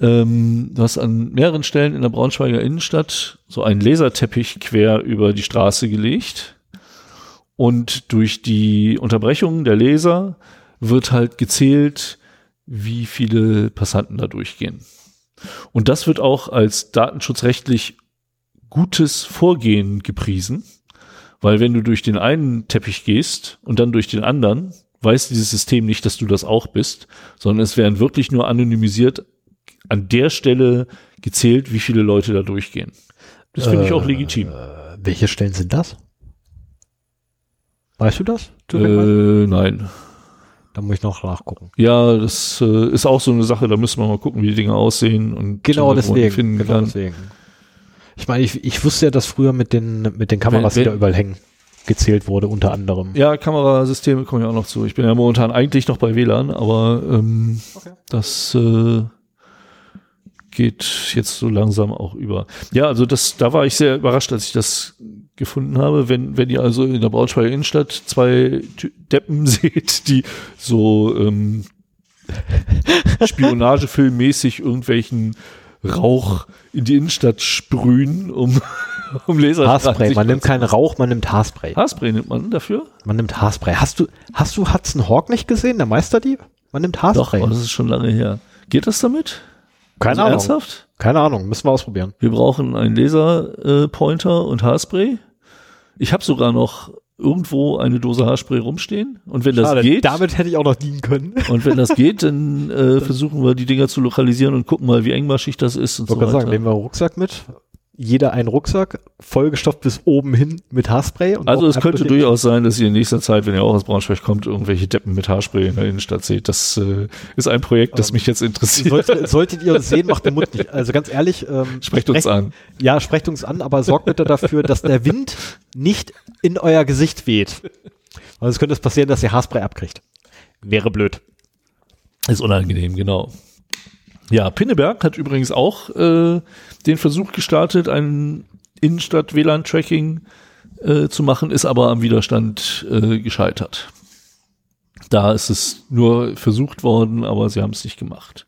ähm, du hast an mehreren Stellen in der Braunschweiger Innenstadt so einen Laserteppich quer über die Straße gelegt. Und durch die Unterbrechungen der Laser wird halt gezählt, wie viele Passanten da durchgehen. Und das wird auch als datenschutzrechtlich gutes Vorgehen gepriesen, weil wenn du durch den einen Teppich gehst und dann durch den anderen, weiß dieses System nicht, dass du das auch bist, sondern es werden wirklich nur anonymisiert an der Stelle gezählt, wie viele Leute da durchgehen. Das finde ich auch legitim. Äh, welche Stellen sind das? Weißt du das? Äh, nein. da muss ich noch nachgucken. Ja, das äh, ist auch so eine Sache, da müssen wir mal gucken, wie die Dinge aussehen und Genau äh, deswegen. finden Genau kann. deswegen. Ich meine, ich, ich wusste ja, dass früher mit den, mit den Kameras, Wenn- die da überall hängen, gezählt wurde, unter anderem. Ja, Kamerasysteme kommen ja auch noch zu. Ich bin ja momentan eigentlich noch bei WLAN, aber ähm, Okay. das äh, geht jetzt so langsam auch über. Ja, also das, da war ich sehr überrascht, als ich das gefunden habe. Wenn, wenn ihr also in der Braunschweiger Innenstadt zwei Deppen seht, die so ähm, Spionagefilmmäßig irgendwelchen Rauch in die Innenstadt sprühen, um, um Laser Haarspray. Man nimmt keinen Rauch, man nimmt Haarspray. Haarspray nimmt man dafür? Man nimmt Haarspray. Hast du, hast du Hudson Hawk nicht gesehen, der Meisterdieb? Man nimmt Doch, Haarspray. aber das ist schon lange her. Geht das damit? Keine Also Ahnung. Ernsthaft? Keine Ahnung. Müssen wir ausprobieren. Wir brauchen einen Laserpointer äh, und Haarspray. Ich habe sogar noch irgendwo eine Dose Haarspray rumstehen. Und wenn das Schade, geht, Damit hätte ich auch noch dienen können. und wenn das geht, dann äh, versuchen wir die Dinger zu lokalisieren und gucken mal, wie engmaschig das ist und Ich wollte so weiter. sagen, nehmen wir einen Rucksack mit. Jeder einen Rucksack, vollgestopft bis oben hin mit Haarspray. Und also es könnte durchaus sein, dass ihr in nächster Zeit, wenn ihr auch aus Braunschweig kommt, irgendwelche Deppen mit Haarspray in der Innenstadt seht. Das äh, ist ein Projekt, das Ähm, mich jetzt interessiert. Sollte, solltet ihr uns sehen, macht den Mund nicht. Also ganz ehrlich, ähm, Sprecht uns an. Ja, sprecht uns an, aber sorgt bitte dafür, dass der Wind nicht in euer Gesicht weht. Weil es könnte es passieren, dass ihr Haarspray abkriegt. Wäre blöd. Ist unangenehm, genau. Ja, Pinneberg hat übrigens auch äh, den Versuch gestartet, ein Innenstadt-WLAN-Tracking äh, zu machen, ist aber am Widerstand äh, gescheitert. Da ist es nur versucht worden, aber sie haben es nicht gemacht.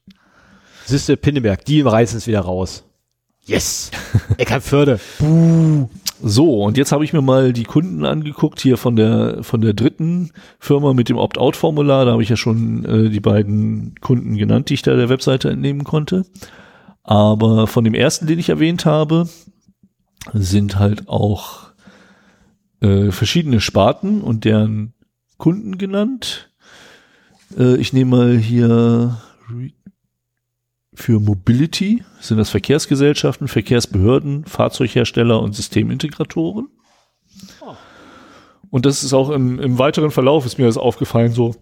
Siehste, Pinneberg, die reißen es wieder raus. Yes! Eckernförde. So, und jetzt habe ich mir mal die Kunden angeguckt, hier von der, von der dritten Firma mit dem Opt-out-Formular. Da habe ich ja schon äh, die beiden Kunden genannt, die ich da der Webseite entnehmen konnte. Aber von dem ersten, den ich erwähnt habe, sind halt auch äh, verschiedene Sparten und deren Kunden genannt. Äh, ich nehme mal hier für Mobility sind das Verkehrsgesellschaften, Verkehrsbehörden, Fahrzeughersteller und Systemintegratoren. Und das ist auch im, im weiteren Verlauf ist mir das aufgefallen, so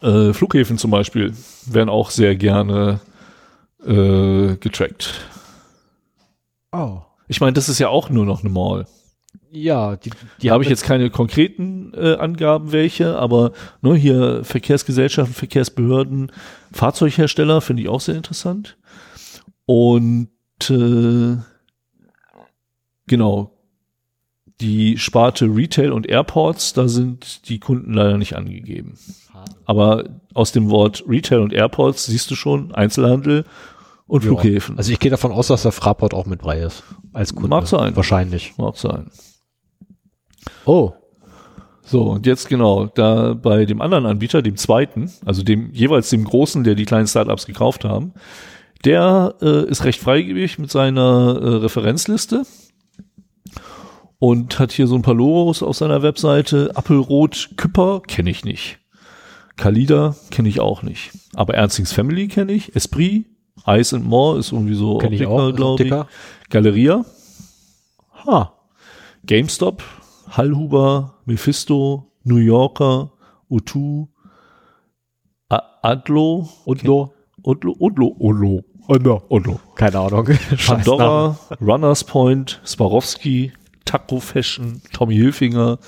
äh, Flughäfen zum Beispiel werden auch sehr gerne äh, getrackt. Oh. Ich meine, das ist ja auch nur noch eine Mall. Ja, die, die habe ich jetzt keine konkreten äh, Angaben, welche, aber ne, hier Verkehrsgesellschaften, Verkehrsbehörden, Fahrzeughersteller finde ich auch sehr interessant. Und äh, genau, die Sparte Retail und Airports, da sind die Kunden leider nicht angegeben. Aber aus dem Wort Retail und Airports siehst du schon Einzelhandel und Ja. Flughäfen. Also ich gehe davon aus, dass der Fraport auch mit bei ist. Als Kunde. Mag sein. Wahrscheinlich. Mag sein. Oh. So, und jetzt genau, da bei dem anderen Anbieter, dem zweiten, also dem jeweils dem großen, der die kleinen Startups gekauft haben, der äh, ist recht freigebig mit seiner äh, Referenzliste und hat hier so ein paar Logos auf seiner Webseite. Appelrot Küpper kenne ich nicht. Kalida kenne ich auch nicht. Aber Ernstings Family kenne ich. Esprit, Ice and More ist irgendwie so Kenn ich auch, ist glaube ich. dicker. Galeria, Ha. GameStop, Hallhuber, Mephisto, New Yorker, U2, A Adlo, Udlo. Odlo, Odlo, Odlo, Odlo, Odlo. Keine Ahnung. Pandora, Runners Point, Swarovski, Taco Fashion, Tommy Hilfinger,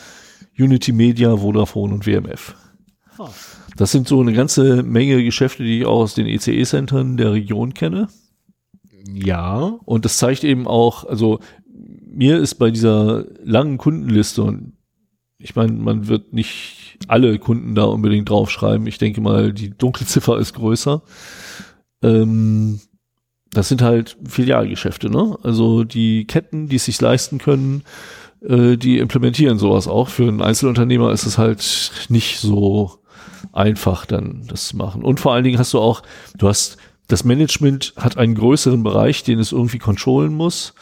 Unity Media, Vodafone und WMF. Ah. Das sind so eine ganze Menge Geschäfte, die ich auch aus den ECE-Centern der Region kenne. Ja. Und das zeigt eben auch, also mir ist bei dieser langen Kundenliste und ich meine, man wird nicht alle Kunden da unbedingt draufschreiben. Ich denke mal, die Dunkelziffer ist größer. Ähm, das sind halt Filialgeschäfte, ne? Also die Ketten, die es sich leisten können, äh, die implementieren sowas auch. Für einen Einzelunternehmer ist es halt nicht so einfach, dann das zu machen. Und vor allen Dingen hast du auch, du hast das Management hat einen größeren Bereich, den es irgendwie controllen muss.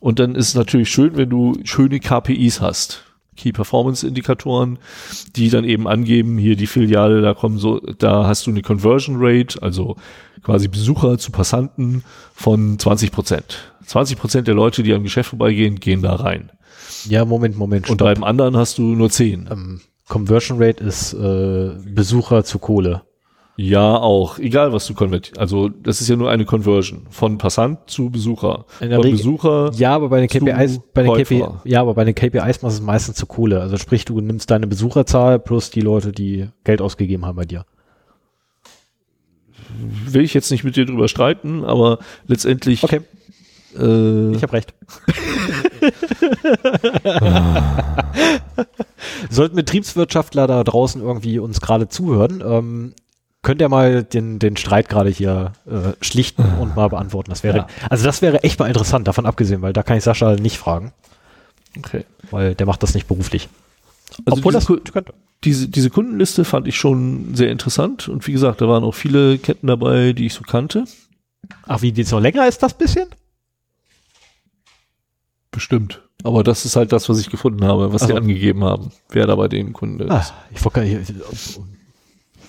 Und dann ist es natürlich schön, wenn du schöne KPIs hast. Key Performance Indikatoren, die dann eben angeben, hier die Filiale, da kommen so, da hast du eine Conversion Rate, also quasi Besucher zu Passanten von 20 Prozent. 20 Prozent der Leute, die am Geschäft vorbeigehen, gehen da rein. Ja, Moment, Moment. Und stopp. beim anderen hast du nur 10. ähm, Conversion Rate ist äh, Besucher zu Kohle. Ja, auch. Egal, was du konvertierst. Also, das ist ja nur eine Conversion. Von Passant zu Besucher. In der Von Regel- Besucher. Ja, aber bei den KPIs, bei den KPI, ja, aber bei den KPIs machst du es meistens zu Kohle. Also sprich, du nimmst deine Besucherzahl plus die Leute, die Geld ausgegeben haben bei dir. Will ich jetzt nicht mit dir drüber streiten, aber letztendlich. Okay, Äh, ich habe recht. Sollten Betriebswirtschaftler da draußen irgendwie uns gerade zuhören, ähm, könnt ihr mal den, den Streit gerade hier äh, schlichten und mal beantworten. Das wäre, Ja. also das wäre echt mal interessant, davon abgesehen, weil da kann ich Sascha nicht fragen, okay. weil der macht das nicht beruflich. Also Obwohl diese, das könnte. diese, diese Kundenliste fand ich schon sehr interessant. Und wie gesagt, da waren auch viele Ketten dabei, die ich so kannte. Ach, wie, die noch länger ist das bisschen? Bestimmt. Aber das ist halt das, was ich gefunden habe, was sie Also- angegeben haben, wer da bei den Kunden ist. Ah, ich wollte gar nicht.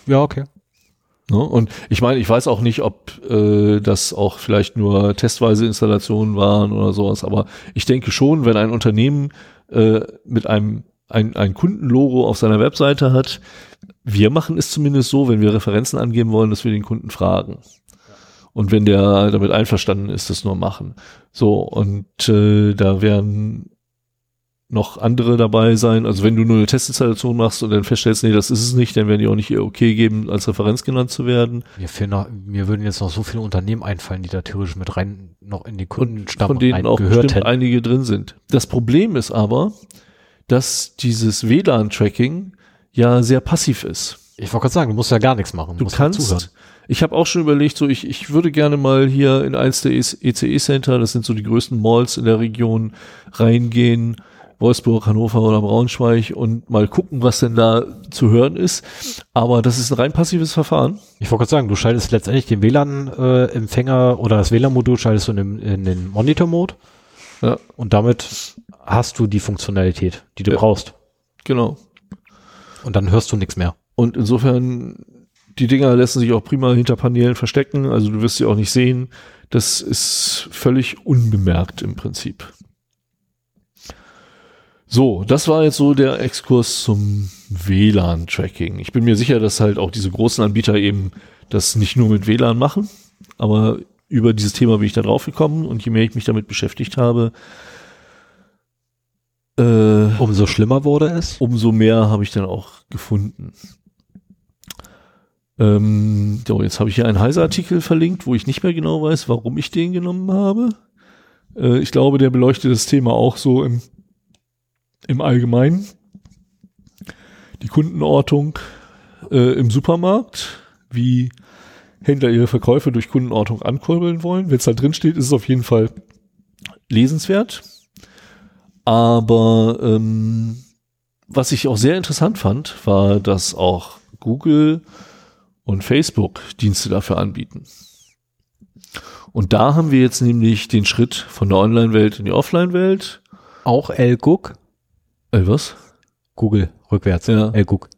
Ja, okay. Ne? Und ich meine, ich weiß auch nicht, ob äh, das auch vielleicht nur testweise Installationen waren oder sowas, aber ich denke schon, wenn ein Unternehmen äh, mit einem ein, ein Kundenlogo auf seiner Webseite hat, wir machen es zumindest so, wenn wir Referenzen angeben wollen, dass wir den Kunden fragen. Und wenn der damit einverstanden ist, das nur machen. So, und äh, da werden noch andere dabei sein. Also wenn du nur eine Testinstallation machst und dann feststellst, nee, das ist es nicht, dann werden die auch nicht ihr okay geben, als Referenz genannt zu werden. Mir, fehlen noch, mir würden jetzt noch so viele Unternehmen einfallen, die da theoretisch mit rein noch in die Kundenstamm von denen auch gehört bestimmt hätten. einige drin sind. Das Problem ist aber, dass dieses WLAN-Tracking ja sehr passiv ist. Ich wollte gerade sagen, du musst ja gar nichts machen. Du zuhören. kannst, ich habe auch schon überlegt, so ich, ich würde gerne mal hier in eins der ECE-Center, das sind so die größten Malls in der Region, reingehen, Wolfsburg, Hannover oder Braunschweig und mal gucken, was denn da zu hören ist. Aber das ist ein rein passives Verfahren. Ich wollte gerade sagen, du schaltest letztendlich den WLAN-Empfänger oder das WLAN-Modul schaltest du in, den- in den Monitor-Mode Ja, und damit hast du die Funktionalität, die du Ja. brauchst. genau. Und dann hörst du nichts mehr. Und insofern, die Dinger lassen sich auch prima hinter Paneelen verstecken. Also du wirst sie auch nicht sehen. Das ist völlig unbemerkt im Prinzip. So, das war jetzt so der Exkurs zum WLAN-Tracking. Ich bin mir sicher, dass halt auch diese großen Anbieter eben das nicht nur mit WLAN machen, aber über dieses Thema bin ich da drauf gekommen und je mehr ich mich damit beschäftigt habe, äh, Umso schlimmer wurde es. umso mehr habe ich dann auch gefunden. Ähm, so, jetzt habe ich hier einen Heise-Artikel verlinkt, wo ich nicht mehr genau weiß, warum ich den genommen habe. Äh, ich glaube, der beleuchtet das Thema auch so im, im Allgemeinen. Die Kundenortung äh, im Supermarkt, wie Händler ihre Verkäufe durch Kundenortung ankurbeln wollen. Wenn es da drin steht, ist es auf jeden Fall lesenswert. Aber ähm, was ich auch sehr interessant fand, war, dass auch Google und Facebook Dienste dafür anbieten. Und da haben wir jetzt nämlich den Schritt von der Online-Welt in die Offline-Welt. Auch LGUG. Äh, was? Google, rückwärts. Ja. LGUG.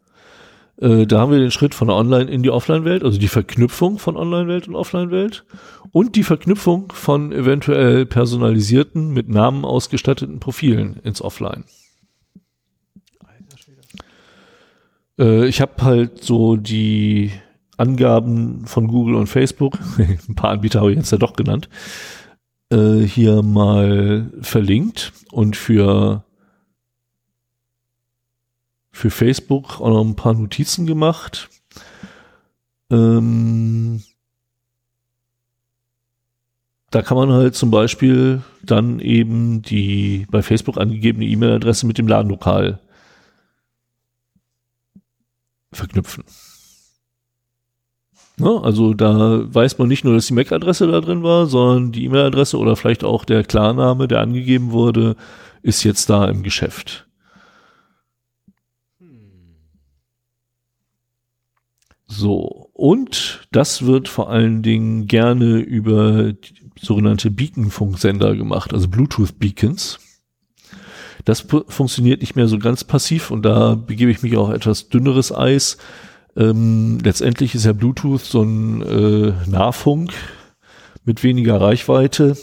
Äh, da haben wir den Schritt von der Online in die Offline-Welt, also die Verknüpfung von Online-Welt und Offline-Welt und die Verknüpfung von eventuell personalisierten, mit Namen ausgestatteten Profilen ins Offline. Äh, ich habe halt so die Angaben von Google und Facebook, ein paar Anbieter habe ich jetzt ja doch genannt, äh, hier mal verlinkt und für für Facebook auch noch ein paar Notizen gemacht. Ähm, da kann man halt zum Beispiel dann eben die bei Facebook angegebene E-Mail-Adresse mit dem Ladenlokal verknüpfen. Ne? Also da weiß man nicht nur, dass die MAC-Adresse da drin war, sondern die E-Mail-Adresse oder vielleicht auch der Klarname, der angegeben wurde, ist jetzt da im Geschäft. So, und das wird vor allen Dingen gerne über sogenannte Beacon-Funksender gemacht, also Bluetooth-Beacons. Das funktioniert nicht mehr so ganz passiv und da begebe ich mich auch etwas dünneres Eis. Ähm, letztendlich ist ja Bluetooth so ein äh, Nahfunk mit weniger Reichweite.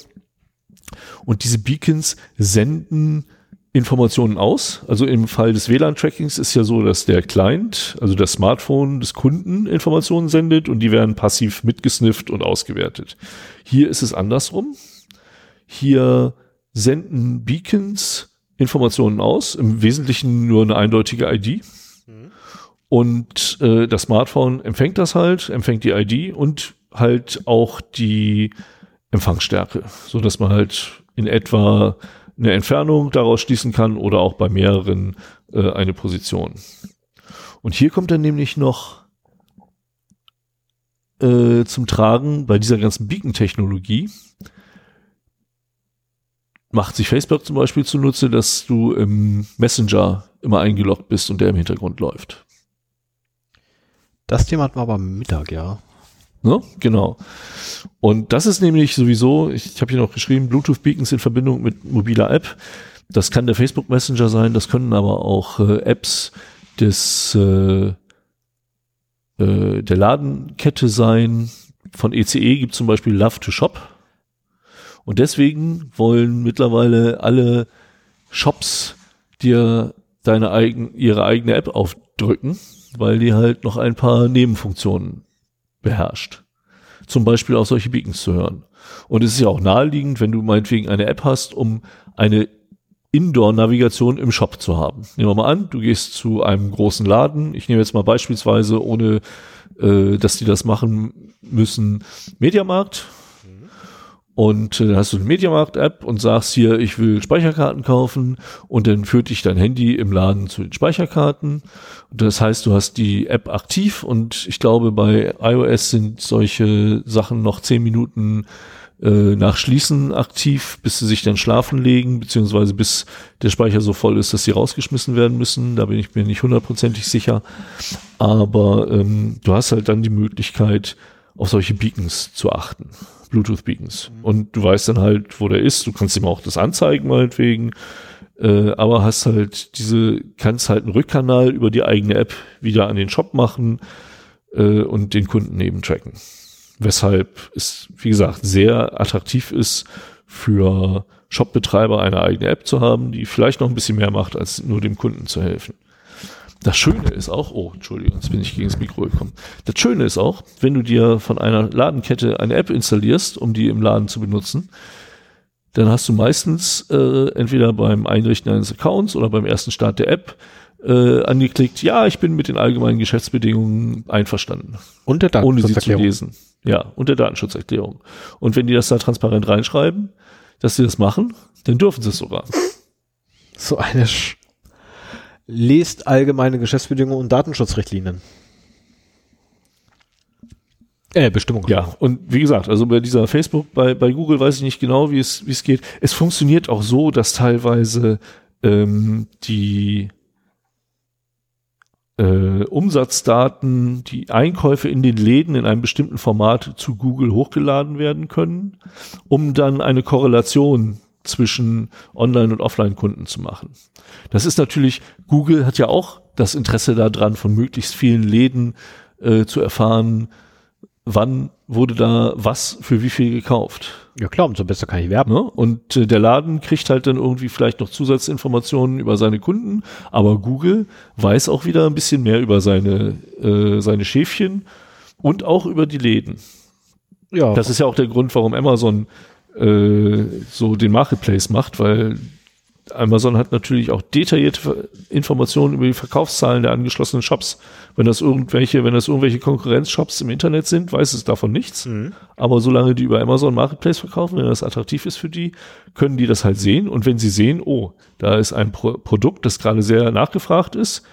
Und diese Beacons senden Informationen aus. Also im Fall des WLAN-Trackings ist ja so, dass der Client, also das Smartphone des Kunden Informationen sendet und die werden passiv mitgesnifft und ausgewertet. Hier ist es andersrum. Hier senden Beacons Informationen aus, im Wesentlichen nur eine eindeutige ID. Und äh, das Smartphone empfängt das halt, empfängt die ID und halt auch die Empfangsstärke, so dass man halt in etwa eine Entfernung daraus schließen kann oder auch bei mehreren äh, eine Position. Und hier kommt dann nämlich noch äh, zum Tragen bei dieser ganzen Beacon-Technologie, macht sich Facebook zum Beispiel zunutze, dass du im Messenger immer eingeloggt bist und der im Hintergrund läuft. Das Thema hatten wir aber Mittag, ja. Ne? Genau. Und das ist nämlich sowieso, ich, ich habe hier noch geschrieben, Bluetooth-Beacons in Verbindung mit mobiler App. Das kann der Facebook Messenger sein, das können aber auch äh, Apps des äh, äh, der Ladenkette sein. Von ECE gibt zum Beispiel Love to Shop. Und deswegen wollen mittlerweile alle Shops dir deine eigen, ihre eigene App aufdrücken, weil die halt noch ein paar Nebenfunktionen beherrscht. Zum Beispiel auch solche Beacons zu hören. Und es ist ja auch naheliegend, wenn du meinetwegen eine App hast, um eine Indoor-Navigation im Shop zu haben. Nehmen wir mal an, du gehst zu einem großen Laden. Ich nehme jetzt mal beispielsweise, ohne äh, dass die das machen müssen, Mediamarkt und äh, hast du eine Mediamarkt-App und sagst hier, ich will Speicherkarten kaufen und dann führt dich dein Handy im Laden zu den Speicherkarten. Das heißt, du hast die App aktiv und ich glaube, bei iOS sind solche Sachen noch zehn Minuten äh, nach Schließen aktiv, bis sie sich dann schlafen legen, beziehungsweise bis der Speicher so voll ist, dass sie rausgeschmissen werden müssen. Da bin ich mir nicht hundertprozentig sicher. Aber ähm, du hast halt dann die Möglichkeit, auf solche Beacons zu achten. Bluetooth-Beacons. Mhm. Und du weißt dann halt, wo der ist. Du kannst ihm auch das anzeigen, meinetwegen. Äh, aber hast halt diese, kannst halt einen Rückkanal über die eigene App wieder an den Shop machen äh, und den Kunden eben tracken. Weshalb es, wie gesagt, sehr attraktiv ist für Shopbetreiber eine eigene App zu haben, die vielleicht noch ein bisschen mehr macht, als nur dem Kunden zu helfen. Das Schöne ist auch, oh, Entschuldigung, jetzt bin ich gegen das Mikro gekommen. Das Schöne ist auch, wenn du dir von einer Ladenkette eine App installierst, um die im Laden zu benutzen, dann hast du meistens äh, entweder beim Einrichten eines Accounts oder beim ersten Start der App äh, angeklickt, ja, ich bin mit den allgemeinen Geschäftsbedingungen einverstanden. Und der Datenschutzerklärung. Ohne sie zu lesen. Ja, und der Datenschutzerklärung. Und wenn die das da transparent reinschreiben, dass sie das machen, dann dürfen sie es sogar. So eine Sch lest allgemeine Geschäftsbedingungen und Datenschutzrichtlinien. Äh, Bestimmung. Ja, und wie gesagt, also bei dieser Facebook, bei, bei Google weiß ich nicht genau, wie es, wie es geht. Es funktioniert auch so, dass teilweise ähm, die äh, Umsatzdaten, die Einkäufe in den Läden in einem bestimmten Format zu Google hochgeladen werden können, um dann eine Korrelation zwischen Online- und Offline-Kunden zu machen. Das ist natürlich, Google hat ja auch das Interesse daran, von möglichst vielen Läden äh, zu erfahren, wann wurde da was für wie viel gekauft. Ja klar, umso besser kann ich werben. Ne? Und äh, der Laden kriegt halt dann irgendwie vielleicht noch Zusatzinformationen über seine Kunden, aber Google weiß auch wieder ein bisschen mehr über seine, äh, seine Schäfchen und auch über die Läden. Ja, Das ist ja auch der Grund, warum Amazon äh, so den Marketplace macht, weil Amazon hat natürlich auch detaillierte Informationen über die Verkaufszahlen der angeschlossenen Shops. Wenn das irgendwelche, wenn das irgendwelche Konkurrenzshops im Internet sind, weiß es davon nichts. Aber solange die über Amazon Marketplace verkaufen, wenn das attraktiv ist für die, können die das halt sehen. Und wenn sie sehen, oh, da ist ein Pro Produkt, das gerade sehr nachgefragt ist,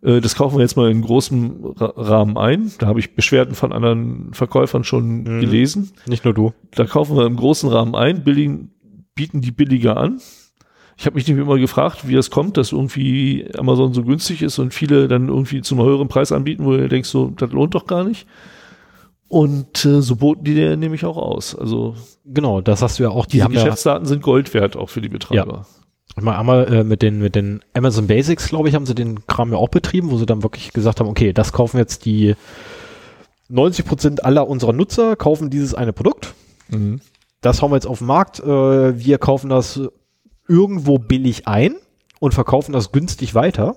das kaufen wir jetzt mal in großem Ra Rahmen ein. Da habe ich Beschwerden von anderen Verkäufern schon gelesen. nicht nur du. Da kaufen wir im großen Rahmen ein, billigen, bieten die billiger an. Ich habe mich nämlich immer gefragt, wie das kommt, dass irgendwie Amazon so günstig ist und viele dann irgendwie zum höheren Preis anbieten, wo du denkst, so, das lohnt doch gar nicht. Und äh, so boten die dir nämlich auch aus. Also Genau, das hast du ja auch. Die diese haben ja, Geschäftsdaten sind Gold wert, auch für die Betreiber. Mal einmal äh, mit den mit den Amazon Basics, glaube ich, haben sie den Kram ja auch betrieben, wo sie dann wirklich gesagt haben, okay, das kaufen jetzt die 90 Prozent aller unserer Nutzer kaufen dieses eine Produkt. Mhm. Das hauen wir jetzt auf den Markt. Äh, wir kaufen das irgendwo billig ein und verkaufen das günstig weiter.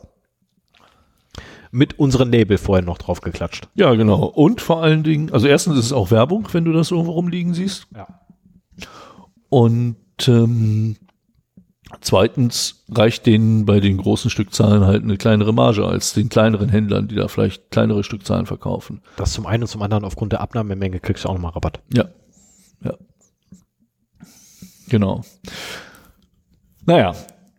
Mit unserem Label vorher noch drauf geklatscht. Ja, genau. Und vor allen Dingen, also erstens ist es auch Werbung, wenn du das irgendwo rumliegen siehst. Ja. Und ähm, zweitens reicht denen bei den großen Stückzahlen halt eine kleinere Marge als den kleineren Händlern, die da vielleicht kleinere Stückzahlen verkaufen. Das zum einen und zum anderen aufgrund der Abnahmemenge kriegst du auch nochmal Rabatt. Ja. Ja. Genau. Naja,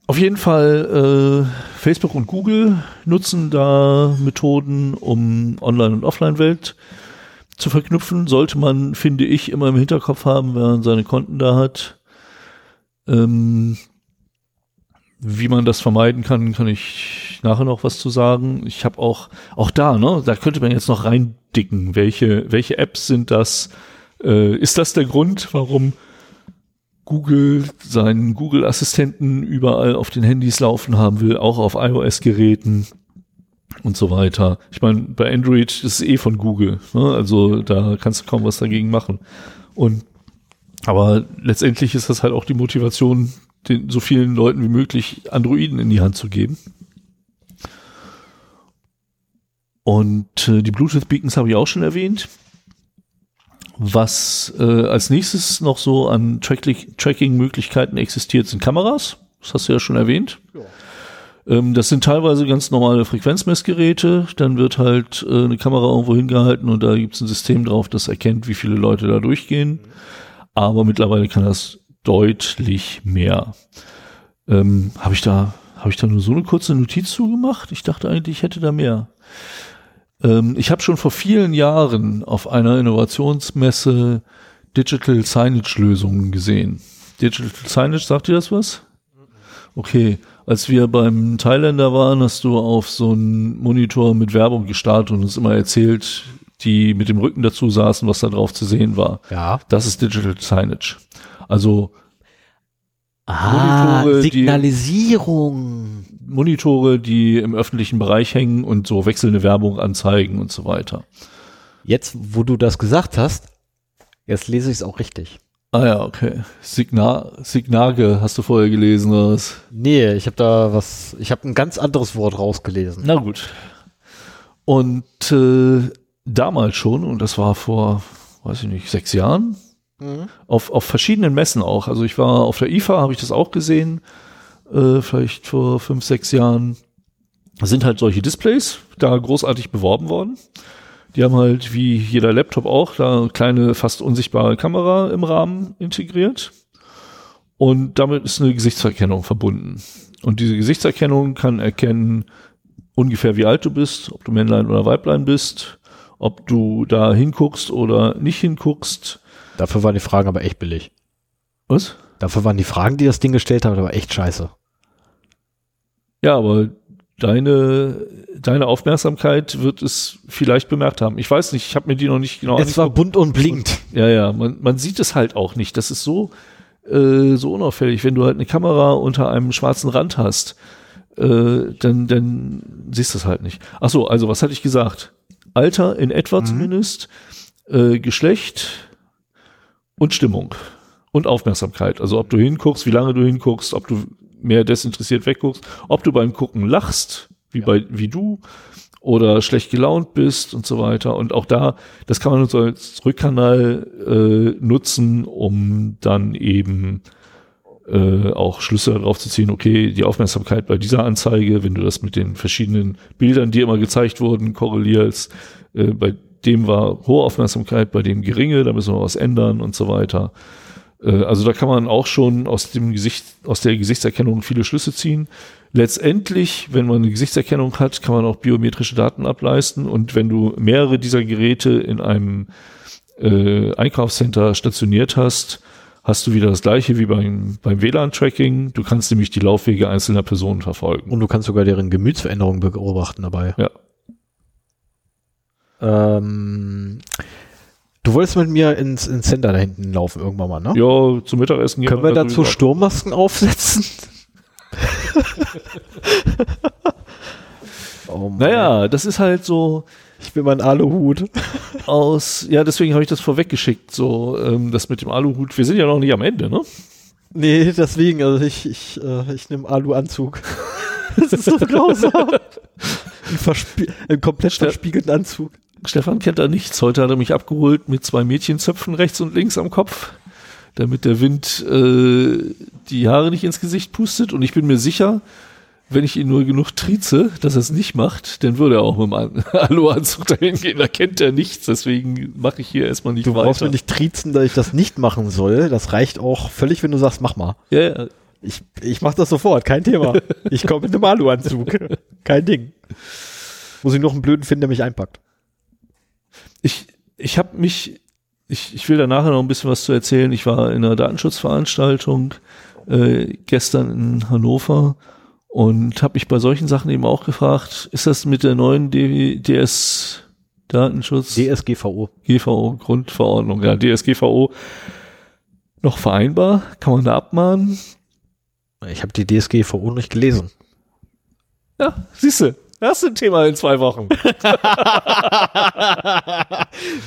auf jeden Fall äh, Facebook und Google nutzen da Methoden, um Online- und Offline-Welt zu verknüpfen. Sollte man, finde ich, immer im Hinterkopf haben, wenn man seine Konten da hat. Ähm, wie man das vermeiden kann, kann ich nachher noch was zu sagen. Ich habe auch, auch da, ne, da könnte man jetzt noch reindicken. Welche, welche Apps sind das? Äh, ist das der Grund, warum Google seinen Google-Assistenten überall auf den Handys laufen haben will, auch auf iOS-Geräten und so weiter. Ich meine, bei Android ist es eh von Google, ne? also da kannst du kaum was dagegen machen. Und aber letztendlich ist das halt auch die Motivation, den so vielen Leuten wie möglich Androiden in die Hand zu geben. Und äh, die Bluetooth-Beacons habe ich auch schon erwähnt. Was äh, als nächstes noch so an Tracking-Möglichkeiten existiert, sind Kameras. Das hast du ja schon erwähnt. Ähm, das sind teilweise ganz normale Frequenzmessgeräte. Dann wird halt äh, eine Kamera irgendwo hingehalten und da gibt es ein System drauf, das erkennt, wie viele Leute da durchgehen. Aber mittlerweile kann das deutlich mehr. Ähm, habe ich da habe ich da nur so eine kurze Notiz zugemacht? Ich dachte eigentlich, ich hätte da mehr. Ähm, ich habe schon vor vielen Jahren auf einer Innovationsmesse Digital Signage Lösungen gesehen. Digital Signage, sagt dir das was? Okay, als wir beim Thailänder waren, hast du auf so einen Monitor mit Werbung gestartet und uns immer erzählt, die mit dem Rücken dazu saßen, was da drauf zu sehen war. Ja. Das ist Digital Signage. Also Ah, Monitore, die- Signalisierung. Monitore, die im öffentlichen Bereich hängen und so wechselnde Werbung anzeigen und so weiter. Jetzt, wo du das gesagt hast, jetzt lese ich es auch richtig. Ah ja, okay. Signa Signage hast du vorher gelesen oder was? Nee, ich habe da was, ich habe ein ganz anderes Wort rausgelesen. Na gut. Und äh, damals schon, und das war vor, weiß ich nicht, sechs Jahren, auf, auf verschiedenen Messen auch. Also ich war auf der IFA, habe ich das auch gesehen, äh, vielleicht vor fünf, sechs Jahren. Da sind halt solche Displays da großartig beworben worden. Die haben halt wie jeder Laptop auch da eine kleine, fast unsichtbare Kamera im Rahmen integriert. Und damit ist eine Gesichtserkennung verbunden. Und diese Gesichtserkennung kann erkennen, ungefähr wie alt du bist, ob du Männlein oder Weiblein bist, ob du da hinguckst oder nicht hinguckst. Dafür waren die Fragen aber echt billig. Was? Dafür waren die Fragen, die das Ding gestellt hat, aber echt scheiße. Ja, aber deine, deine Aufmerksamkeit wird es vielleicht bemerkt haben. Ich weiß nicht, ich habe mir die noch nicht genau es war bunt und blinkt. Ja, ja, man, man sieht es halt auch nicht. Das ist so, äh, so unauffällig. Wenn du halt eine Kamera unter einem schwarzen Rand hast, äh, dann, dann siehst du es halt nicht. Ach so, also was hatte ich gesagt? Alter in etwa Mhm. zumindest, äh, Geschlecht und Stimmung und Aufmerksamkeit. Also ob du hinguckst, wie lange du hinguckst, ob du mehr desinteressiert wegguckst, ob du beim Gucken lachst, wie bei wie du oder schlecht gelaunt bist und so weiter. Und auch da, das kann man so als Rückkanal äh, nutzen, um dann eben äh, auch Schlüsse darauf zu ziehen, okay, die Aufmerksamkeit bei dieser Anzeige, wenn du das mit den verschiedenen Bildern, die immer gezeigt wurden, korrelierst, äh, bei dem war hohe Aufmerksamkeit, bei dem geringe, da müssen wir was ändern und so weiter. Äh, also da kann man auch schon aus dem Gesicht, aus der Gesichtserkennung viele Schlüsse ziehen. Letztendlich, wenn man eine Gesichtserkennung hat, kann man auch biometrische Daten ableisten und wenn du mehrere dieser Geräte in einem äh, Einkaufscenter stationiert hast, hast du wieder das gleiche wie beim, beim WLAN-Tracking. Du kannst nämlich die Laufwege einzelner Personen verfolgen. Und du kannst sogar deren Gemütsveränderungen beobachten dabei. Ja. Ähm, du wolltest mit mir ins, ins Center da hinten laufen irgendwann mal, ne? Ja, zum Mittagessen gehen Können wir da dazu. Sturmmasken aufsetzen? oh. Naja, das ist halt so Ich will meinen Aluhut. aus, ja, deswegen habe ich das vorweggeschickt, so ähm, das mit dem Aluhut. Wir sind ja noch nicht am Ende, ne? Nee, deswegen, also ich, ich, äh, ich nehme Alu-Anzug. das ist so grausam. Ein, ein komplett verspiegelten Anzug. Stefan kennt da nichts. Heute hat er mich abgeholt mit zwei Mädchenzöpfen rechts und links am Kopf, damit der Wind äh, die Haare nicht ins Gesicht pustet. Und ich bin mir sicher, wenn ich ihn nur genug trieze, dass er es nicht macht, dann würde er auch mit dem An- Alu-Anzug dahin gehen. Da kennt er nichts. Deswegen mache ich hier erstmal nicht Du brauchst weiter. mir nicht triezen, dass ich das nicht machen soll. Das reicht auch völlig, wenn du sagst, mach mal. ja, ja. Ich, ich mach das sofort, kein Thema. Ich komme mit einem Alu-Anzug. Kein Ding. Muss ich noch einen Blöden finden, der mich einpackt. Ich, ich habe mich, ich, ich will da nachher noch ein bisschen was zu erzählen. Ich war in einer Datenschutzveranstaltung äh, gestern in Hannover und habe mich bei solchen Sachen eben auch gefragt, ist das mit der neuen D DS Datenschutz DSGVO. GVO Grundverordnung, ja, DSGVO noch vereinbar? Kann man da abmahnen? Ich habe die DSGVO nicht gelesen. Ja, siehste, das ist ein Thema in zwei Wochen.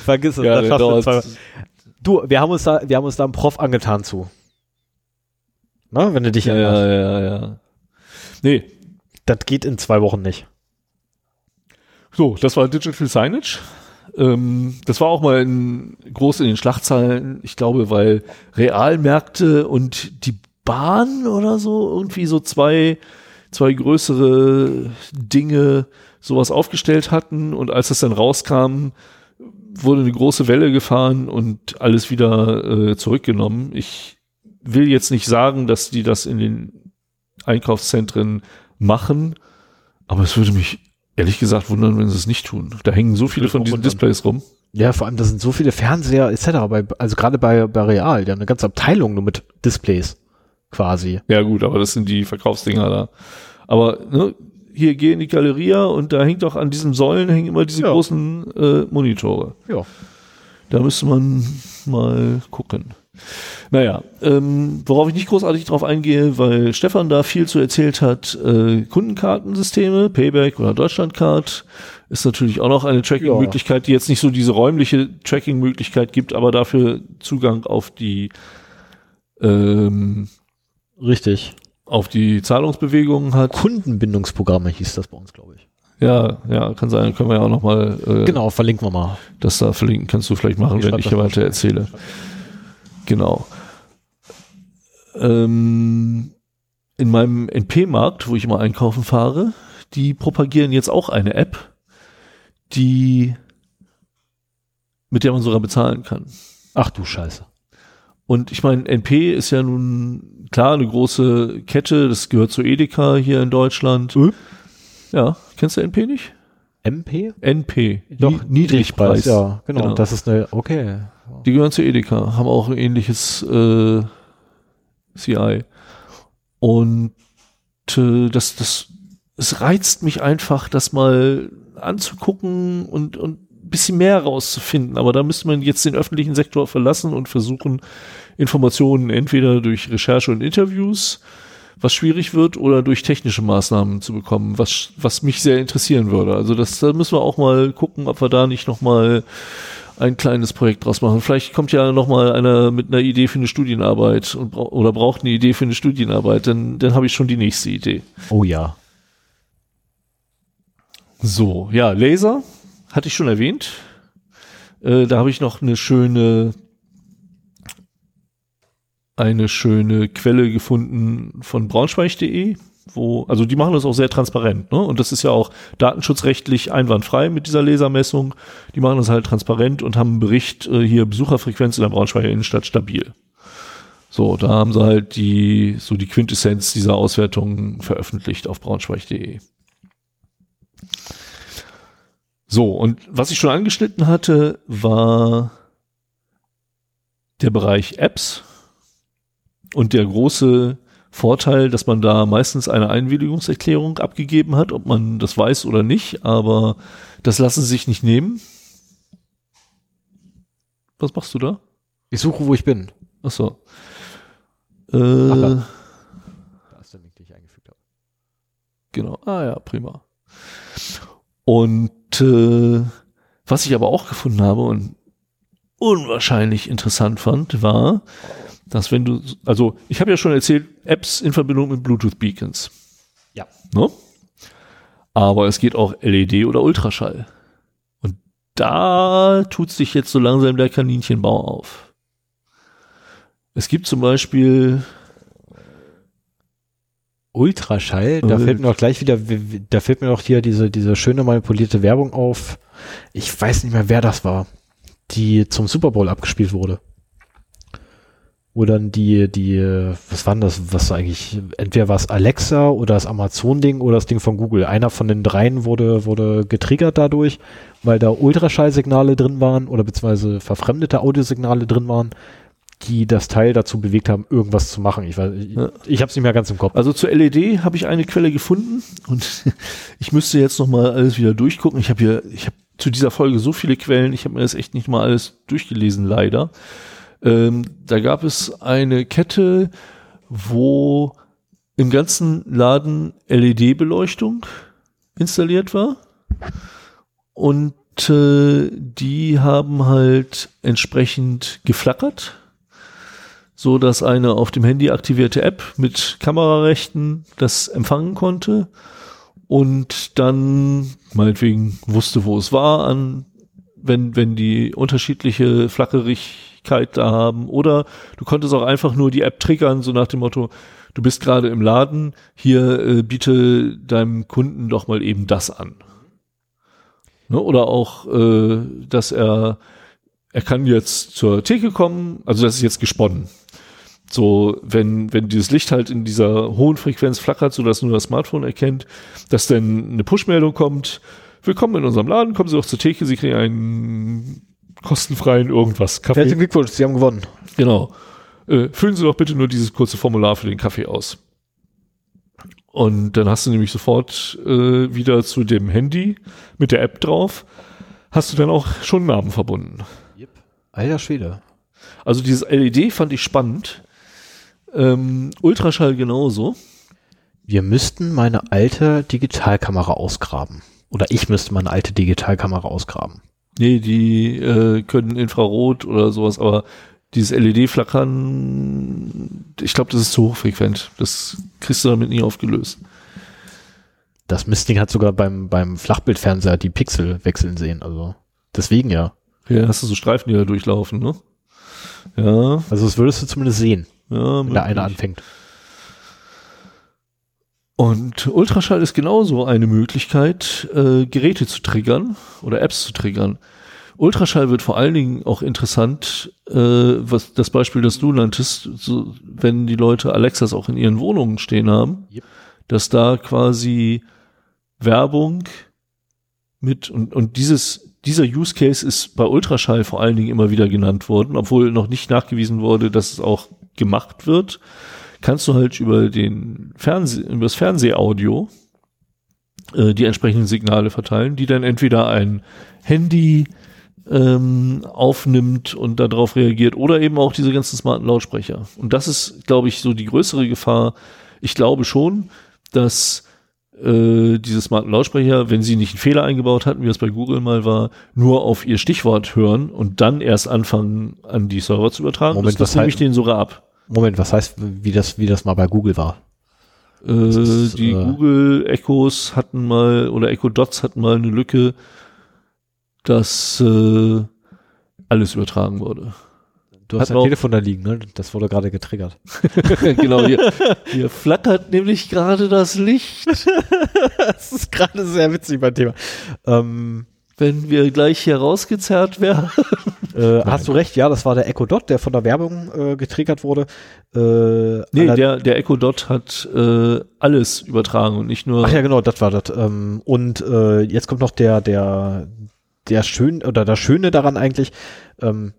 Vergiss es. Ja, das schaffst du in zwei Wochen. du, wir haben uns da, wir haben uns da einen Prof angetan zu. Na, wenn du dich ja, erinnerst. ja, ja, ja. Nee, Das geht in zwei Wochen nicht. So, das war Digital Signage. Ähm, das war auch mal in, groß in den Schlagzeilen, ich glaube, weil Realmärkte und die Bahn oder so irgendwie so zwei, zwei größere Dinge sowas aufgestellt hatten und als das dann rauskam, wurde eine große Welle gefahren und alles wieder äh, zurückgenommen. Ich will jetzt nicht sagen, dass die das in den Einkaufszentren machen, aber es würde mich ehrlich gesagt wundern, wenn sie es nicht tun. Da hängen so viele von diesen. Displays rum. Ja, vor allem, da sind so viele Fernseher etc. Bei, also gerade bei, bei Real, die haben eine ganze Abteilung nur mit Displays quasi. Ja gut, aber das sind die Verkaufsdinger da. Aber ne, hier geh in die Galeria und da hängt auch an diesen Säulen hängen immer diese Ja. großen äh, Monitore. Ja. Da müsste man mal gucken. Naja, ähm, worauf ich nicht großartig drauf eingehe, weil Stefan da viel zu erzählt hat, äh, Kundenkartensysteme, Payback oder Deutschlandcard ist natürlich auch noch eine Tracking-Möglichkeit, die jetzt nicht so diese räumliche Tracking-Möglichkeit gibt, aber dafür Zugang auf die ähm, Richtig. auf die Zahlungsbewegungen hat. Kundenbindungsprogramme hieß das bei uns, glaube ich. Ja, ja, kann sein, können wir ja auch noch mal äh, Genau, verlinken wir mal. das da verlinken, kannst du vielleicht machen, Ich wenn ich hier weiter erzähle. Genau. Ähm, in meinem NP-Markt, wo ich immer einkaufen fahre, die propagieren jetzt auch eine App, die mit der man sogar bezahlen kann. Ach du Scheiße. Und ich meine, NP ist ja nun klar eine große Kette, das gehört zu Edeka hier in Deutschland. Äh? Ja, kennst du NP nicht? MP? NP. Doch, Nie- Niedrigpreis. Ja, genau, Genau. Das ist eine, okay. Die gehören zu Edeka, haben auch ein ähnliches äh, CI. Und äh, das, das, es reizt mich einfach, das mal anzugucken und, und bisschen mehr rauszufinden. Aber da müsste man jetzt den öffentlichen Sektor verlassen und versuchen, Informationen entweder durch Recherche und Interviews, was schwierig wird, oder durch technische Maßnahmen zu bekommen, was, was mich sehr interessieren würde. Also das, da müssen wir auch mal gucken, ob wir da nicht nochmal ein kleines Projekt draus machen. Vielleicht kommt ja nochmal einer mit einer Idee für eine Studienarbeit und, oder braucht eine Idee für eine Studienarbeit, dann, dann habe ich schon die nächste Idee. Oh ja. So, ja, Laser hatte ich schon erwähnt. Äh, da habe ich noch eine schöne eine schöne Quelle gefunden von braunschweig.de, wo, also die machen das auch sehr transparent, ne? Und das ist ja auch datenschutzrechtlich einwandfrei mit dieser Lasermessung. Die machen das halt transparent und haben einen Bericht äh, hier Besucherfrequenz in der Braunschweiger Innenstadt stabil. So, da haben sie halt die, so die Quintessenz dieser Auswertung veröffentlicht auf braunschweig.de. So, und was ich schon angeschnitten hatte, war der Bereich Apps und der große Vorteil, dass man da meistens eine Einwilligungserklärung abgegeben hat, ob man das weiß oder nicht, aber das lassen sie sich nicht nehmen. Was machst du da? Ich suche, wo ich bin. Ach so. Äh, Ach, da. da ist der Link, den ich eingefügt habe. Genau. Ah ja, prima. Und äh, was ich aber auch gefunden habe und unwahrscheinlich interessant fand, war, dass wenn du, also ich habe ja schon erzählt, Apps in Verbindung mit Bluetooth-Beacons. Ja. Ne? Aber es geht auch LED oder Ultraschall. Und da tut sich jetzt so langsam der Kaninchenbau auf. Es gibt zum Beispiel Ultraschall, da fällt mir auch gleich wieder, da fällt mir auch hier diese, diese schöne manipulierte Werbung auf. Ich weiß nicht mehr, wer das war, die zum Super Bowl abgespielt wurde. Wo dann die, die, was war denn das, was eigentlich, entweder war es Alexa oder das Amazon-Ding oder das Ding von Google. Einer von den dreien wurde, wurde getriggert dadurch, weil da Ultraschallsignale drin waren oder beziehungsweise verfremdete Audiosignale drin waren die das Teil dazu bewegt haben, irgendwas zu machen. Ich, weiß, ich, ich habe es nicht mehr ganz im Kopf. Also zur LED habe ich eine Quelle gefunden und ich müsste jetzt noch mal alles wieder durchgucken. Ich habe hier, ich habe zu dieser Folge so viele Quellen, ich habe mir das echt nicht mal alles durchgelesen, leider. Ähm, da gab es eine Kette, wo im ganzen Laden LED-Beleuchtung installiert war und äh, die haben halt entsprechend geflackert so dass eine auf dem Handy aktivierte App mit Kamerarechten das empfangen konnte und dann meinetwegen wusste, wo es war, an wenn wenn die unterschiedliche Flackerigkeit da haben oder du konntest auch einfach nur die App triggern, so nach dem Motto, du bist gerade im Laden, hier äh, biete deinem Kunden doch mal eben das an. Ne? Oder auch, äh, dass er er kann jetzt zur Theke kommen, also das ist jetzt gesponnen. So, wenn, wenn dieses Licht halt in dieser hohen Frequenz flackert, so dass nur das Smartphone erkennt, dass dann eine Push-Meldung kommt, willkommen in unserem Laden, kommen Sie doch zur Theke, Sie kriegen einen kostenfreien irgendwas Kaffee. Herzlichen Glückwunsch, Sie haben gewonnen. Genau. Äh, füllen Sie doch bitte nur dieses kurze Formular für den Kaffee aus. Und dann hast du nämlich sofort äh, wieder zu dem Handy mit der App drauf, hast du dann auch schon Namen verbunden. Yep. Alter Schwede. Also dieses LED fand ich spannend, ähm, Ultraschall genauso. Wir müssten meine alte Digitalkamera ausgraben. Oder ich müsste meine alte Digitalkamera ausgraben. Nee, die äh, können Infrarot oder sowas, aber dieses LED-Flackern, ich glaube, das ist zu hochfrequent. Das kriegst du damit nie aufgelöst. Das Mistding hat sogar beim, beim Flachbildfernseher die Pixel wechseln sehen, also deswegen ja. Ja, hast du so Streifen, die da durchlaufen, ne? Ja. Also das würdest du zumindest sehen. Ja, wenn der eine anfängt. Und Ultraschall ist genauso eine Möglichkeit, äh, Geräte zu triggern oder Apps zu triggern. Ultraschall wird vor allen Dingen auch interessant, äh, was das Beispiel, das du nanntest, so, wenn die Leute Alexas auch in ihren Wohnungen stehen haben, yep. dass da quasi Werbung mit und, und dieses dieser Use Case ist bei Ultraschall vor allen Dingen immer wieder genannt worden, obwohl noch nicht nachgewiesen wurde, dass es auch gemacht wird, kannst du halt über den Fernseh, über das Fernsehaudio äh, die entsprechenden Signale verteilen, die dann entweder ein Handy ähm, aufnimmt und darauf reagiert oder eben auch diese ganzen smarten Lautsprecher. Und das ist, glaube ich, so die größere Gefahr. Ich glaube schon, dass äh, diese smarten Lautsprecher, wenn sie nicht einen Fehler eingebaut hatten, wie das bei Google mal war, nur auf ihr Stichwort hören und dann erst anfangen, an die Server zu übertragen. Moment, das, das nehme ich denen sogar ab. Moment, was heißt, wie das, wie das mal bei Google war? Äh, ist, die äh, Google Echos hatten mal oder Echo Dots hatten mal eine Lücke, dass äh, alles übertragen wurde. Du Hat hast ein auch- Telefon da liegen, ne? Das wurde gerade getriggert. genau, hier, hier flackert nämlich gerade das Licht. das ist gerade sehr witzig beim Thema. Ähm, Wenn wir gleich hier rausgezerrt werden. äh, hast du recht, ja, das war der Echo Dot, der von der Werbung äh, getriggert wurde. Äh, Nee, der, der Echo Dot hat äh, alles übertragen und nicht nur. Ach ja, genau, das war das. Ähm, und äh, jetzt kommt noch der, der, der schön oder das Schöne daran eigentlich. Ähm,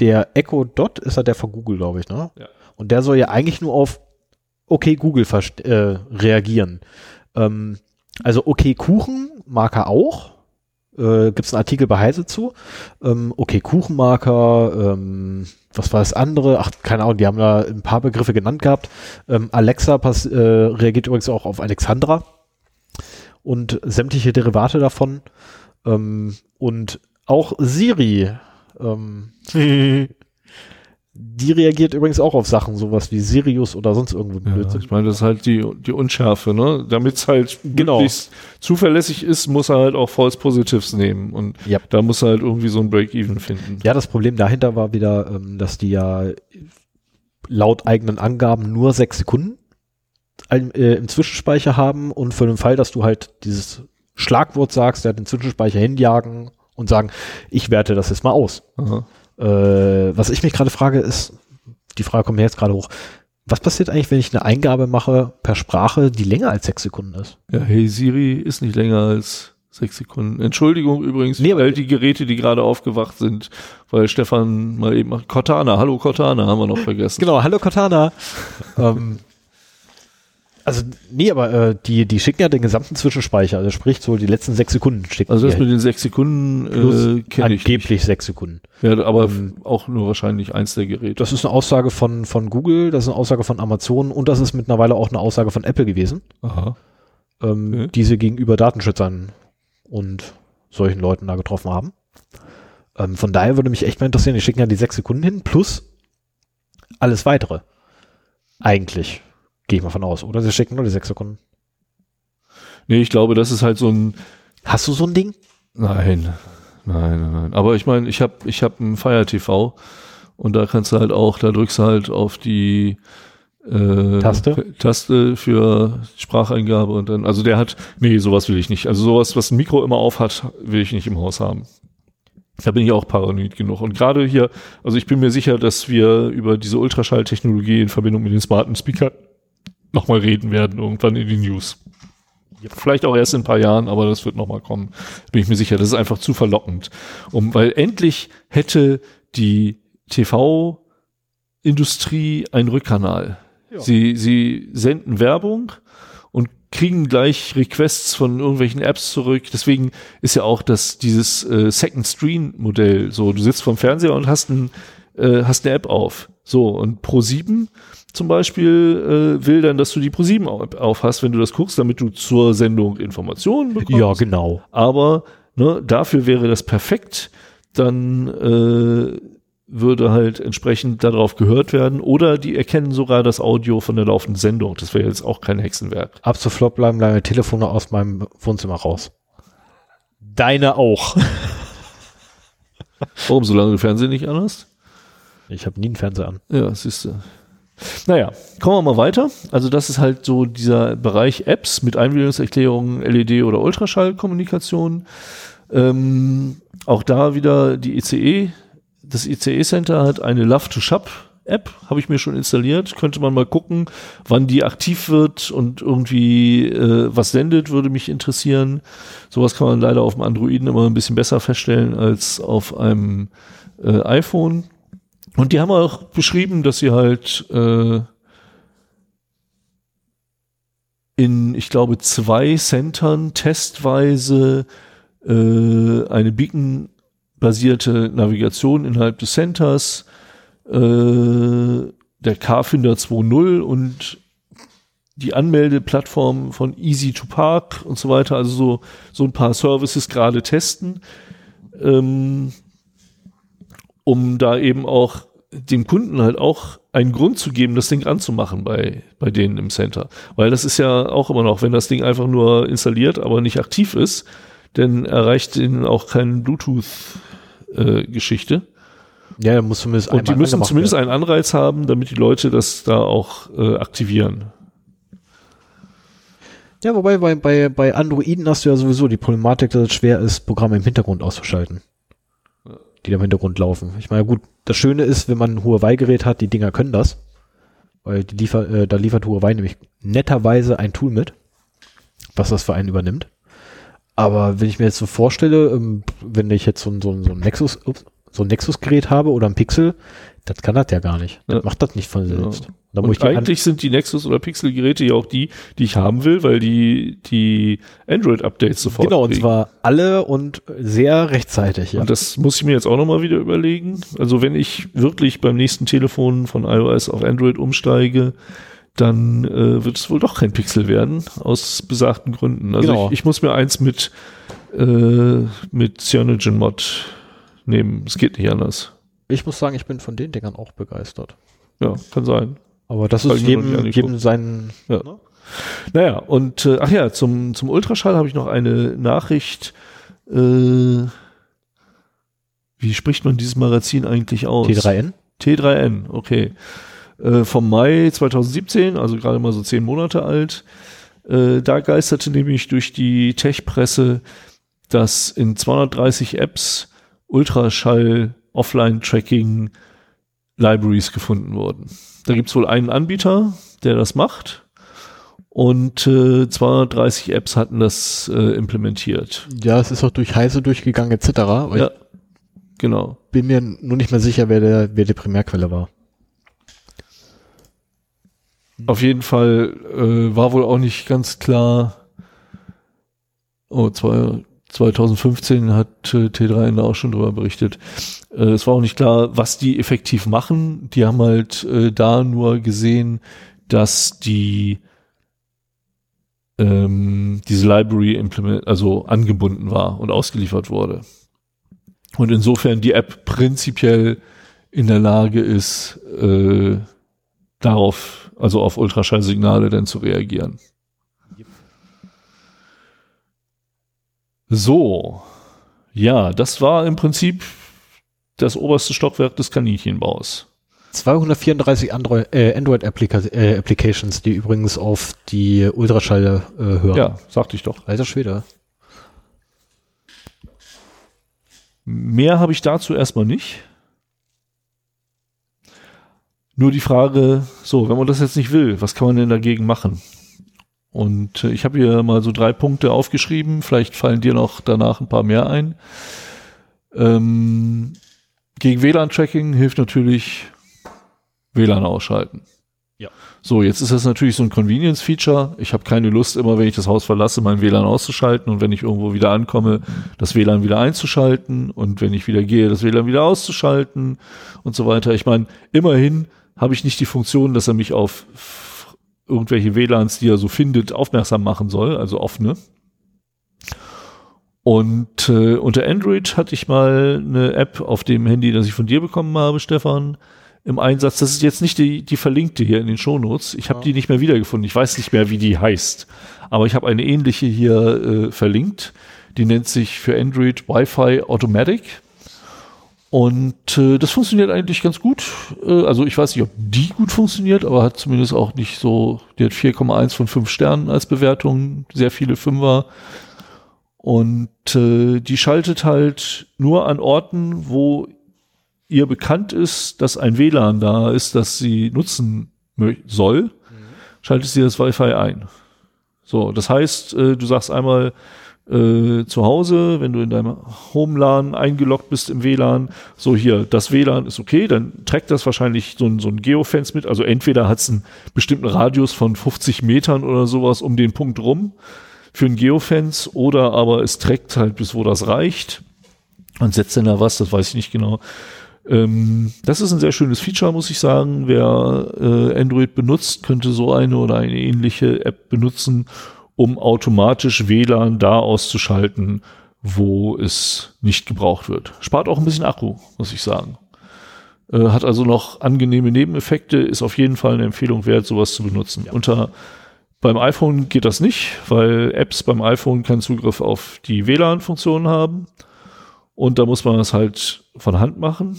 der Echo Dot ist ja der von Google, glaube ich, ne? Ja. Und der soll ja eigentlich nur auf Okay Google äh, reagieren. Ähm, also Okay Kuchen mag er auch. Äh, Gibt es einen Artikel bei Heise zu. Ähm, okay Kuchenmarker, ähm, was war das andere? Ach, keine Ahnung, die haben da ein paar Begriffe genannt gehabt. Ähm, Alexa pass, äh, reagiert übrigens auch auf Alexandra und sämtliche Derivate davon. Ähm, und auch Siri, ähm, die reagiert übrigens auch auf Sachen, sowas wie Sirius oder sonst irgendwo Ja, ich meine, das ist halt die, die Unschärfe, ne? Damit es halt Genau. zuverlässig ist, muss er halt auch False Positives nehmen. Und Ja. da muss er halt irgendwie so ein Break-Even finden. Ja, das Problem dahinter war wieder, ähm, dass die ja laut eigenen Angaben nur sechs Sekunden äh, im Zwischenspeicher haben und für den Fall, dass du halt dieses Schlagwort sagst, der den Zwischenspeicher hinjagen und sagen, ich werte das jetzt mal aus. Aha. Äh, was ich mich gerade frage, ist, die Frage kommt mir jetzt gerade hoch, was passiert eigentlich, wenn ich eine Eingabe mache per Sprache, die länger als sechs Sekunden ist? Ja, hey Siri ist nicht länger als sechs Sekunden. Entschuldigung übrigens Nee, all die Geräte, die gerade aufgewacht sind, weil Stefan mal eben macht. Cortana, hallo Cortana, haben wir noch vergessen. Genau, hallo Cortana. ähm, also, nee, aber äh, die, die schicken ja den gesamten Zwischenspeicher, also sprich so die letzten sechs Sekunden schicken Also das mit den sechs Sekunden äh, kenne ich. nicht. angeblich sechs Sekunden. Ja, aber Ähm, auch nur wahrscheinlich eins der Geräte. Das ist eine Aussage von, von Google, das ist eine Aussage von Amazon und das ist mittlerweile auch eine Aussage von Apple gewesen, Aha. ähm, Okay. die sie gegenüber Datenschützern und solchen Leuten da getroffen haben. Ähm, von daher würde mich echt mal interessieren, die schicken ja die sechs Sekunden hin plus alles weitere. Eigentlich. Gehe ich mal von aus. Oder sie schicken nur die sechs Sekunden. Nee, ich glaube, das ist halt so ein Hast du so ein Ding? Nein, nein, nein, nein. Aber ich meine, ich habe ich hab ein Fire TV und da kannst du halt auch, da drückst du halt auf die äh, Taste? Taste für Spracheingabe und dann, also der hat, nee, sowas will ich nicht. Also sowas, was ein Mikro immer auf hat, will ich nicht im Haus haben. Da bin ich auch paranoid genug. Und gerade hier, also ich bin mir sicher, dass wir über diese Ultraschalltechnologie in Verbindung mit den smarten Speakern nochmal reden werden, irgendwann in den News. Vielleicht auch erst in ein paar Jahren, aber das wird nochmal kommen. Bin ich mir sicher. Das ist einfach zu verlockend. Um, weil endlich hätte die TV-Industrie einen Rückkanal. Ja. Sie, sie senden Werbung und kriegen gleich Requests von irgendwelchen Apps zurück. Deswegen ist ja auch das, dieses äh, Second Screen Modell so. Du sitzt vom Fernseher und hast, ein, äh, hast eine App auf. So, und Pro7 zum Beispiel äh, will dann, dass du die Pro7 App auf hast, wenn du das guckst, damit du zur Sendung Informationen bekommst. Ja, genau. Aber ne, dafür wäre das perfekt. Dann äh, würde halt entsprechend darauf gehört werden. Oder die erkennen sogar das Audio von der laufenden Sendung. Das wäre jetzt auch kein Hexenwerk. Ab sofort bleiben deine Telefone aus meinem Wohnzimmer raus. Deine auch. Warum, solange du Fernsehen nicht anhast? Ich habe nie einen Fernseher an. Ja, siehst du. Naja, kommen wir mal weiter. Also das ist halt so dieser Bereich Apps mit Einwilligungserklärungen, LED oder Ultraschallkommunikation. Ähm, auch da wieder die ICE. Das ICE Center hat eine Love to Shop App, habe ich mir schon installiert. Könnte man mal gucken, wann die aktiv wird und irgendwie äh, was sendet, würde mich interessieren. Sowas kann man leider auf dem Androiden immer ein bisschen besser feststellen als auf einem äh, iPhone. Und die haben auch beschrieben, dass sie halt äh, in, ich glaube, zwei Centern testweise äh, eine Beacon-basierte Navigation innerhalb des Centers, äh, der Carfinder 2.0 und die Anmeldeplattform von Easy to Park und so weiter, also so, so ein paar Services gerade testen, ähm, um da eben auch dem Kunden halt auch einen Grund zu geben, das Ding anzumachen bei, bei denen im Center. Weil das ist ja auch immer noch, wenn das Ding einfach nur installiert, aber nicht aktiv ist, dann erreicht ihnen auch keine Bluetooth-Geschichte. Äh, ja, muss zumindest Und die müssen zumindest werden. einen Anreiz haben, damit die Leute das da auch äh, aktivieren. Ja, wobei bei, bei, bei Androiden hast du ja sowieso die Problematik, dass es schwer ist, Programme im Hintergrund auszuschalten. Die da im Hintergrund laufen. Ich meine, gut, das Schöne ist, wenn man ein Huawei-Gerät hat, die Dinger können das. Weil die liefer, äh, da liefert Huawei nämlich netterweise ein Tool mit, was das für einen übernimmt. Aber wenn ich mir jetzt so vorstelle, ähm, wenn ich jetzt so ein, so ein, so ein Nexus, ups, so ein Nexus-Gerät habe oder ein Pixel, das kann das ja gar nicht. Das ja. macht das nicht von selbst. Ja. Und eigentlich sind die Nexus- oder Pixel-Geräte ja auch die, die ich haben will, weil die die Android-Updates sofort Genau, kriegen. und zwar alle und sehr rechtzeitig. Ja. Und das muss ich mir jetzt auch nochmal wieder überlegen. Also wenn ich wirklich beim nächsten Telefon von iOS auf Android umsteige, dann äh, wird es wohl doch kein Pixel werden, aus besagten Gründen. Also genau. ich, ich muss mir eins mit, äh, mit CyanogenMod nehmen. Es geht nicht anders. Ich muss sagen, ich bin von den Dingern auch begeistert. Ja, kann sein. Aber das ist jedem, jedem seinen. Ja. Ne? Naja, und äh, ach ja, zum, zum Ultraschall habe ich noch eine Nachricht. Äh, wie spricht man dieses Magazin eigentlich aus? T3N? T3N, okay. Äh, vom Mai 2017, also gerade mal so zehn Monate alt. Äh, da geisterte nämlich durch die Tech-Presse, dass in 230 Apps Ultraschall Offline-Tracking Libraries gefunden wurden. Da gibt es wohl einen Anbieter, der das macht. Und äh, 230 Apps hatten das äh, implementiert. Ja, es ist auch durch Heise durchgegangen etc. Ja, genau. Bin mir nur nicht mehr sicher, wer der, wer die Primärquelle war. Auf jeden Fall äh, war wohl auch nicht ganz klar. Oh, zwei, 2015 hat äh, T3N da auch schon drüber berichtet. Äh, es war auch nicht klar, was die effektiv machen. Die haben halt äh, da nur gesehen, dass die ähm, diese Library implement, also angebunden war und ausgeliefert wurde. Und insofern die App prinzipiell in der Lage ist, äh, darauf, also auf Ultraschallsignale dann zu reagieren. So, ja, das war im Prinzip das oberste Stockwerk des Kaninchenbaus. 234 Android, äh, äh, Applications, die übrigens auf die Ultraschall äh, hören. Ja, sagte ich doch. Alter Schwede. Mehr habe ich dazu erstmal nicht. Nur die Frage, so, wenn man das jetzt nicht will, was kann man denn dagegen machen? Und äh, ich habe hier mal so drei Punkte aufgeschrieben. Vielleicht fallen dir noch danach ein paar mehr ein. Ähm, gegen WLAN-Tracking hilft natürlich WLAN ausschalten. Ja. So, jetzt ist das natürlich so ein Convenience-Feature. Ich habe keine Lust, immer wenn ich das Haus verlasse, mein WLAN auszuschalten und wenn ich irgendwo wieder ankomme, das WLAN wieder einzuschalten und wenn ich wieder gehe, das WLAN wieder auszuschalten und so weiter. Ich meine, immerhin habe ich nicht die Funktion, dass er mich auf irgendwelche WLANs, die er so findet, aufmerksam machen soll, also offene. Und äh, unter Android hatte ich mal eine App auf dem Handy, das ich von dir bekommen habe, Stefan, im Einsatz. Das ist jetzt nicht die, die verlinkte hier in den Shownotes. Ich habe ja. die nicht mehr wiedergefunden. Ich weiß nicht mehr, wie die heißt. Aber ich habe eine ähnliche hier äh, verlinkt. Die nennt sich für Android Wi-Fi Automatic. Und äh, das funktioniert eigentlich ganz gut. Äh, also ich weiß nicht, ob die gut funktioniert, aber hat zumindest auch nicht so, die hat 4,1 von 5 Sternen als Bewertung, sehr viele Fünfer. Und äh, die schaltet halt nur an Orten, wo ihr bekannt ist, dass ein WLAN da ist, das sie nutzen soll, mhm. schaltet sie das Wi-Fi ein. So, das heißt, äh, du sagst einmal, äh, zu Hause, wenn du in deinem Home-LAN eingeloggt bist im WLAN, so hier, das WLAN ist okay, dann trägt das wahrscheinlich so ein, so ein Geofence mit. Also entweder hat es einen bestimmten Radius von 50 Metern oder sowas um den Punkt rum. für ein Geofence oder aber es trägt halt bis wo das reicht und setzt dann da was, das weiß ich nicht genau. Ähm, das ist ein sehr schönes Feature, muss ich sagen. Wer äh, Android benutzt, könnte so eine oder eine ähnliche App benutzen, um automatisch WLAN da auszuschalten, wo es nicht gebraucht wird. Spart auch ein bisschen Akku, muss ich sagen. Äh, hat also noch angenehme Nebeneffekte, ist auf jeden Fall eine Empfehlung wert, sowas zu benutzen. Ja. Unter beim iPhone geht das nicht, weil Apps beim iPhone keinen Zugriff auf die WLAN-Funktionen haben. Und da muss man das halt von Hand machen.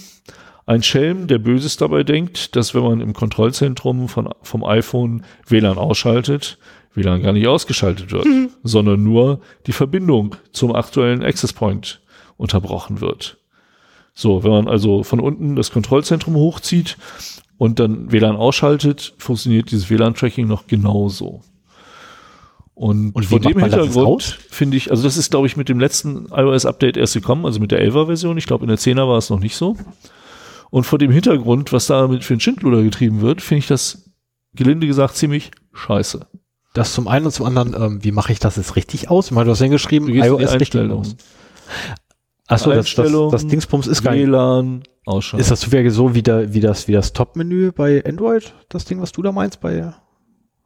Ein Schelm, der Böses dabei denkt, dass wenn man im Kontrollzentrum von, vom iPhone WLAN ausschaltet, WLAN gar nicht ausgeschaltet wird, mhm. sondern nur die Verbindung zum aktuellen Access Point unterbrochen wird. So, wenn man also von unten das Kontrollzentrum hochzieht und dann WLAN ausschaltet, funktioniert dieses WLAN-Tracking noch genauso. Und, und vor dem Hintergrund finde ich, also das ist, glaube ich, mit dem letzten iOS-Update erst gekommen, also mit der 11er-Version. Ich glaube, in der 10er war es noch nicht so. Und vor dem Hintergrund, was da mit für ein Schindluder getrieben wird, finde ich das, gelinde gesagt, ziemlich scheiße. Das zum einen und zum anderen, ähm, wie mache ich das jetzt richtig aus? Ich meine, du hast hingeschrieben, iOS richtig aus. Achso, das, das, das Dingsbums ist gar WLAN, Ausschalten. Ist das zufällig so wie, der, wie das, wie das Top-Menü bei Android? Das Ding, was du da meinst bei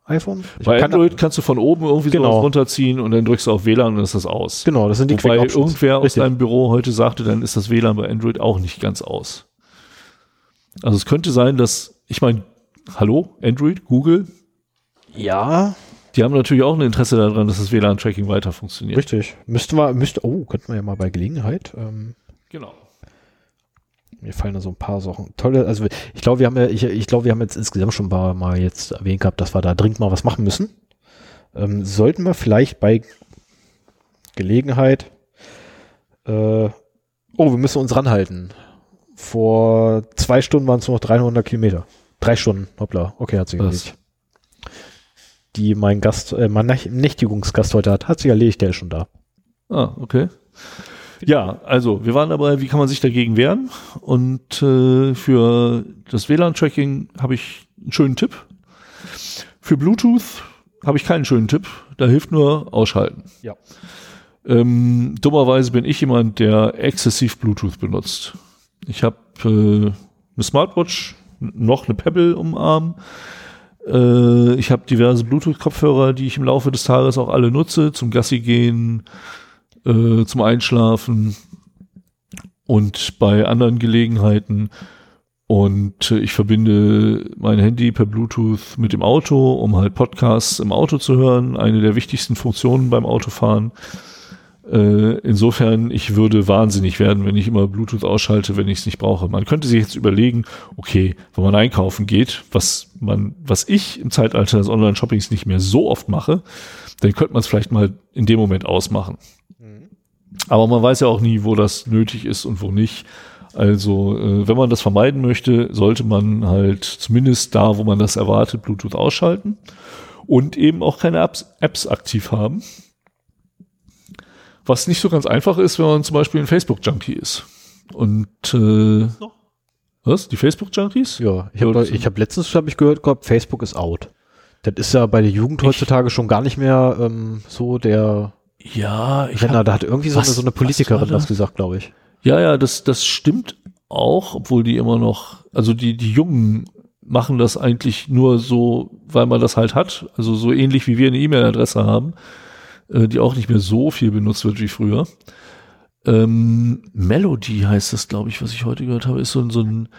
iPhone? Ich bei kann Android kannst du von oben irgendwie genau. so runterziehen und dann drückst du auf WLAN und ist das aus. Genau, das sind die Wobei irgendwer Richtig. aus deinem Büro heute sagte, dann ist das WLAN bei Android auch nicht ganz aus. Also es könnte sein, dass, ich meine, hallo, Android, Google? Ja. Die haben natürlich auch ein Interesse daran, dass das WLAN-Tracking weiter funktioniert. Richtig. Müssten wir, müsste, oh, könnten wir ja mal bei Gelegenheit. Ähm, genau. Mir fallen da so ein paar Sachen. Tolle, also ich glaube, wir haben ja, ich, ich glaube, wir haben jetzt insgesamt schon mal, mal jetzt erwähnt gehabt, dass wir da dringend mal was machen müssen. Ähm, sollten wir vielleicht bei Gelegenheit, äh, oh, wir müssen uns ranhalten. Vor zwei Stunden waren es nur noch 300 Kilometer. Drei Stunden, hoppla, okay, hat sich erledigt die mein Gast, äh, mein Nächtigungsgast heute hat, hat sich erledigt, der ist schon da. Ah, okay. Ja, also wir waren dabei, wie kann man sich dagegen wehren? Und äh, für das WLAN-Tracking habe ich einen schönen Tipp. Für Bluetooth habe ich keinen schönen Tipp. Da hilft nur ausschalten. Ja. Ähm, dummerweise bin ich jemand, der exzessiv Bluetooth benutzt. Ich habe äh, eine Smartwatch, noch eine Pebble umarmen. Äh, ich habe diverse Bluetooth-Kopfhörer, die ich im Laufe des Tages auch alle nutze, zum Gassi gehen, äh, zum Einschlafen und bei anderen Gelegenheiten. Und äh, ich verbinde mein Handy per Bluetooth mit dem Auto, um halt Podcasts im Auto zu hören. Eine der wichtigsten Funktionen beim Autofahren. Äh, insofern, ich würde wahnsinnig werden, wenn ich immer Bluetooth ausschalte, wenn ich es nicht brauche. Man könnte sich jetzt überlegen, okay, wenn man einkaufen geht, was man, was ich im Zeitalter des Online-Shoppings nicht mehr so oft mache, dann könnte man es vielleicht mal in dem Moment ausmachen. Mhm. Aber man weiß ja auch nie, wo das nötig ist und wo nicht. Also, äh, wenn man das vermeiden möchte, sollte man halt zumindest da, wo man das erwartet, Bluetooth ausschalten und eben auch keine Apps, Apps aktiv haben was nicht so ganz einfach ist, wenn man zum Beispiel ein Facebook-Junkie ist. Und äh, was? Die Facebook-Junkies? Ja, ich habe ich hab letztens hab ich gehört gehabt, Facebook ist out. Das ist ja bei der Jugend heutzutage ich, schon gar nicht mehr ähm, so der ja, ich Renner. Da hat irgendwie so eine, so eine Politikerin das gesagt, glaube ich. Ja, ja, das, das stimmt auch, obwohl die immer noch, also die, die Jungen machen das eigentlich nur so, weil man das halt hat. Also so ähnlich wie wir eine E-Mail-Adresse haben äh, die auch nicht mehr so viel benutzt wird wie früher. Ähm, Melody heißt das, glaube ich, was ich heute gehört habe, ist so, so ein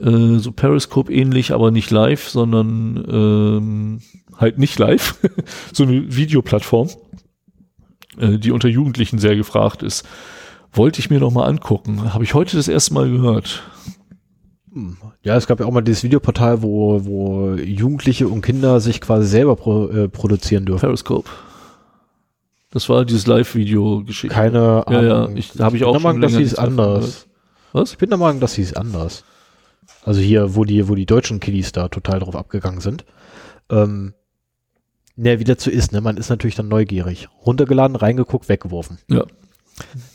äh, so Periscope ähnlich, aber nicht live, sondern ähm, halt nicht live. so eine Videoplattform, äh, die unter Jugendlichen sehr gefragt ist. Wollte ich mir noch mal angucken. Habe ich heute das erste Mal gehört. Hm. Ja, es gab ja auch mal dieses Videoportal, wo, wo Jugendliche und Kinder sich quasi selber pro, äh, produzieren dürfen. Periscope. Das war dieses Live-Video-Geschichte. Keine Ahnung. Ja, ja, ich, da habe ich auch schon Meinung, das hieß anders. Was? Ich bin der Meinung, das hieß anders. Also hier, wo die, wo die deutschen Kiddies da total drauf abgegangen sind. Ähm, ne, wie dazu ist, ne? Man ist natürlich dann neugierig. Runtergeladen, reingeguckt, weggeworfen. Ja.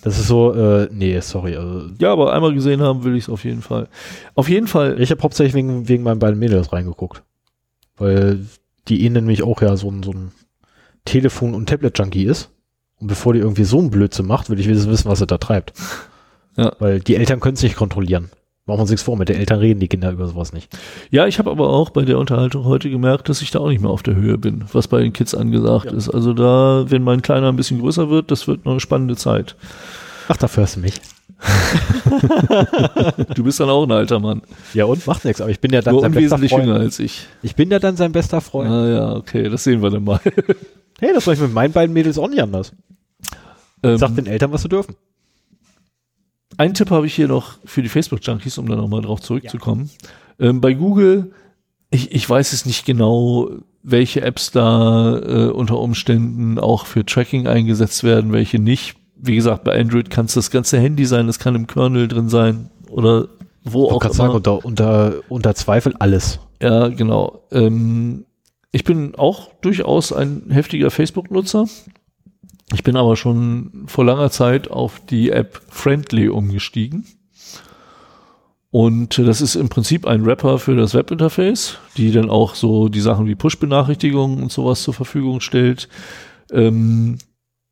Das ist so, äh, nee, sorry. Also, ja, aber einmal gesehen haben will ich es auf jeden Fall. Auf jeden Fall. Ich habe hauptsächlich wegen, wegen meinen beiden Mädels reingeguckt. Weil die ihnen nämlich auch ja so so ein Telefon- und Tablet-Junkie ist. Und bevor die irgendwie so einen Blödsinn macht, will ich wissen, was er da treibt. Ja. Weil die Eltern können es nicht kontrollieren. Machen wir uns nichts vor, mit den Eltern reden die Kinder über sowas nicht. Ja, ich habe aber auch bei der Unterhaltung heute gemerkt, dass ich da auch nicht mehr auf der Höhe bin, was bei den Kids angesagt Ja. ist. Also da, wenn mein Kleiner ein bisschen größer wird, das wird noch eine spannende Zeit. Ach, dafür hörst du mich. Du bist dann auch ein alter Mann. Ja und? Macht nichts, aber ich bin ja dann Nur sein bester Freund. jünger als ich. Ich bin ja dann sein bester Freund. Ah ja, okay, das sehen wir dann mal. Hey, das mache ich mit meinen beiden Mädels auch nicht anders. Ähm, Sag den Eltern, was sie dürfen. Einen Tipp habe ich hier noch für die Facebook-Junkies, um da nochmal drauf zurückzukommen. Ähm, bei Google, ich, ich weiß es nicht genau, welche Apps da äh, unter Umständen auch für Tracking eingesetzt werden, welche nicht. Wie gesagt, bei Android kann es das ganze Handy sein, das kann im Kernel drin sein oder wo Ich auch immer. sagen, unter, unter, unter Zweifel alles. Ja, genau. Ähm, ich bin auch durchaus ein heftiger Facebook-Nutzer. Ich bin aber schon vor langer Zeit auf die App Friendly umgestiegen. Und das ist im Prinzip ein Wrapper für das Webinterface, die dann auch so die Sachen wie Push-Benachrichtigungen und sowas zur Verfügung stellt. Ähm,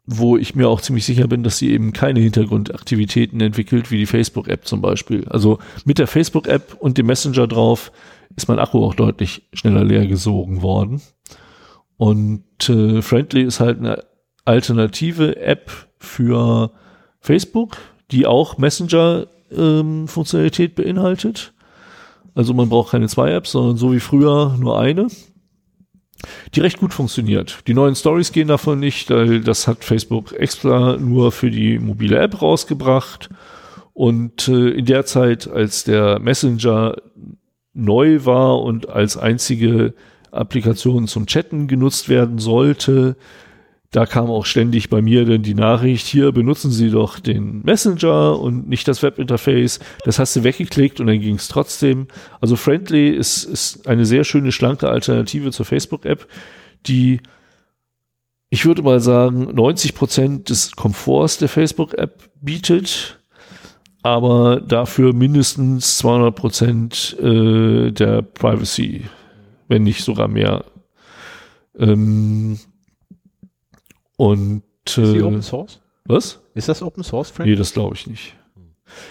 wo ich mir auch ziemlich sicher bin, dass sie eben keine Hintergrundaktivitäten entwickelt, wie die Facebook-App zum Beispiel. Also mit der Facebook-App und dem Messenger drauf ist mein Akku auch deutlich schneller leer gesogen worden. Und äh, Friendly ist halt eine alternative App für Facebook, die auch Messenger-Funktionalität beinhaltet. Also man braucht keine zwei Apps, sondern so wie früher nur eine die recht gut funktioniert. Die neuen Stories gehen davon nicht, weil das hat Facebook extra nur für die mobile App rausgebracht. Und äh, in der Zeit, als der Messenger neu war und als einzige Applikation zum Chatten genutzt werden sollte, da kam auch ständig bei mir dann die Nachricht, hier benutzen Sie doch den Messenger und nicht das Webinterface. Das hast du weggeklickt und dann ging es trotzdem. Also Friendly ist, ist eine sehr schöne, schlanke Alternative zur Facebook-App, die, ich würde mal sagen, 90 Prozent des Komforts der Facebook-App bietet, aber dafür mindestens 200 Prozent äh, der Privacy, wenn nicht sogar mehr. Ähm, und Ist die äh, Open Source? was? Ist das Open Source, Friend? Nee, das glaube ich nicht.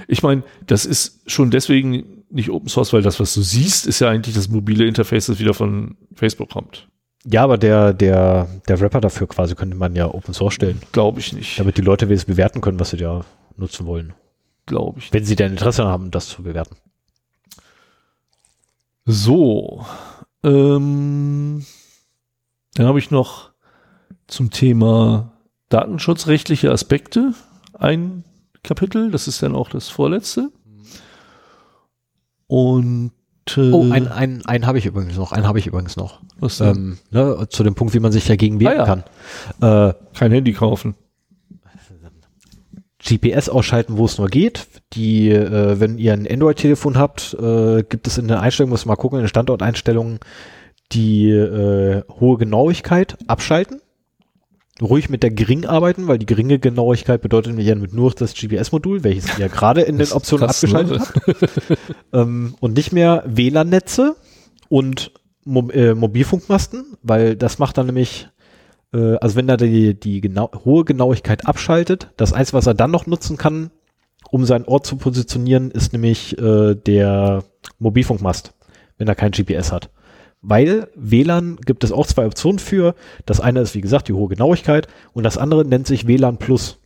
Ich meine, das ist schon deswegen nicht Open Source, weil das, was du siehst, ist ja eigentlich das mobile Interface, das wieder von Facebook kommt. Ja, aber der, der, der Wrapper dafür quasi könnte man ja Open Source stellen, Glaube ich nicht. damit die Leute wenigstens bewerten können, was sie da nutzen wollen. Glaube ich. Wenn sie denn Interesse haben, das zu bewerten. So. Ähm, dann habe ich noch zum Thema datenschutzrechtliche Aspekte ein Kapitel. Das ist dann auch das vorletzte. Und äh, Oh, einen, einen, einen habe ich übrigens noch, einen habe ich übrigens noch. was denn? Ähm, ne, zu dem Punkt, wie man sich dagegen wehren Ah, ja. kann. Äh, kein Handy kaufen. GPS ausschalten, wo es nur geht. Die, äh, wenn ihr ein Android-Telefon habt, äh, gibt es in der Einstellung, muss mal gucken, in den Standorteinstellungen, die äh, hohe Genauigkeit abschalten. Ruhig mit der gering arbeiten, weil die geringe Genauigkeit bedeutet ja mit nur das GPS-Modul, welches ihr gerade in den Optionen krass, ne? abgeschaltet habt. ähm, und nicht mehr WLAN-Netze und Mo äh, Mobilfunkmasten, weil das macht dann nämlich, äh, also wenn er die, die genau, hohe Genauigkeit abschaltet, das eins, was er dann noch nutzen kann, um seinen Ort zu positionieren, ist nämlich äh, der Mobilfunkmast, wenn er kein GPS hat. Weil WLAN gibt es auch zwei Optionen für. Das eine ist, wie gesagt, die hohe Genauigkeit und das andere nennt sich WLAN Plus.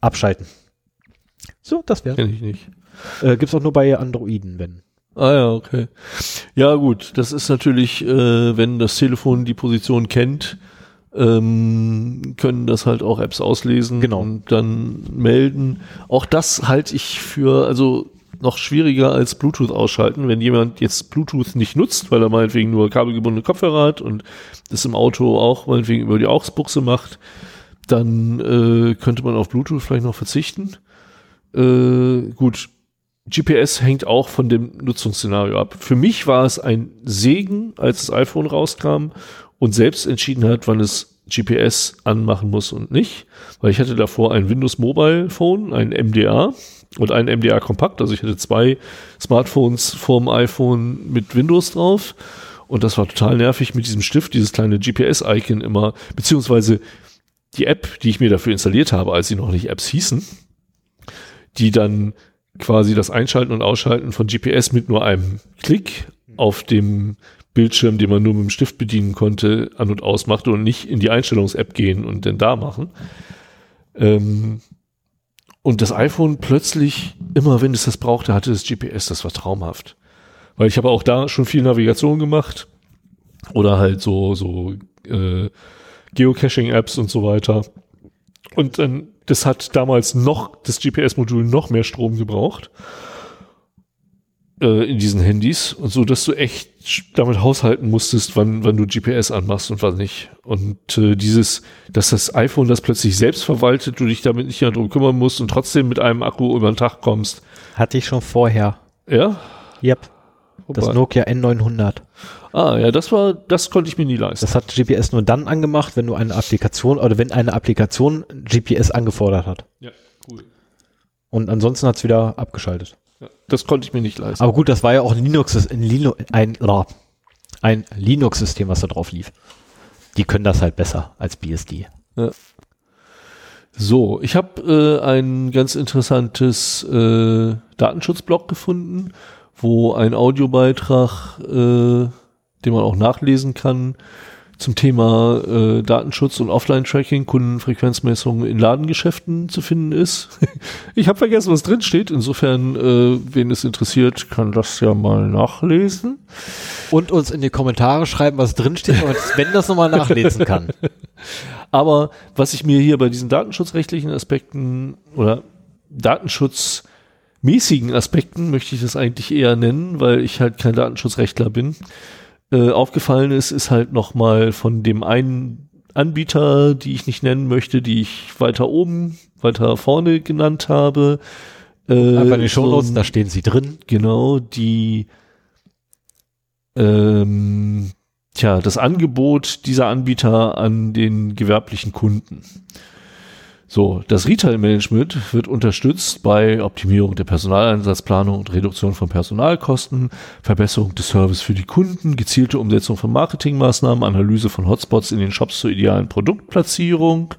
Abschalten. So, das wäre. Kenn ich nicht. Äh, gibt's auch nur bei Androiden, wenn. Ah ja, okay. Ja gut, das ist natürlich, äh, wenn das Telefon die Position kennt, ähm, können das halt auch Apps auslesen Genau. und dann melden. Auch das halte ich für also noch schwieriger als Bluetooth ausschalten. Wenn jemand jetzt Bluetooth nicht nutzt, weil er meinetwegen nur kabelgebundene Kopfhörer hat und das im Auto auch meinetwegen über die AUX-Buchse macht, dann äh, könnte man auf Bluetooth vielleicht noch verzichten. Äh, gut, GPS hängt auch von dem Nutzungsszenario ab. Für mich war es ein Segen, als das iPhone rauskam und selbst entschieden hat, wann es GPS anmachen muss und nicht. Weil ich hatte davor ein Windows Mobile Phone, ein MDA und ein MDA Kompakt. Also ich hatte zwei Smartphones vorm iPhone mit Windows drauf. Und das war total nervig mit diesem Stift, dieses kleine GPS-Icon immer, beziehungsweise die App, die ich mir dafür installiert habe, als sie noch nicht Apps hießen, die dann quasi das Einschalten und Ausschalten von GPS mit nur einem Klick auf dem Bildschirm, den man nur mit dem Stift bedienen konnte, an und aus machte und nicht in die Einstellungs-App gehen und dann da machen. Ähm, und das iPhone plötzlich, immer wenn es das brauchte, hatte das GPS, das war traumhaft. Weil ich habe auch da schon viel Navigation gemacht oder halt so, so äh, Geocaching-Apps und so weiter. Und dann, das hat damals noch, das GPS-Modul noch mehr Strom gebraucht äh, in diesen Handys und so, dass du echt damit haushalten musstest, wann, wann du GPS anmachst und wann nicht. Und äh, dieses, dass das iPhone das plötzlich selbst verwaltet, du dich damit nicht mehr drum kümmern musst und trotzdem mit einem Akku über den Tag kommst. Hatte ich schon vorher. Ja? Yep. Das Wobei- Nokia N900. Ah, ja, das war, das konnte ich mir nie leisten. Das hat GPS nur dann angemacht, wenn du eine Applikation oder wenn eine Applikation GPS angefordert hat. ja, cool. Und ansonsten hat es wieder abgeschaltet. Ja, das konnte ich mir nicht leisten. Aber gut, das war ja auch ein Linux, ein, Linu- ein, äh, ein Linux-System, was da drauf lief. Die können das halt besser als BSD. So, ich habe äh, ein ganz interessantes äh, Datenschutzblog gefunden, wo ein Audiobeitrag, äh, den man auch nachlesen kann, zum Thema äh, Datenschutz und Offline-Tracking, Kundenfrequenzmessungen in Ladengeschäften zu finden ist. ich habe vergessen, was drin steht. Insofern, äh, wen es interessiert, kann das ja mal nachlesen. Und uns in die Kommentare schreiben, was drinsteht und Sven das nochmal nachlesen kann. Aber was ich mir hier bei diesen datenschutzrechtlichen Aspekten oder datenschutzmäßigen Aspekten möchte ich das eigentlich eher nennen, weil ich halt kein Datenschutzrechtler bin, äh, aufgefallen ist, ist halt nochmal von dem einen Anbieter, die ich nicht nennen möchte, die ich weiter oben, weiter vorne genannt habe. Äh, Einfach in den so Shownotes, ein- da stehen sie drin. genau, die ähm, tja, das Angebot dieser Anbieter an den gewerblichen Kunden. So, das Retail-Management wird unterstützt bei Optimierung der Personaleinsatzplanung und Reduktion von Personalkosten, Verbesserung des Service für die Kunden, gezielte Umsetzung von Marketingmaßnahmen, Analyse von Hotspots in den Shops zur idealen Produktplatzierung.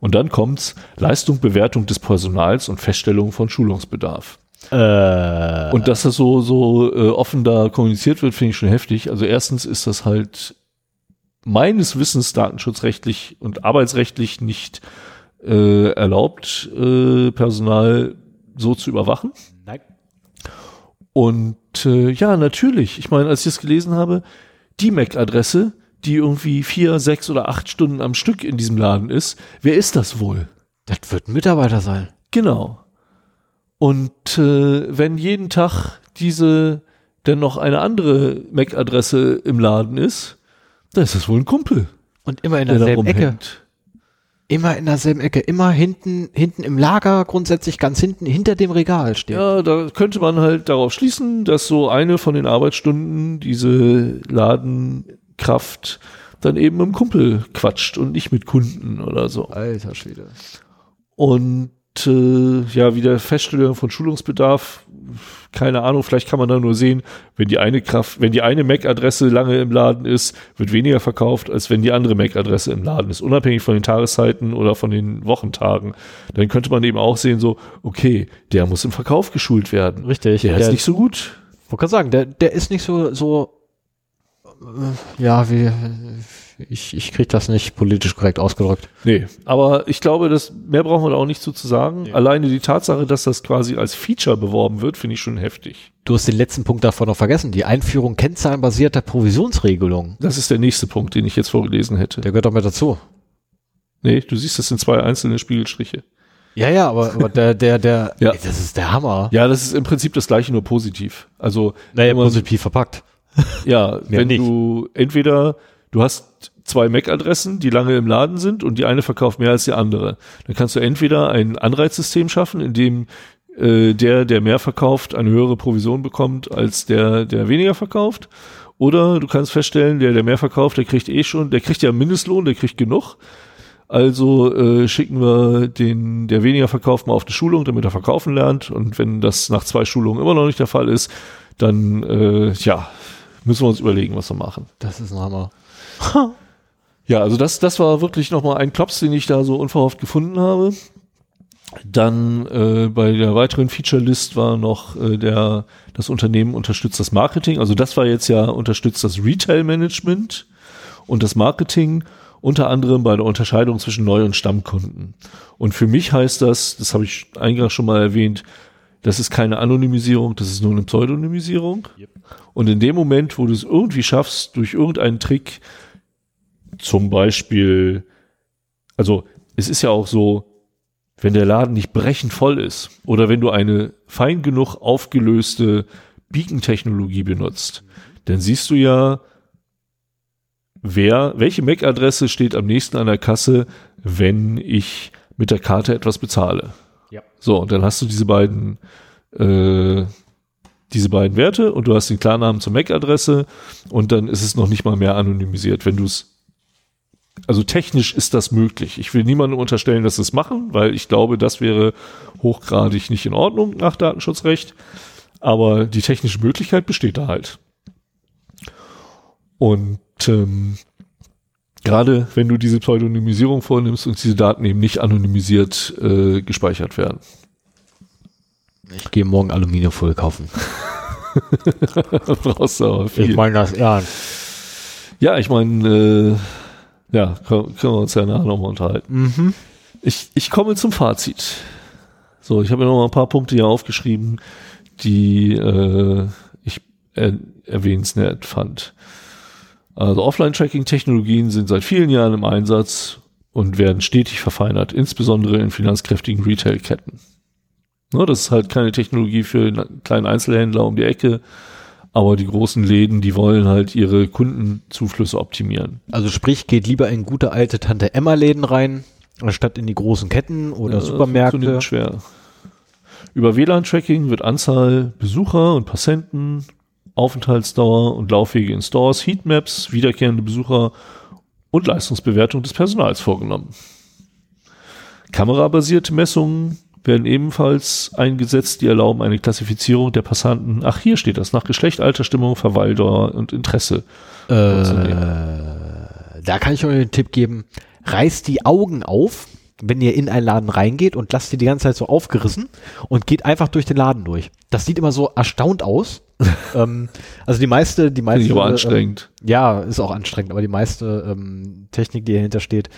Und dann kommt's Leistung, Bewertung des Personals und Feststellung von Schulungsbedarf. Äh, Und dass das so, so äh, offen da kommuniziert wird, finde ich schon heftig. Also erstens ist das halt meines Wissens datenschutzrechtlich und arbeitsrechtlich nicht äh, erlaubt, äh, Personal so zu überwachen. nein. Und äh, ja, natürlich. Ich meine, als ich das gelesen habe, die MAC-Adresse, die irgendwie vier, sechs oder acht Stunden am Stück in diesem Laden ist, wer ist das wohl? Das wird ein Mitarbeiter sein. Genau. Und äh, wenn jeden Tag diese denn noch eine andere MAC-Adresse im Laden ist, dann ist das wohl ein Kumpel, Und immer in der derselben Ecke. rumhängt. Immer in derselben Ecke. Immer hinten, hinten im Lager, grundsätzlich ganz hinten, hinter dem Regal steht. Ja, da könnte man halt darauf schließen, dass so eine von den Arbeitsstunden diese Ladenkraft dann eben im Kumpel quatscht und nicht mit Kunden oder so. Alter Schwede. Und äh, ja, wieder Feststellung von Schulungsbedarf, keine Ahnung, vielleicht kann man da nur sehen, wenn die eine Kraft, wenn die eine MAC-Adresse lange im Laden ist, wird weniger verkauft, als wenn die andere MAC-Adresse im Laden ist, unabhängig von den Tageszeiten oder von den Wochentagen. Dann könnte man eben auch sehen, so, okay, der muss im Verkauf geschult werden. Richtig. Der, Der, ist nicht so gut. wollte gerade sagen, der, der ist nicht so, so, äh, ja, wie, ich, ich krieg das nicht politisch korrekt ausgedrückt. Nee, aber ich glaube, dass mehr brauchen wir da auch nicht zu, zu sagen. Nee. Alleine die Tatsache, dass das quasi als Feature beworben wird, finde ich schon heftig. Du hast den letzten Punkt davon noch vergessen. Die Einführung kennzahlenbasierter Provisionsregelung. Das ist der nächste Punkt, den ich jetzt vorgelesen hätte. Der gehört doch mit dazu. Nee, du siehst, das sind zwei einzelne Spiegelstriche. Ja, ja, aber, aber der, der, der, Ja. ey, das ist der Hammer. Ja, das ist im Prinzip das gleiche, nur positiv. Also, Naja, positiv verpackt. ja, wenn nicht. du entweder, du hast zwei MAC-Adressen, die lange im Laden sind und die eine verkauft mehr als die andere. Dann kannst du entweder ein Anreizsystem schaffen, in dem äh, der, der mehr verkauft, eine höhere Provision bekommt als der, der weniger verkauft. Oder du kannst feststellen, der, der mehr verkauft, der kriegt eh schon, der kriegt ja Mindestlohn, der kriegt genug. Also äh, schicken wir den, der weniger verkauft, mal auf eine Schulung, damit er verkaufen lernt. Und wenn das nach zwei Schulungen immer noch nicht der Fall ist, dann äh, ja, müssen wir uns überlegen, was wir machen. Das ist ein Hammer. Ja, also das, das war wirklich nochmal ein Klops, den ich da so unverhofft gefunden habe. Dann äh, bei der weiteren Feature-List war noch äh, der, das Unternehmen unterstützt das Marketing. Also das war jetzt ja unterstützt das Retail-Management und das Marketing unter anderem bei der Unterscheidung zwischen Neu- und Stammkunden. Und für mich heißt das, das habe ich eingangs schon mal erwähnt, das ist keine Anonymisierung, das ist nur eine Pseudonymisierung. Yep. Und in dem Moment, wo du es irgendwie schaffst, durch irgendeinen Trick, zum Beispiel, also es ist ja auch so, wenn der Laden nicht brechend voll ist oder wenn du eine fein genug aufgelöste Beacon-Technologie benutzt, dann siehst du ja, wer, welche MAC-Adresse steht am nächsten an der Kasse, wenn ich mit der Karte etwas bezahle. Ja. So, und dann hast du diese beiden, äh, diese beiden Werte und du hast den Klarnamen zur MAC-Adresse und dann ist es noch nicht mal mehr anonymisiert. Wenn du es, also technisch ist das möglich. Ich will niemandem unterstellen, dass sie es machen, weil ich glaube, das wäre hochgradig nicht in Ordnung nach Datenschutzrecht. Aber die technische Möglichkeit besteht da halt. Und ähm, gerade wenn du diese Pseudonymisierung vornimmst und diese Daten eben nicht anonymisiert äh, gespeichert werden. Ich gehe morgen Aluminiumfolie kaufen. brauchst du aber viel. Ich meine das ernst. ja, ich meine, äh, ja, können, können wir uns ja nachher nochmal unterhalten. Mhm. Ich, ich komme zum Fazit. So, ich habe mir noch mal ein paar Punkte hier aufgeschrieben, die äh, ich er, erwähnenswert fand. Also Offline-Tracking-Technologien sind seit vielen Jahren im Einsatz und werden stetig verfeinert, insbesondere in finanzkräftigen Retail-Ketten. Ne, das ist halt keine Technologie für einen kleinen Einzelhändler um die Ecke, aber die großen Läden, die wollen halt ihre Kundenzuflüsse optimieren. Also sprich, geht lieber in gute alte Tante Emma Läden rein, anstatt in die großen Ketten oder Ja, Supermärkte. schwer. Über WLAN-Tracking wird Anzahl Besucher und Passenten, Aufenthaltsdauer und Laufwege in Stores, Heatmaps, wiederkehrende Besucher und Leistungsbewertung des Personals vorgenommen. Kamerabasierte Messungen werden ebenfalls eingesetzt, die erlauben eine Klassifizierung der Passanten. Ach, hier steht das, nach Geschlecht, Alter, Stimmung, Verweildauer und Interesse. Äh, da kann ich euch einen Tipp geben. Reißt die Augen auf, wenn ihr in einen Laden reingeht und lasst die die ganze Zeit so aufgerissen und geht einfach durch den Laden durch. Das sieht immer so erstaunt aus. ähm, also die meiste, die meiste. ich aber ähm, anstrengend. ja, ist auch anstrengend, aber die meiste ähm, Technik, die dahinter steht,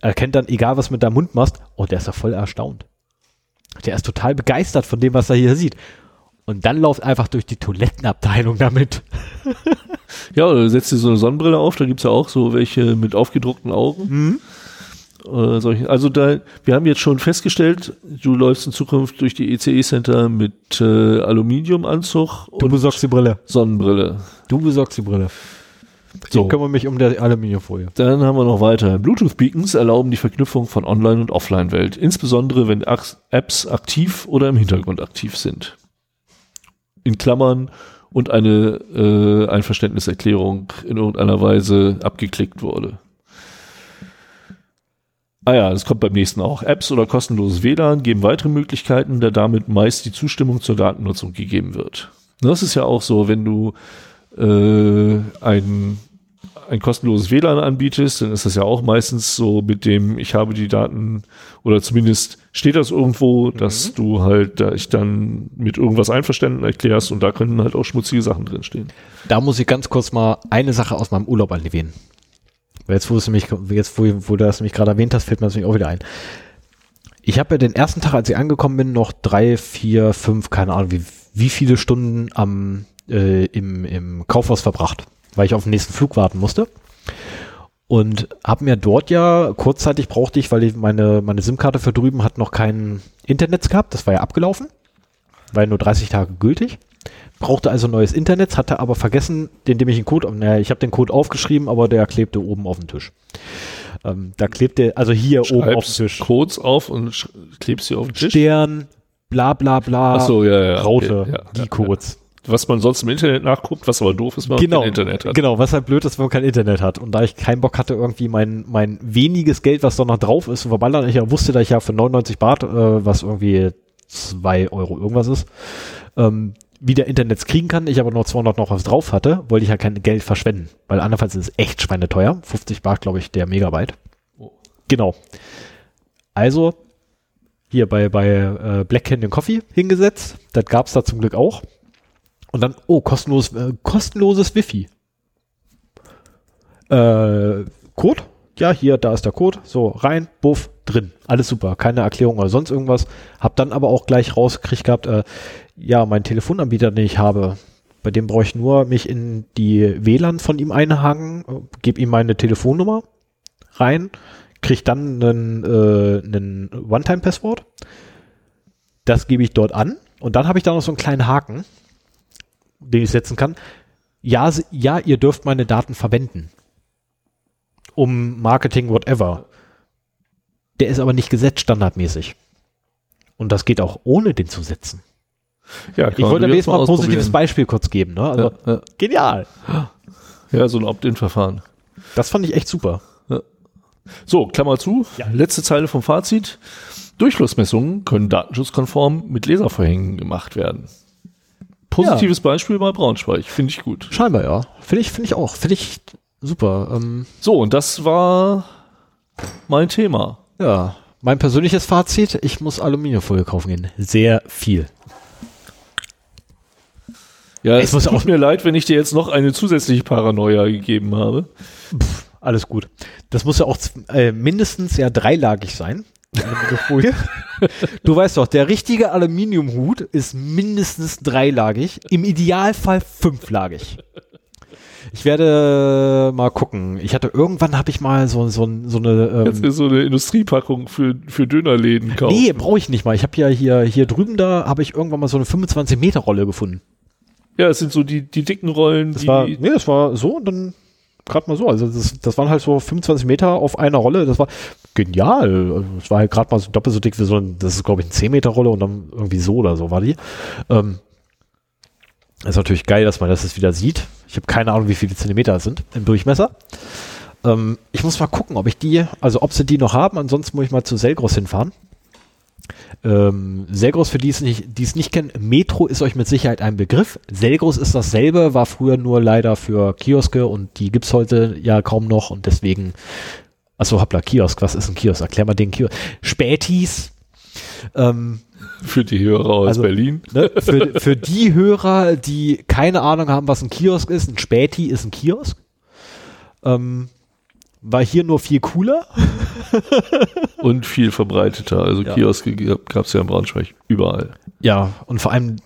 erkennt dann, egal was mit deinem Mund machst, oh, der ist ja voll erstaunt. Der ist total begeistert von dem, was er hier sieht. Und dann lauft einfach durch die Toilettenabteilung damit. Ja, oder setzt dir so eine Sonnenbrille auf, da gibt's ja auch so welche mit aufgedruckten Augen. Oder solche. Also da, wir haben jetzt schon festgestellt, du läufst in Zukunft durch die ECE-Center mit äh, Aluminiumanzug Du und besorgst die Brille. Sonnenbrille. Du besorgst die Brille. So. Ich kümmere mich um der Aluminiumfolie. Dann haben wir noch weiter. Bluetooth-Beacons erlauben die Verknüpfung von Online- und Offline-Welt, insbesondere wenn Apps aktiv oder im Hintergrund aktiv sind. In Klammern und eine äh, Einverständniserklärung in irgendeiner Weise abgeklickt wurde. Ah ja, das kommt beim nächsten auch. Apps oder kostenloses WLAN geben weitere Möglichkeiten, da damit meist die Zustimmung zur Datennutzung gegeben wird. Das ist ja auch so, wenn du äh, ein, ein kostenloses WLAN anbietest, dann ist das ja auch meistens so mit dem, ich habe die Daten oder zumindest steht das irgendwo, dass du halt da ich dann mit irgendwas einverstanden erklärst und da können halt auch schmutzige Sachen drinstehen. Da muss ich ganz kurz mal eine Sache aus meinem Urlaub erwähnen. Weil Jetzt, wo, es nämlich, jetzt wo, wo du das nämlich gerade erwähnt hast, fällt mir das nämlich auch wieder ein. Ich habe ja den ersten Tag, als ich angekommen bin, noch drei, vier, fünf, keine Ahnung, wie, wie viele Stunden am, äh, im, im Kaufhaus verbracht, weil ich auf den nächsten Flug warten musste. Und habe mir dort ja, kurzzeitig brauchte ich, weil ich meine, meine SIM-Karte für drüben hat noch kein Internet gehabt, das war ja abgelaufen, war ja nur 30 Tage gültig. Brauchte also neues Internet, hatte aber vergessen, indem ich einen Code, naja, ich habe den Code aufgeschrieben, aber der klebte oben auf dem Tisch. Ähm, da klebte, also hier oben auf dem Schreibst Tisch. Codes auf und klebst sie auf den Tisch. Stern, bla bla bla, so, ja, ja. Raute, Okay, ja, die Codes. Was man sonst im Internet nachguckt, was aber doof ist, wenn man Genau, kein Internet hat. genau, was halt blöd ist, wenn man kein Internet hat. Und da ich keinen Bock hatte, irgendwie mein, mein weniges Geld, was da noch drauf ist, zu verballern, ich ja wusste, dass ich ja für 99 Baht, äh, was irgendwie zwei Euro irgendwas ist, ähm, wieder Internets kriegen kann, ich aber noch 200 noch was drauf hatte, wollte ich ja kein Geld verschwenden, weil andernfalls ist es echt schweineteuer. 50 Baht, glaube ich, der Megabyte. Oh. Genau. Also hier bei, bei äh, Black Canyon Coffee hingesetzt. Das gab es da zum Glück auch. Und dann, oh, kostenlos, äh, kostenloses Wifi. Äh, Code? Ja, hier, da ist der Code. So, rein, buff, drin. Alles super. Keine Erklärung oder sonst irgendwas. Hab dann aber auch gleich rausgekriegt gehabt, äh, ja, mein Telefonanbieter, den ich habe, bei dem brauche ich nur mich in die WLAN von ihm einhaken, äh, gebe ihm meine Telefonnummer rein, kriege dann einen, äh, einen One-Time-Passwort. Das gebe ich dort an und dann habe ich da noch so einen kleinen Haken, den ich setzen kann. Ja, ja, ihr dürft meine Daten verwenden. Um Marketing, whatever. Der ist aber nicht gesetzt standardmäßig. Und das geht auch ohne den zu setzen. Ja, Ich wollte mir jetzt mal ein positives. Beispiel kurz geben. Ne? Also, Ja, ja. Genial. ja, so ein Opt-in-Verfahren. Das fand ich echt super. So, Klammer zu. Letzte Zeile vom Fazit. Durchflussmessungen können datenschutzkonform mit Laservorhängen gemacht werden. Positives Beispiel bei Braunschweig. Finde ich gut. Scheinbar, ja. Finde ich, finde ich auch. Finde ich super. Ähm, So, und das war mein Thema. ja. Mein persönliches Fazit, ich muss Aluminiumfolie kaufen gehen. Sehr viel. Ja, es muss tut auch- mir leid, wenn ich dir jetzt noch eine zusätzliche Paranoia gegeben habe. Alles gut. Das muss ja auch äh, mindestens ja dreilagig sein. Aluminiumfolie. du weißt doch, der richtige Aluminiumhut ist mindestens dreilagig, im Idealfall fünflagig. Ich werde mal gucken. Ich hatte irgendwann habe ich mal so, so, so eine Jetzt ähm, ist so eine Industriepackung für, für Dönerläden kaufen. Nee, brauche ich nicht mal. Ich habe ja hier, hier drüben da, habe ich irgendwann mal so eine 25-Meter-Rolle gefunden. Ja, es sind so die, die dicken Rollen, Das die, war, nee, das war so und dann gerade mal so. Also das, das waren halt so 25 Meter auf einer Rolle. Das war genial. Es war halt gerade mal so doppelt so dick wie so ein, das ist glaube ich eine 10 Meter Rolle und dann irgendwie so oder so war die. Ähm, ist natürlich geil, dass man das jetzt wieder sieht. Ich habe keine Ahnung, wie viele Zentimeter es sind im Durchmesser. Ähm, ich muss mal gucken, ob ich die, also ob sie die noch haben. Ansonsten muss ich mal zu Selgros hinfahren. Ähm, Selgros, für die es nicht, die es nicht kennen, Metro ist euch mit Sicherheit ein Begriff. Selgros ist dasselbe, war früher nur leider für Kioske und die gibt's heute ja kaum noch und deswegen, achso, hoppla, Kiosk, was ist ein Kiosk? Erklär mal den Kiosk. Spätis, ähm, für die Hörer aus Also- Berlin. ne, für, für die Hörer, die keine Ahnung haben, was ein Kiosk ist, ein Späti ist ein Kiosk. Ähm, war hier nur viel cooler. Und viel verbreiteter. Also Ja. Kioske gab es ja in Braunschweig überall. Ja, und vor allem,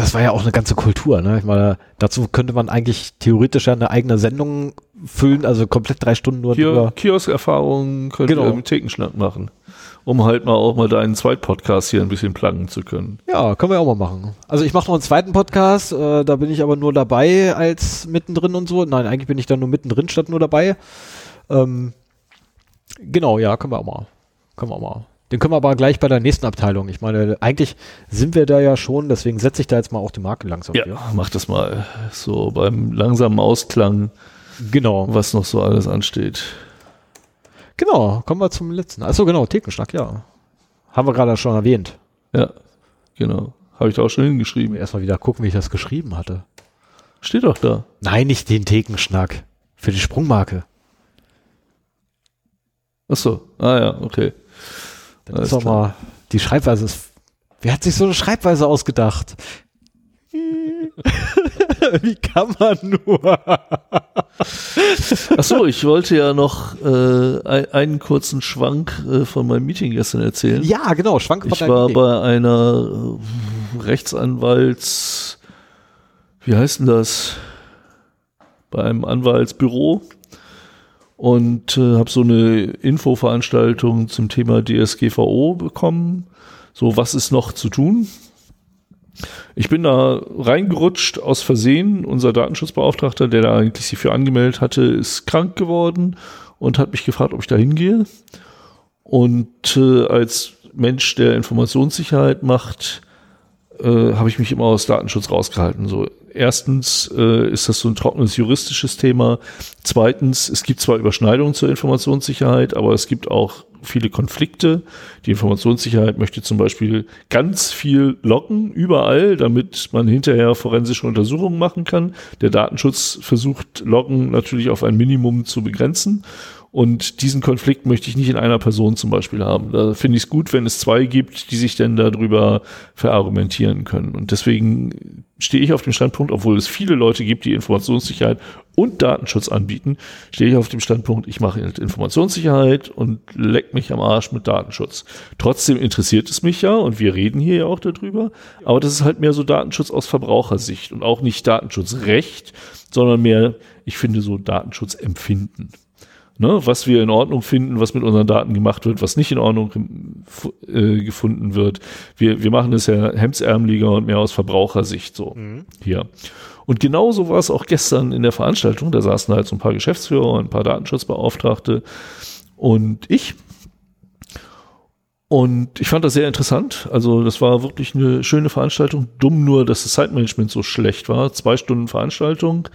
das war ja auch eine ganze Kultur. Ne? Ich meine, dazu könnte man eigentlich theoretisch ja eine eigene Sendung füllen, also komplett drei Stunden nur Kio. Kiosk-Erfahrungen könnt Genau. im Thekenschnack machen. Um halt mal auch mal deinen Zweitpodcast hier ein bisschen plagen zu können. Ja, können wir auch mal machen. Also ich mache noch einen zweiten Podcast, äh, da bin ich aber nur dabei als mittendrin und so. Nein, eigentlich bin ich da nur mittendrin statt nur dabei. Ähm, genau, ja, können wir auch mal. Können wir auch mal. Den können wir aber gleich bei der nächsten Abteilung. Ich meine, eigentlich sind wir da ja schon, deswegen setze ich da jetzt mal auch die Marke langsam. Ja, hier. mach das mal so beim langsamen Ausklang, Genau. was noch so alles ansteht. Genau, kommen wir zum letzten. Achso, genau, Thekenschnack, ja. Haben wir gerade schon erwähnt. Ja, genau. Habe ich da auch schon hingeschrieben. Erstmal wieder gucken, wie ich das geschrieben hatte. Steht doch da. Nein, nicht den Thekenschnack. Für die Sprungmarke. Ach so. Ah ja, okay. Das ist doch mal, die Schreibweise ist, wer hat sich so eine Schreibweise ausgedacht? Wie kann man nur? Ach so, ich wollte ja noch äh, ein, einen kurzen Schwank äh, von meinem Meeting gestern erzählen. Ja, genau, Schwank Ich war bei einer äh, Rechtsanwalts, wie heißt denn das? Bei einem Anwaltsbüro und äh, habe so eine Infoveranstaltung zum Thema DSGVO bekommen. So, was ist noch zu tun? Ich bin da reingerutscht aus Versehen. Unser Datenschutzbeauftragter, der da eigentlich sich für angemeldet hatte, ist krank geworden und hat mich gefragt, ob ich da hingehe. Und äh, als Mensch, der Informationssicherheit macht, äh, habe ich mich immer aus Datenschutz rausgehalten. So, erstens äh, ist das so ein trockenes juristisches Thema. Zweitens, es gibt zwar Überschneidungen zur Informationssicherheit, aber es gibt auch viele Konflikte. Die Informationssicherheit möchte zum Beispiel ganz viel locken, überall, damit man hinterher forensische Untersuchungen machen kann. Der Datenschutz versucht, Loggen natürlich auf ein Minimum zu begrenzen. Und diesen Konflikt möchte ich nicht in einer Person zum Beispiel haben. Da finde ich es gut, wenn es zwei gibt, die sich denn darüber verargumentieren können. Und deswegen stehe ich auf dem Standpunkt, obwohl es viele Leute gibt, die Informationssicherheit und Datenschutz anbieten, stehe ich auf dem Standpunkt, ich mache Informationssicherheit und leck mich am Arsch mit Datenschutz. Trotzdem interessiert es mich ja und wir reden hier ja auch darüber, aber das ist halt mehr so Datenschutz aus Verbrauchersicht und auch nicht Datenschutzrecht, sondern mehr, ich finde so Datenschutzempfinden ne, was wir in Ordnung finden, was mit unseren Daten gemacht wird, was nicht in Ordnung äh, gefunden wird. Wir, wir machen das ja hemdsärmeliger und mehr aus Verbrauchersicht so mhm. hier. Und genauso war es auch gestern in der Veranstaltung. Da saßen halt so ein paar Geschäftsführer ein paar Datenschutzbeauftragte und ich. Und ich fand das sehr interessant. Also das war wirklich eine schöne Veranstaltung. Dumm nur, dass das Zeitmanagement so schlecht war. Zwei Stunden Veranstaltung.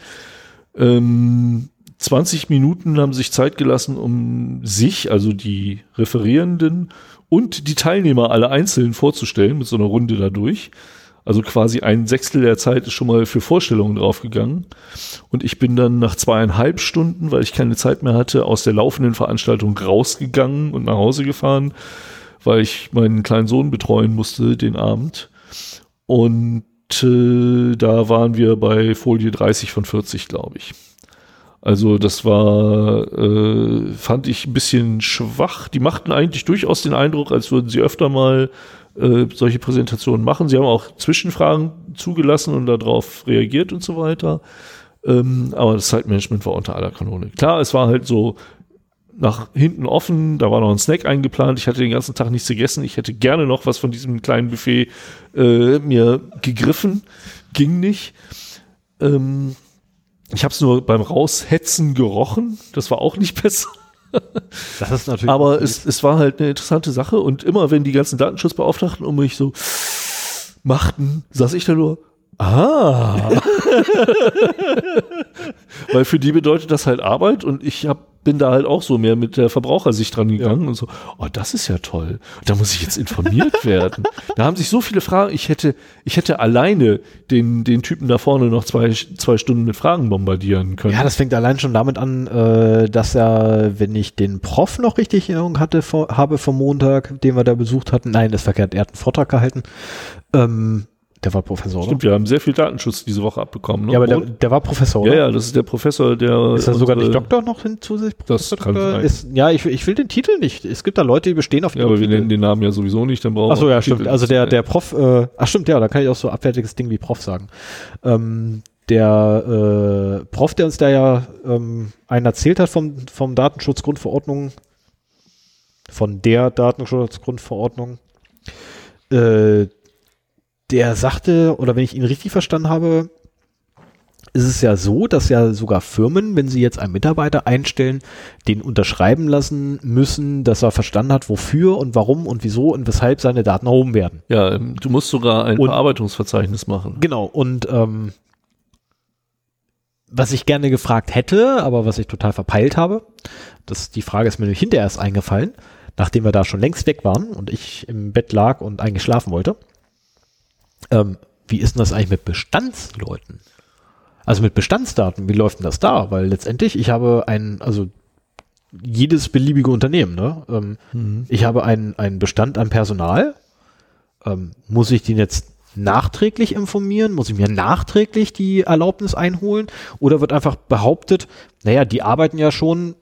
Ähm, 20 Minuten haben sich Zeit gelassen, um sich, also die Referierenden und die Teilnehmer alle einzeln vorzustellen mit so einer Runde dadurch. Also quasi ein Sechstel der Zeit ist schon mal für Vorstellungen draufgegangen. Und ich bin dann nach zweieinhalb Stunden, weil ich keine Zeit mehr hatte, aus der laufenden Veranstaltung rausgegangen und nach Hause gefahren, weil ich meinen kleinen Sohn betreuen musste den Abend. Und äh, da waren wir bei Folie 30 von 40, glaube ich. Also das war, äh, fand ich ein bisschen schwach. Die machten eigentlich durchaus den Eindruck, als würden sie öfter mal äh, solche Präsentationen machen. Sie haben auch Zwischenfragen zugelassen und darauf reagiert und so weiter. Ähm, aber das Zeitmanagement war unter aller Kanone. Klar, es war halt so nach hinten offen, da war noch ein Snack eingeplant. Ich hatte den ganzen Tag nichts gegessen. Ich hätte gerne noch was von diesem kleinen Buffet äh, mir gegriffen. Ging nicht. Ähm, ich habe es nur beim Raushetzen gerochen. Das war auch nicht besser. Das ist natürlich. Aber es, es war halt eine interessante Sache und immer wenn die ganzen Datenschutzbeauftragten um mich so machten, saß ich da nur, ah. Weil für die bedeutet das halt Arbeit und ich hab, bin da halt auch so mehr mit der Verbrauchersicht dran gegangen ja. und so, oh, das ist ja toll. Da muss ich jetzt informiert werden. Da haben sich so viele Fragen, ich hätte, ich hätte alleine den, den Typen da vorne noch zwei, zwei Stunden mit Fragen bombardieren können. Ja, das fängt allein schon damit an, äh, dass er, wenn ich den Prof noch richtig in Erinnerung hatte, vor, habe vom Montag, den wir da besucht hatten, nein, das verkehrt, er hat einen Vortrag gehalten, ähm, der war Professor, Stimmt, oder? wir haben sehr viel Datenschutz diese Woche abbekommen. Ne? Ja, aber der, der, war Professor, oder? Ja, ja, das ist der Professor, der... Ist er sogar nicht Doktor noch hinzusätzlich? Das kann sein. Ist, ja, ich, ich will den Titel nicht. Es gibt da Leute, die bestehen auf Ja, aber wir nennen den Namen ja sowieso nicht, dann brauchen Ach so, ja, stimmt. Also der, der Prof, äh, ach stimmt, ja, da kann ich auch so abwertiges Ding wie Prof sagen. Ähm, der äh, Prof, der uns da ja ähm, einen erzählt hat vom, vom Datenschutzgrundverordnung, von der Datenschutzgrundverordnung, äh, der sagte, oder wenn ich ihn richtig verstanden habe, ist es ja so, dass ja sogar Firmen, wenn sie jetzt einen Mitarbeiter einstellen, den unterschreiben lassen müssen, dass er verstanden hat, wofür und warum und wieso und weshalb seine Daten erhoben werden. Ja, ähm, du musst sogar ein und, Verarbeitungsverzeichnis machen. Genau, und ähm, was ich gerne gefragt hätte, aber was ich total verpeilt habe, das, die Frage ist mir nämlich hinterher erst eingefallen, nachdem wir da schon längst weg waren und ich im Bett lag und eigentlich schlafen wollte. Ähm, wie ist denn das eigentlich mit Bestandsleuten? Also mit Bestandsdaten, wie läuft denn das da? Weil letztendlich, ich habe ein, also jedes beliebige Unternehmen, ne? Ähm, mhm. Ich habe einen, einen Bestand an Personal. Ähm, muss ich den jetzt nachträglich informieren? Muss ich mir nachträglich die Erlaubnis einholen? Oder wird einfach behauptet, naja, die arbeiten ja schon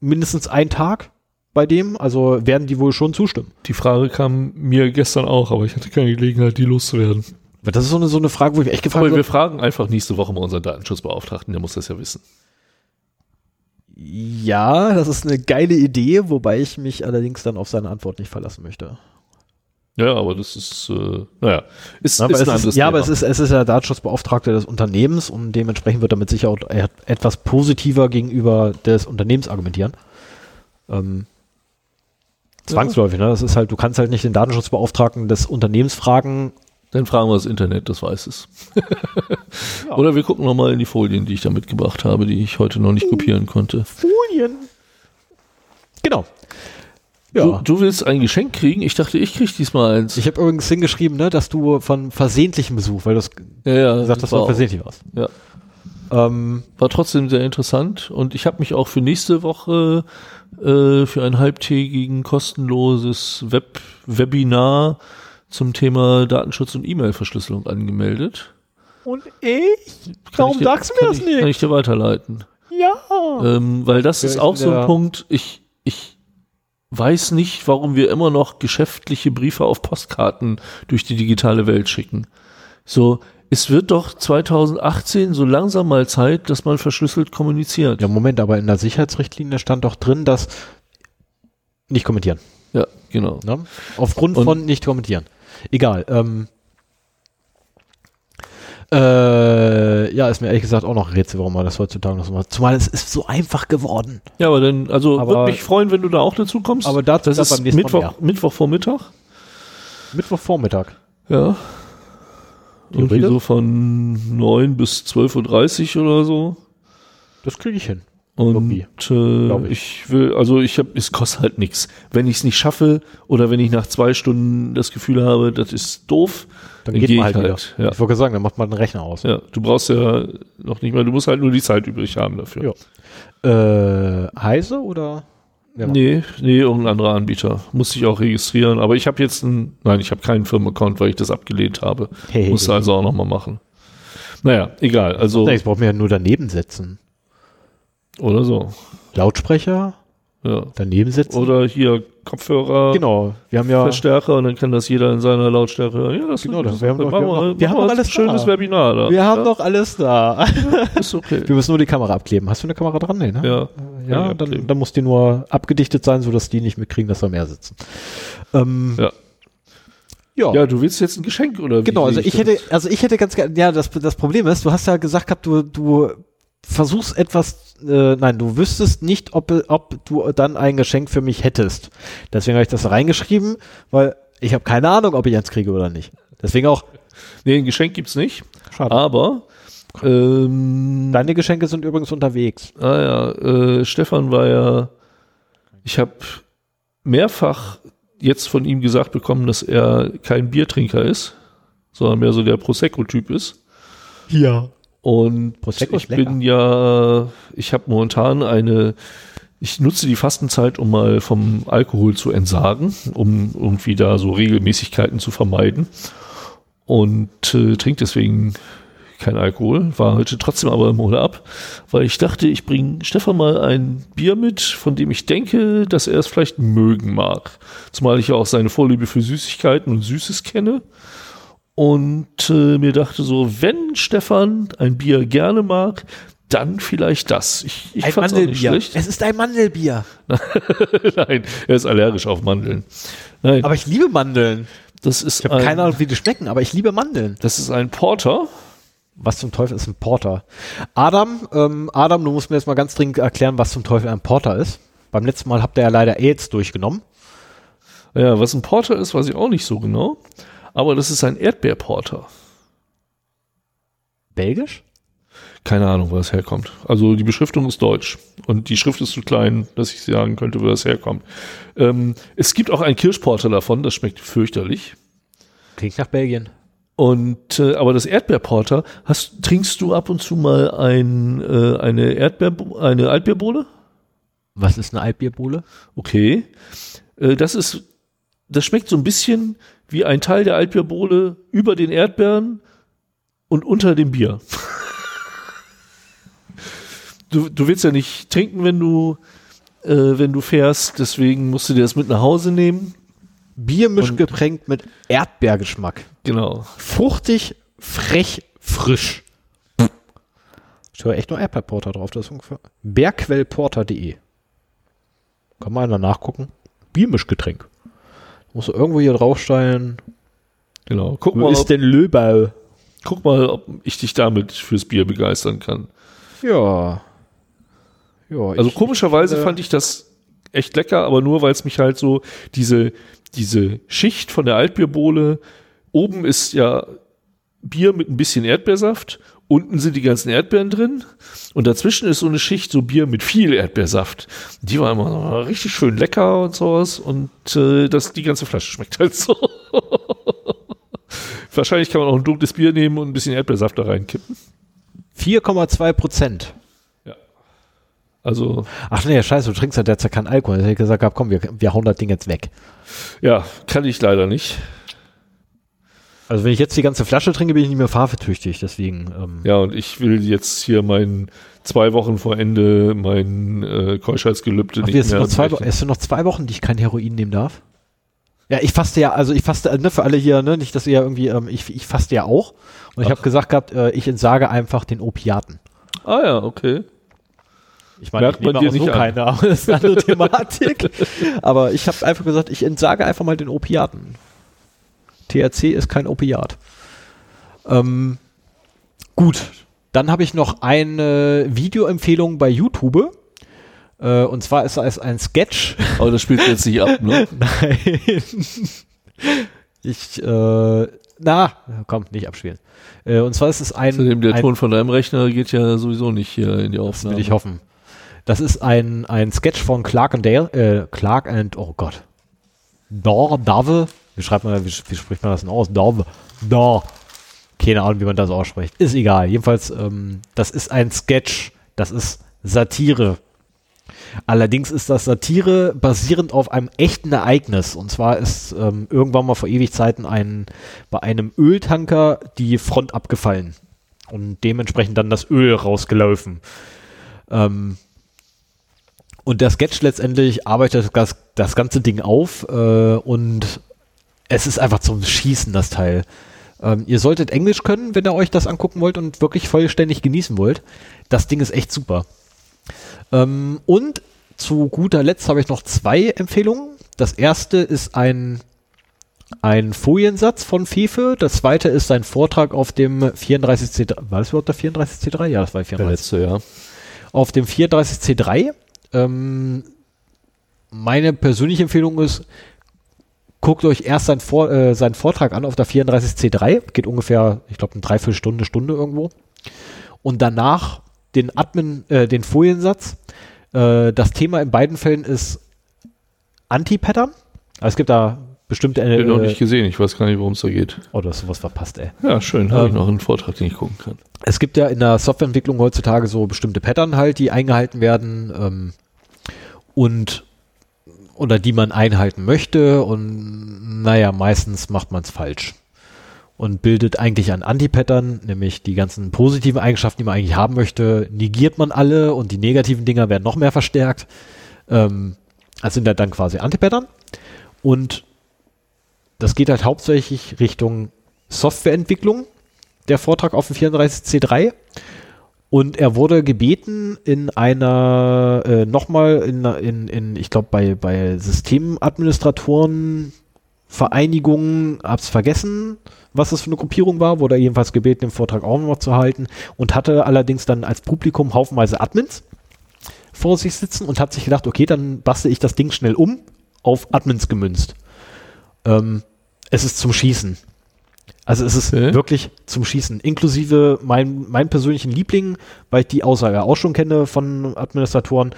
mindestens einen Tag bei dem? Also werden die wohl schon zustimmen? Die Frage kam mir gestern auch, aber ich hatte keine Gelegenheit, die loszuwerden. Das ist so eine, so eine Frage, wo ich echt gefragt habe. wir fragen einfach nächste Woche mal unseren Datenschutzbeauftragten, der muss das ja wissen. Ja, das ist eine geile Idee, wobei ich mich allerdings dann auf seine Antwort nicht verlassen möchte. Ja, aber das ist, äh, naja, ist, Na, ist ein anderes ist, Ja, aber es ist, es ist der Datenschutzbeauftragte des Unternehmens und dementsprechend wird damit sicher auch etwas positiver gegenüber des Unternehmens argumentieren. Ähm, Zwangsläufig, ne? Das ist halt, du kannst halt nicht den Datenschutzbeauftragten des Unternehmens fragen. Dann fragen wir das Internet, das weiß es. ja. Oder wir gucken nochmal in die Folien, die ich da mitgebracht habe, die ich heute noch nicht kopieren konnte. Folien. Genau. Du, du willst ein Geschenk kriegen? Ich dachte, ich krieg diesmal eins. Ich habe übrigens hingeschrieben, ne, dass du von versehentlichem Besuch, weil du hast ja, ja, gesagt, dass du war, versehentlich warst. ja, Ähm, war trotzdem sehr interessant und ich habe mich auch für nächste Woche äh, für ein halbtägigen kostenloses Web Webinar zum Thema Datenschutz und E-Mail-Verschlüsselung angemeldet. und ich? Warum ich dir- sagst du mir kann das ich, Kann nicht? ich dir weiterleiten? Ja. Ähm, weil das Ja, ist auch so ein Punkt, ich, ich weiß nicht, warum wir immer noch geschäftliche Briefe auf Postkarten durch die digitale Welt schicken. So, es wird doch 2018 so langsam mal Zeit, dass man verschlüsselt kommuniziert. Ja, Moment, aber in der Sicherheitsrichtlinie stand doch drin, dass nicht kommentieren. Ja, genau. Ne? Aufgrund Und- von nicht kommentieren. Egal. Ähm, äh, ja, ist mir ehrlich gesagt auch noch ein Rätsel, warum man das heutzutage noch so macht. Zumal es ist so einfach geworden. Ja, aber dann, also Aber- würde mich freuen, wenn du da auch dazu kommst. Aber dazu das ist beim nächsten Mal Mittwoch, mehr. Mittwochvormittag. Mittwochvormittag. Ja. Irgendwie so von 9 bis 12.30 Uhr oder so. Das kriege ich hin. Und äh, glaub ich. will, also ich habe, es kostet halt nichts. Wenn ich es nicht schaffe oder wenn ich nach zwei Stunden das Gefühl habe, das ist doof, Dann, Dann geht geh man ich halt, halt, ja. Ich wollte sagen, dann macht man den Rechner aus. ja, du brauchst ja noch nicht mal, du musst halt nur die Zeit übrig haben dafür. Ja. Äh, Heise oder? Ja, Nee, nee, irgendein anderer Anbieter. Musste ich auch registrieren. Aber ich habe jetzt ein, nein, ich habe keinen Firmenaccount, weil ich das abgelehnt habe. Hey, Musste hey. also auch nochmal machen. Naja, egal. Also, Ich brauche mir ja nur daneben setzen. oder so. Lautsprecher Ja. daneben setzen. Oder hier Kopfhörer, genau. Wir haben ja. Verstärker und dann kann das jeder in seiner Lautstärke hören. Ja, das Genau, ist das- wir haben doch- wir haben wir, wir haben doch alles ein schönes da. Webinar da. Wir haben ja, doch alles da. Ist okay. Wir müssen nur die Kamera abkleben. Hast du eine Kamera dran? Nee, ne? Ja. Ja, Ja, dann, dann muss die nur abgedichtet sein, sodass die nicht mitkriegen, dass da mehr sitzen. Ähm, Ja. ja. Ja, du willst jetzt ein Geschenk oder wie? genau, also ich das? hätte, also ich hätte ganz gerne, ja, das, das Problem ist, du hast ja gesagt gehabt, du, du versuchst etwas, äh, nein, du wüsstest nicht, ob, ob du dann ein Geschenk für mich hättest. Deswegen habe ich das reingeschrieben, weil ich habe keine Ahnung, ob ich eins kriege oder nicht. Deswegen auch, Nee, ein Geschenk gibt's nicht. schade. Aber ähm, Deine Geschenke sind übrigens unterwegs. Ah ja, äh, Stefan war ja, ich habe mehrfach jetzt von ihm gesagt bekommen, dass er kein Biertrinker ist, sondern mehr so der Prosecco-Typ ist. Ja. Und Prosecco ich bin ja, ich habe momentan eine, ich nutze die Fastenzeit, um mal vom Alkohol zu entsagen, um irgendwie da so Regelmäßigkeiten zu vermeiden. Und äh, trinke deswegen kein Alkohol, war heute trotzdem aber im Urlaub, weil ich dachte, ich bringe Stefan mal ein Bier mit, von dem ich denke, dass er es vielleicht mögen mag. Zumal ich ja auch seine Vorliebe für Süßigkeiten und Süßes kenne. Und äh, mir dachte so, wenn Stefan ein Bier gerne mag, dann vielleicht das. Ich, ich Ein fand's auch nicht Mandelbier. schlecht. Es ist ein Mandelbier. Nein, er ist allergisch auf Mandeln. Nein, Aber ich liebe Mandeln. das ist Ich habe ein, keine Ahnung, wie die schmecken, aber ich liebe Mandeln. das ist ein Porter. Was zum Teufel ist ein Porter? Adam, ähm, Adam, du musst mir jetzt mal ganz dringend erklären, was zum Teufel ein Porter ist. Beim letzten Mal habt ihr ja leider AIDS durchgenommen. Ja, was ein Porter ist, weiß ich auch nicht so genau. Aber das ist ein Erdbeerporter. Belgisch? Keine Ahnung, wo das herkommt. Also die Beschriftung ist deutsch und die Schrift ist zu klein, dass ich sagen könnte, wo das herkommt. Ähm, es gibt auch einen Kirschporter davon, das schmeckt fürchterlich. Klingt nach Belgien. Und äh, aber das Erdbeerporter, hast, trinkst du ab und zu mal ein, äh, eine Erdbeer, eine Altbeerbohle? Was ist eine Altbierbohle? Okay. Äh, das ist, das schmeckt so ein bisschen wie ein Teil der Altbierbohle über den Erdbeeren und unter dem Bier. du, du willst ja nicht trinken, wenn du, äh, wenn du fährst, deswegen musst du dir das mit nach Hause nehmen. Biermischgetränk mit Erdbeergeschmack. Genau. Fruchtig, frech, frisch. Ich höre echt nur Erdbeerporter drauf. Das ist ungefähr bergquellporter.de. Kann man da nachgucken. Biermischgetränk. Muss irgendwo hier draufstellen. Genau. Guck Wo mal, ist ob, denn Löbau? guck mal, ob ich dich damit fürs Bier begeistern kann. Ja. Ja, Also ich- komischerweise äh, fand ich das echt lecker, aber nur weil es mich halt so diese diese Schicht von der Altbierbohle oben ist ja Bier mit ein bisschen Erdbeersaft. Unten sind die ganzen Erdbeeren drin. Und dazwischen ist so eine Schicht so Bier mit viel Erdbeersaft. Die war immer richtig schön lecker und sowas. Und äh, das, die ganze Flasche schmeckt halt so. Wahrscheinlich kann man auch ein dunkles Bier nehmen und ein bisschen Erdbeersaft da reinkippen. 4,2 Prozent. Also, Ach nee, scheiße, du trinkst ja derzeit keinen Alkohol. Da hätte ich gesagt, hab, komm, wir, wir hauen das Ding jetzt weg. ja, kann ich leider nicht. Also wenn ich jetzt die ganze Flasche trinke, bin ich nicht mehr fahrvertüchtig. Deswegen, ähm, Ja, und ich will jetzt hier mein zwei Wochen vor Ende mein äh, Keuschheitsgelübde Ach, nicht sind mehr noch zwei, sind noch zwei Wochen, die ich kein Heroin nehmen darf. Ja, ich faste ja, also ich faste, ne, für alle hier, ne, nicht, dass ihr irgendwie, ähm, ich, ich faste ja auch. Und ich habe gesagt gehabt, äh, ich entsage einfach den Opiaten. Ah ja, okay. Ich meine, Merkt ich nehme man dir auch so an. keine, aber das ist eine andere Thematik. aber ich habe einfach gesagt, ich entsage einfach mal den Opiaten. THC ist kein Opiat. Ähm, gut, dann habe ich noch eine Videoempfehlung bei YouTube. Äh, und zwar ist es ein Sketch. Aber das spielt jetzt nicht ab, ne? Nein. Ich, äh, na, komm, nicht abspielen. Äh, und zwar ist es ein, Außerdem der ein Ton von deinem Rechner geht ja sowieso nicht hier in die Das Aufnahme. will ich hoffen. Das ist ein, ein Sketch von Clark and Dale, äh, Clark and, oh Gott. Dor, Dave. Wie schreibt man, wie, wie spricht man das denn aus? Dove. Dor. Keine Ahnung, wie man das ausspricht. Ist egal. Jedenfalls, ähm, das ist ein Sketch. Das ist Satire. Allerdings ist das Satire basierend auf einem echten Ereignis. Und zwar ist ähm, irgendwann mal vor ewig Zeiten ein, bei einem Öltanker die Front abgefallen. Und dementsprechend dann das Öl rausgelaufen. Ähm, und der Sketch letztendlich arbeitet das, das ganze Ding auf äh, und es ist einfach zum Schießen, das Teil. Ähm, ihr solltet Englisch können, wenn ihr euch das angucken wollt und wirklich vollständig genießen wollt. Das Ding ist echt super. Ähm, und zu guter Letzt habe ich noch zwei Empfehlungen. Das erste ist ein, ein Foliensatz von Fefe. Das zweite ist sein Vortrag auf dem 34C3. War das überhaupt der 34C3? Ja, das war der 34. Der letzte, ja. Auf dem 34C3. Ähm, meine persönliche Empfehlung ist, guckt euch erst seinen, Vor äh, seinen Vortrag an auf der 34C3. Geht ungefähr, ich glaube, eine Dreiviertelstunde, Stunde irgendwo. Und danach den Admin, äh, den Foliensatz. Äh, das Thema in beiden Fällen ist Anti-Pattern. Also es gibt da bestimmte Den äh, noch nicht gesehen, ich weiß gar nicht, worum es da geht. Oh, du hast sowas verpasst, ey. Ja, schön, habe ich Ähm, noch einen Vortrag, den ich gucken kann. Es gibt ja in der Softwareentwicklung heutzutage so bestimmte Pattern halt, die eingehalten werden ähm, und oder die man einhalten möchte und naja, meistens macht man es falsch und bildet eigentlich ein Anti-Pattern, nämlich die ganzen positiven Eigenschaften, die man eigentlich haben möchte, negiert man alle und die negativen Dinger werden noch mehr verstärkt. Ähm, das sind halt dann quasi Anti-Pattern und das geht halt hauptsächlich Richtung Softwareentwicklung der Vortrag auf dem 34C3 und er wurde gebeten in einer äh, nochmal in, in, in ich glaube bei, bei Systemadministratoren Vereinigungen, hab's vergessen, was das für eine Gruppierung war, wurde er jedenfalls gebeten, den Vortrag auch noch zu halten und hatte allerdings dann als Publikum haufenweise Admins vor sich sitzen und hat sich gedacht, okay, dann bastel ich das Ding schnell um, auf Admins gemünzt. Ähm, es ist zum Schießen. Also es ist Okay. wirklich zum Schießen. Inklusive mein, mein persönlichen Liebling, weil ich die Aussage auch schon kenne von Administratoren.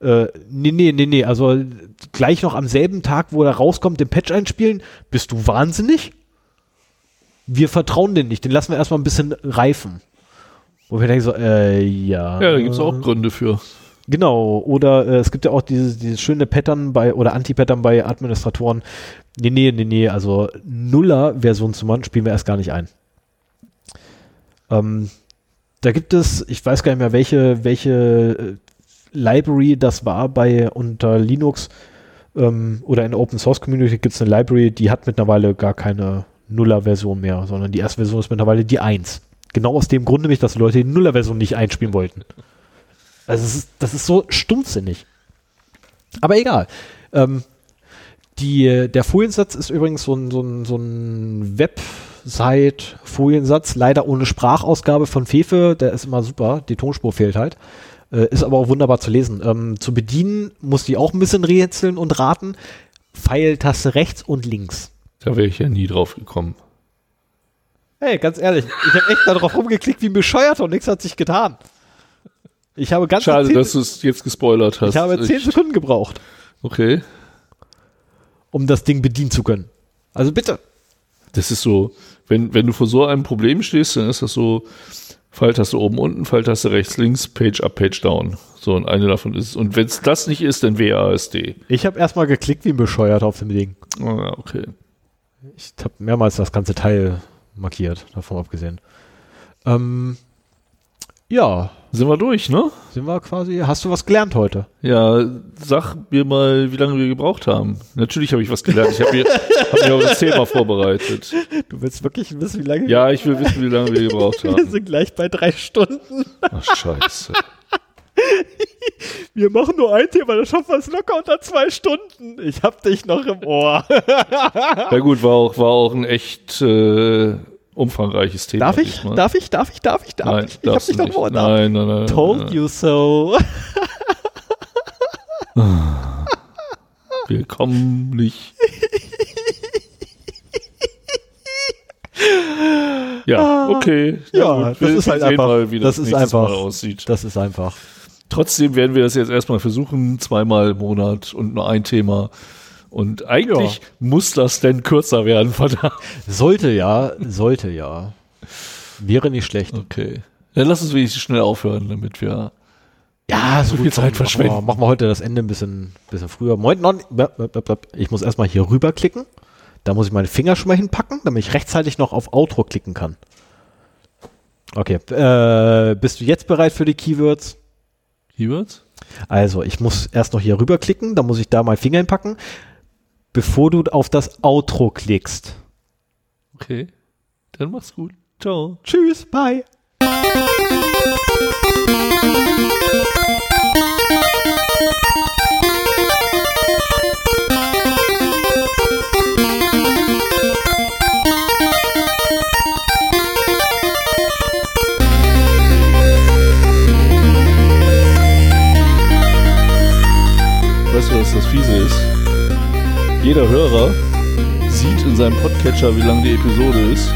Äh, nee, nee, nee, nee. Also gleich noch am selben Tag, wo er rauskommt, den Patch einspielen. Bist du wahnsinnig? Wir vertrauen den nicht. Den lassen wir erstmal ein bisschen reifen. Wo wir denken so, äh, ja. Ja, da gibt's auch Gründe für. Genau, oder äh, es gibt ja auch dieses, dieses schöne Pattern bei oder Anti-Pattern bei Administratoren. Nee, nee, nee, nee, also Nuller-Version zu machen, spielen wir erst gar nicht ein. Ähm, da gibt es, ich weiß gar nicht mehr, welche, welche äh, Library das war bei unter Linux ähm, oder in der Open Source Community gibt es eine Library, die hat mittlerweile gar keine Nuller-Version mehr, sondern die erste Version ist mittlerweile die 1. Genau aus dem Grund nämlich, dass Leute die Nuller-Version nicht einspielen wollten. Also es ist, das ist so stumpfsinnig. Aber egal. Ähm, die, der Foliensatz ist übrigens so ein, so ein, so ein Website-Foliensatz, leider ohne Sprachausgabe von Fefe, der ist immer super, die Tonspur fehlt halt. Äh, ist aber auch wunderbar zu lesen. Ähm, zu bedienen muss die auch ein bisschen rätseln und raten. Pfeiltaste rechts und links. Da wäre ich ja nie drauf gekommen. Hey, ganz ehrlich, ich habe echt darauf rumgeklickt wie ein Bescheuerter und nichts hat sich getan. Ich habe ganz Schade, dass du es jetzt gespoilert hast. ich habe zehn Ich- Sekunden gebraucht, Okay. um das Ding bedienen zu können. Also bitte. Das ist so, wenn, wenn du vor so einem Problem stehst, dann ist das so, Pfeiltaste oben, unten, Pfeiltaste rechts, links, Page up, Page down. So, und eine davon ist, und wenn es das nicht ist, dann WASD. Ich habe erstmal geklickt wie ein Bescheuerter auf dem Ding. Ah, okay. Ich habe mehrmals das ganze Teil markiert, davon abgesehen. Ähm, ja, Sind wir durch, ne? sind wir quasi. Hast du was gelernt heute? Ja, sag mir mal, wie lange wir gebraucht haben. Natürlich habe ich was gelernt. Ich habe mir, hab mir auf das Thema vorbereitet. Du willst wirklich wissen, wie lange Ja, ich will wissen, wie lange wir gebraucht wir haben. sind gleich bei drei Stunden. Ach, scheiße. Wir machen nur ein Thema, dann schaffen wir es locker unter zwei Stunden. Ich hab dich noch im Ohr. Ja gut, war auch, war auch ein echt äh, umfangreiches Thema. Darf ich? diesmal. Darf ich? Darf ich? Darf ich? Darf Nein, ich? Ich hab dich nicht. Darf- Nein, nein, nein. Told nein. you so. Willkommlich. ja, okay. Ja, gut, das ist halt einfach- Mal, wie das, das ist einfach- Mal aussieht. Das ist einfach. Trotzdem werden wir das jetzt erstmal versuchen, zweimal im Monat und nur ein Thema. Und eigentlich Ja. muss das denn kürzer werden, verdammt. Sollte ja, sollte ja. Wäre nicht schlecht. Okay. Dann lass uns wenigstens schnell aufhören, damit wir. Ja, so viel Zeit machen wir- verschwenden. Machen wir heute das Ende ein bisschen, bisschen früher. Moin, non, ich muss erstmal hier rüberklicken. Da muss ich meine Finger schon mal hinpacken, damit ich rechtzeitig noch auf Outro klicken kann. Okay, äh, bist du jetzt bereit für die Keywords? Keywords? Also, ich muss erst noch hier rüberklicken, dann muss ich da meinen Finger hinpacken, bevor du auf das Outro klickst. Okay. Dann mach's gut. Ciao. Tschüss, bye. Weißt du, was das fiese ist? Jeder Hörer sieht in seinem Podcatcher, wie lang die Episode ist.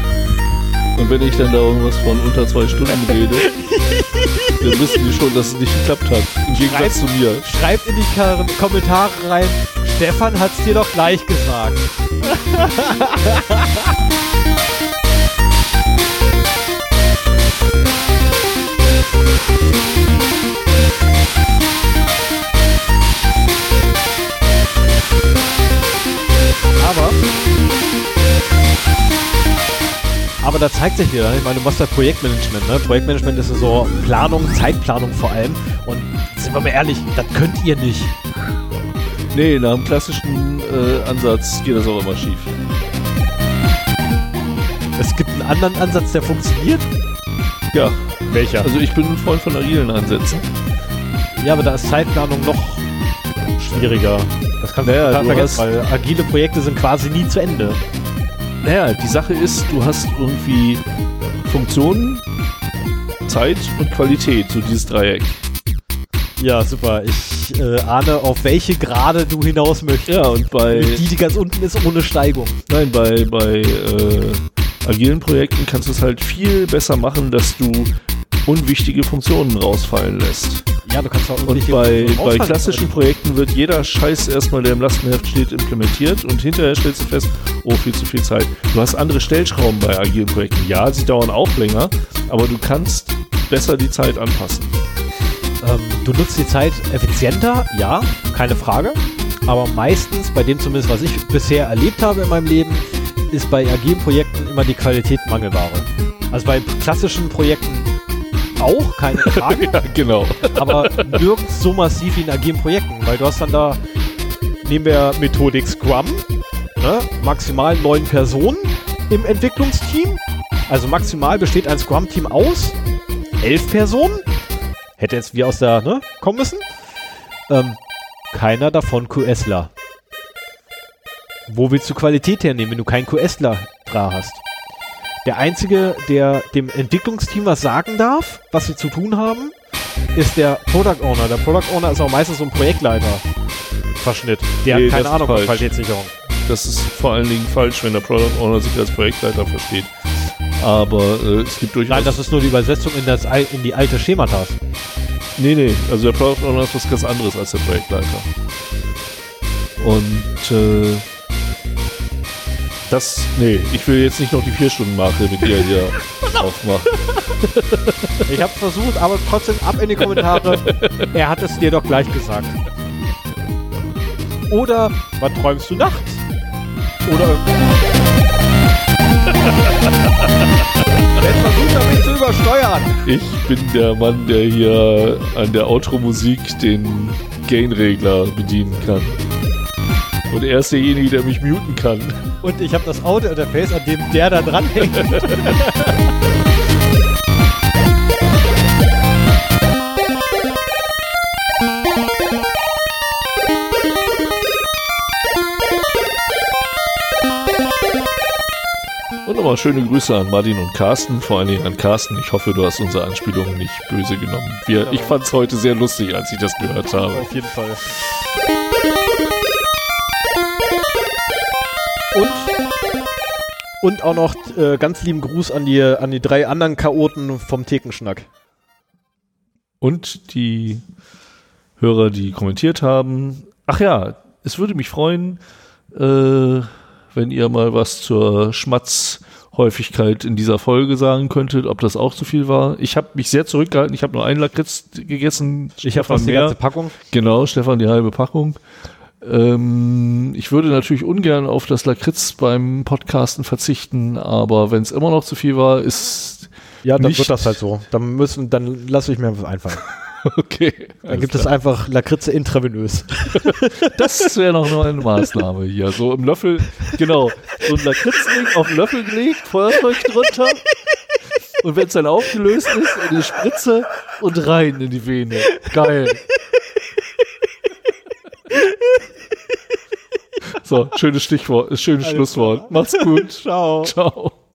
Und wenn ich dann da irgendwas von unter zwei Stunden rede, dann wissen die schon, dass es nicht geklappt hat. Im Gegensatz zu mir. Schreibt in die Kar Kommentare rein, Stefan hat's dir doch gleich gesagt. aber da zeigt sich wieder, ich meine, du machst ja Projektmanagement, ne? Projektmanagement ist so Planung, Zeitplanung vor allem. Und sind wir mal ehrlich, das könnt ihr nicht. Nee, nach dem klassischen äh, Ansatz geht das auch immer schief. Es gibt einen anderen Ansatz, der funktioniert. Ja, Welcher? also ich bin ein Freund von agilen Ansätzen. ja, aber da ist Zeitplanung noch schwieriger. Das kannst Naja, total du vergessen, weil agile Projekte sind quasi nie zu Ende. Naja, die Sache ist, du hast irgendwie Funktionen, Zeit und Qualität, so dieses Dreieck. Ja, super. Ich äh, ahne, auf welche Grade du hinaus möchtest. Ja, und bei, Die, die ganz unten ist ohne Steigung. nein, bei, bei äh, agilen Projekten kannst du es halt viel besser machen, dass du unwichtige Funktionen rausfallen lässt. Ja, du kannst auch Und bei, bei klassischen Projekten wird jeder Scheiß erstmal, der im Lastenheft steht, implementiert und hinterher stellst du fest, oh, viel zu viel Zeit. Du hast andere Stellschrauben bei agilen Projekten. Ja, sie dauern auch länger, aber du kannst besser die Zeit anpassen. Ähm, du nutzt die Zeit effizienter, ja, keine Frage. Aber meistens, bei dem zumindest, was ich bisher erlebt habe in meinem Leben, ist bei agilen Projekten immer die Qualität Mangelware. Also bei klassischen Projekten auch, keine Frage, ja, genau. aber nirgends so massiv wie in agilen Projekten, weil du hast dann da, nehmen wir Methodik Scrum, ne, maximal neun Personen im Entwicklungsteam. Also maximal besteht ein Scrum-Team aus elf Personen. Hätte jetzt wie aus der, ne, kommen müssen. Ähm, keiner davon QSler. Wo willst du Qualität hernehmen, wenn du keinen QSler da hast? Der einzige, der dem Entwicklungsteam was sagen darf, was sie zu tun haben, ist der Product Owner. Der Product Owner ist auch meistens so ein Projektleiter. Verschnitt. Der Nee, hat keine Ahnung von. Qualitätssicherung. Das ist vor allen Dingen falsch, wenn der Product Owner sich als Projektleiter versteht. Aber äh, es gibt durchaus. Nein, das ist nur die Übersetzung in, das, in die alte Schematas. Nee, nee, also der Product Owner ist was ganz anderes als der Projektleiter. Und äh, das, nee, ich will jetzt nicht noch die vier Stunden Marke mit dir hier aufmachen. Ich hab's versucht, aber trotzdem ab in die Kommentare. er hat es dir doch gleich gesagt. Oder, was träumst du nachts? Oder Jetzt versucht er mich zu übersteuern. Ich bin der Mann, der hier an der Outro-Musik den Gain-Regler bedienen kann. Und er ist derjenige, der mich muten kann. Und ich habe das Audio-Interface, an dem der da dran hängt. Und nochmal schöne Grüße an Martin und Carsten, vor allen Dingen an Carsten. Ich hoffe, du hast unsere Anspielungen nicht böse genommen. Wir, Ich fand es heute sehr lustig, als ich das gehört habe. Auf jeden Fall. Und auch noch äh, ganz lieben Gruß an die, an die drei anderen Chaoten vom Thekenschnack. Und die Hörer, die kommentiert haben. Ach ja, es würde mich freuen, äh, wenn ihr mal was zur Schmatzhäufigkeit in dieser Folge sagen könntet, ob das auch zu viel war. Ich habe mich sehr zurückgehalten. Ich habe nur einen Lakritz gegessen. Ich habe fast die ganze Packung. Genau, Stefan, die halbe Packung. Ähm, ich würde natürlich ungern auf das Lakritz beim Podcasten verzichten, aber wenn es immer noch zu viel war, ist Ja, dann wird das halt so. Dann müssen, dann lasse ich mir was einfallen. okay. Dann gibt es einfach Lakritze intravenös. Das wäre noch nur eine Maßnahme hier. So im Löffel, genau, so ein Lakritzling auf den Löffel gelegt, Feuerzeug drunter. Und wenn es dann aufgelöst ist, in die Spritze und rein in die Vene. Geil. So, schönes Stichwort, schönes Schlusswort. Macht's gut. Ciao. Ciao.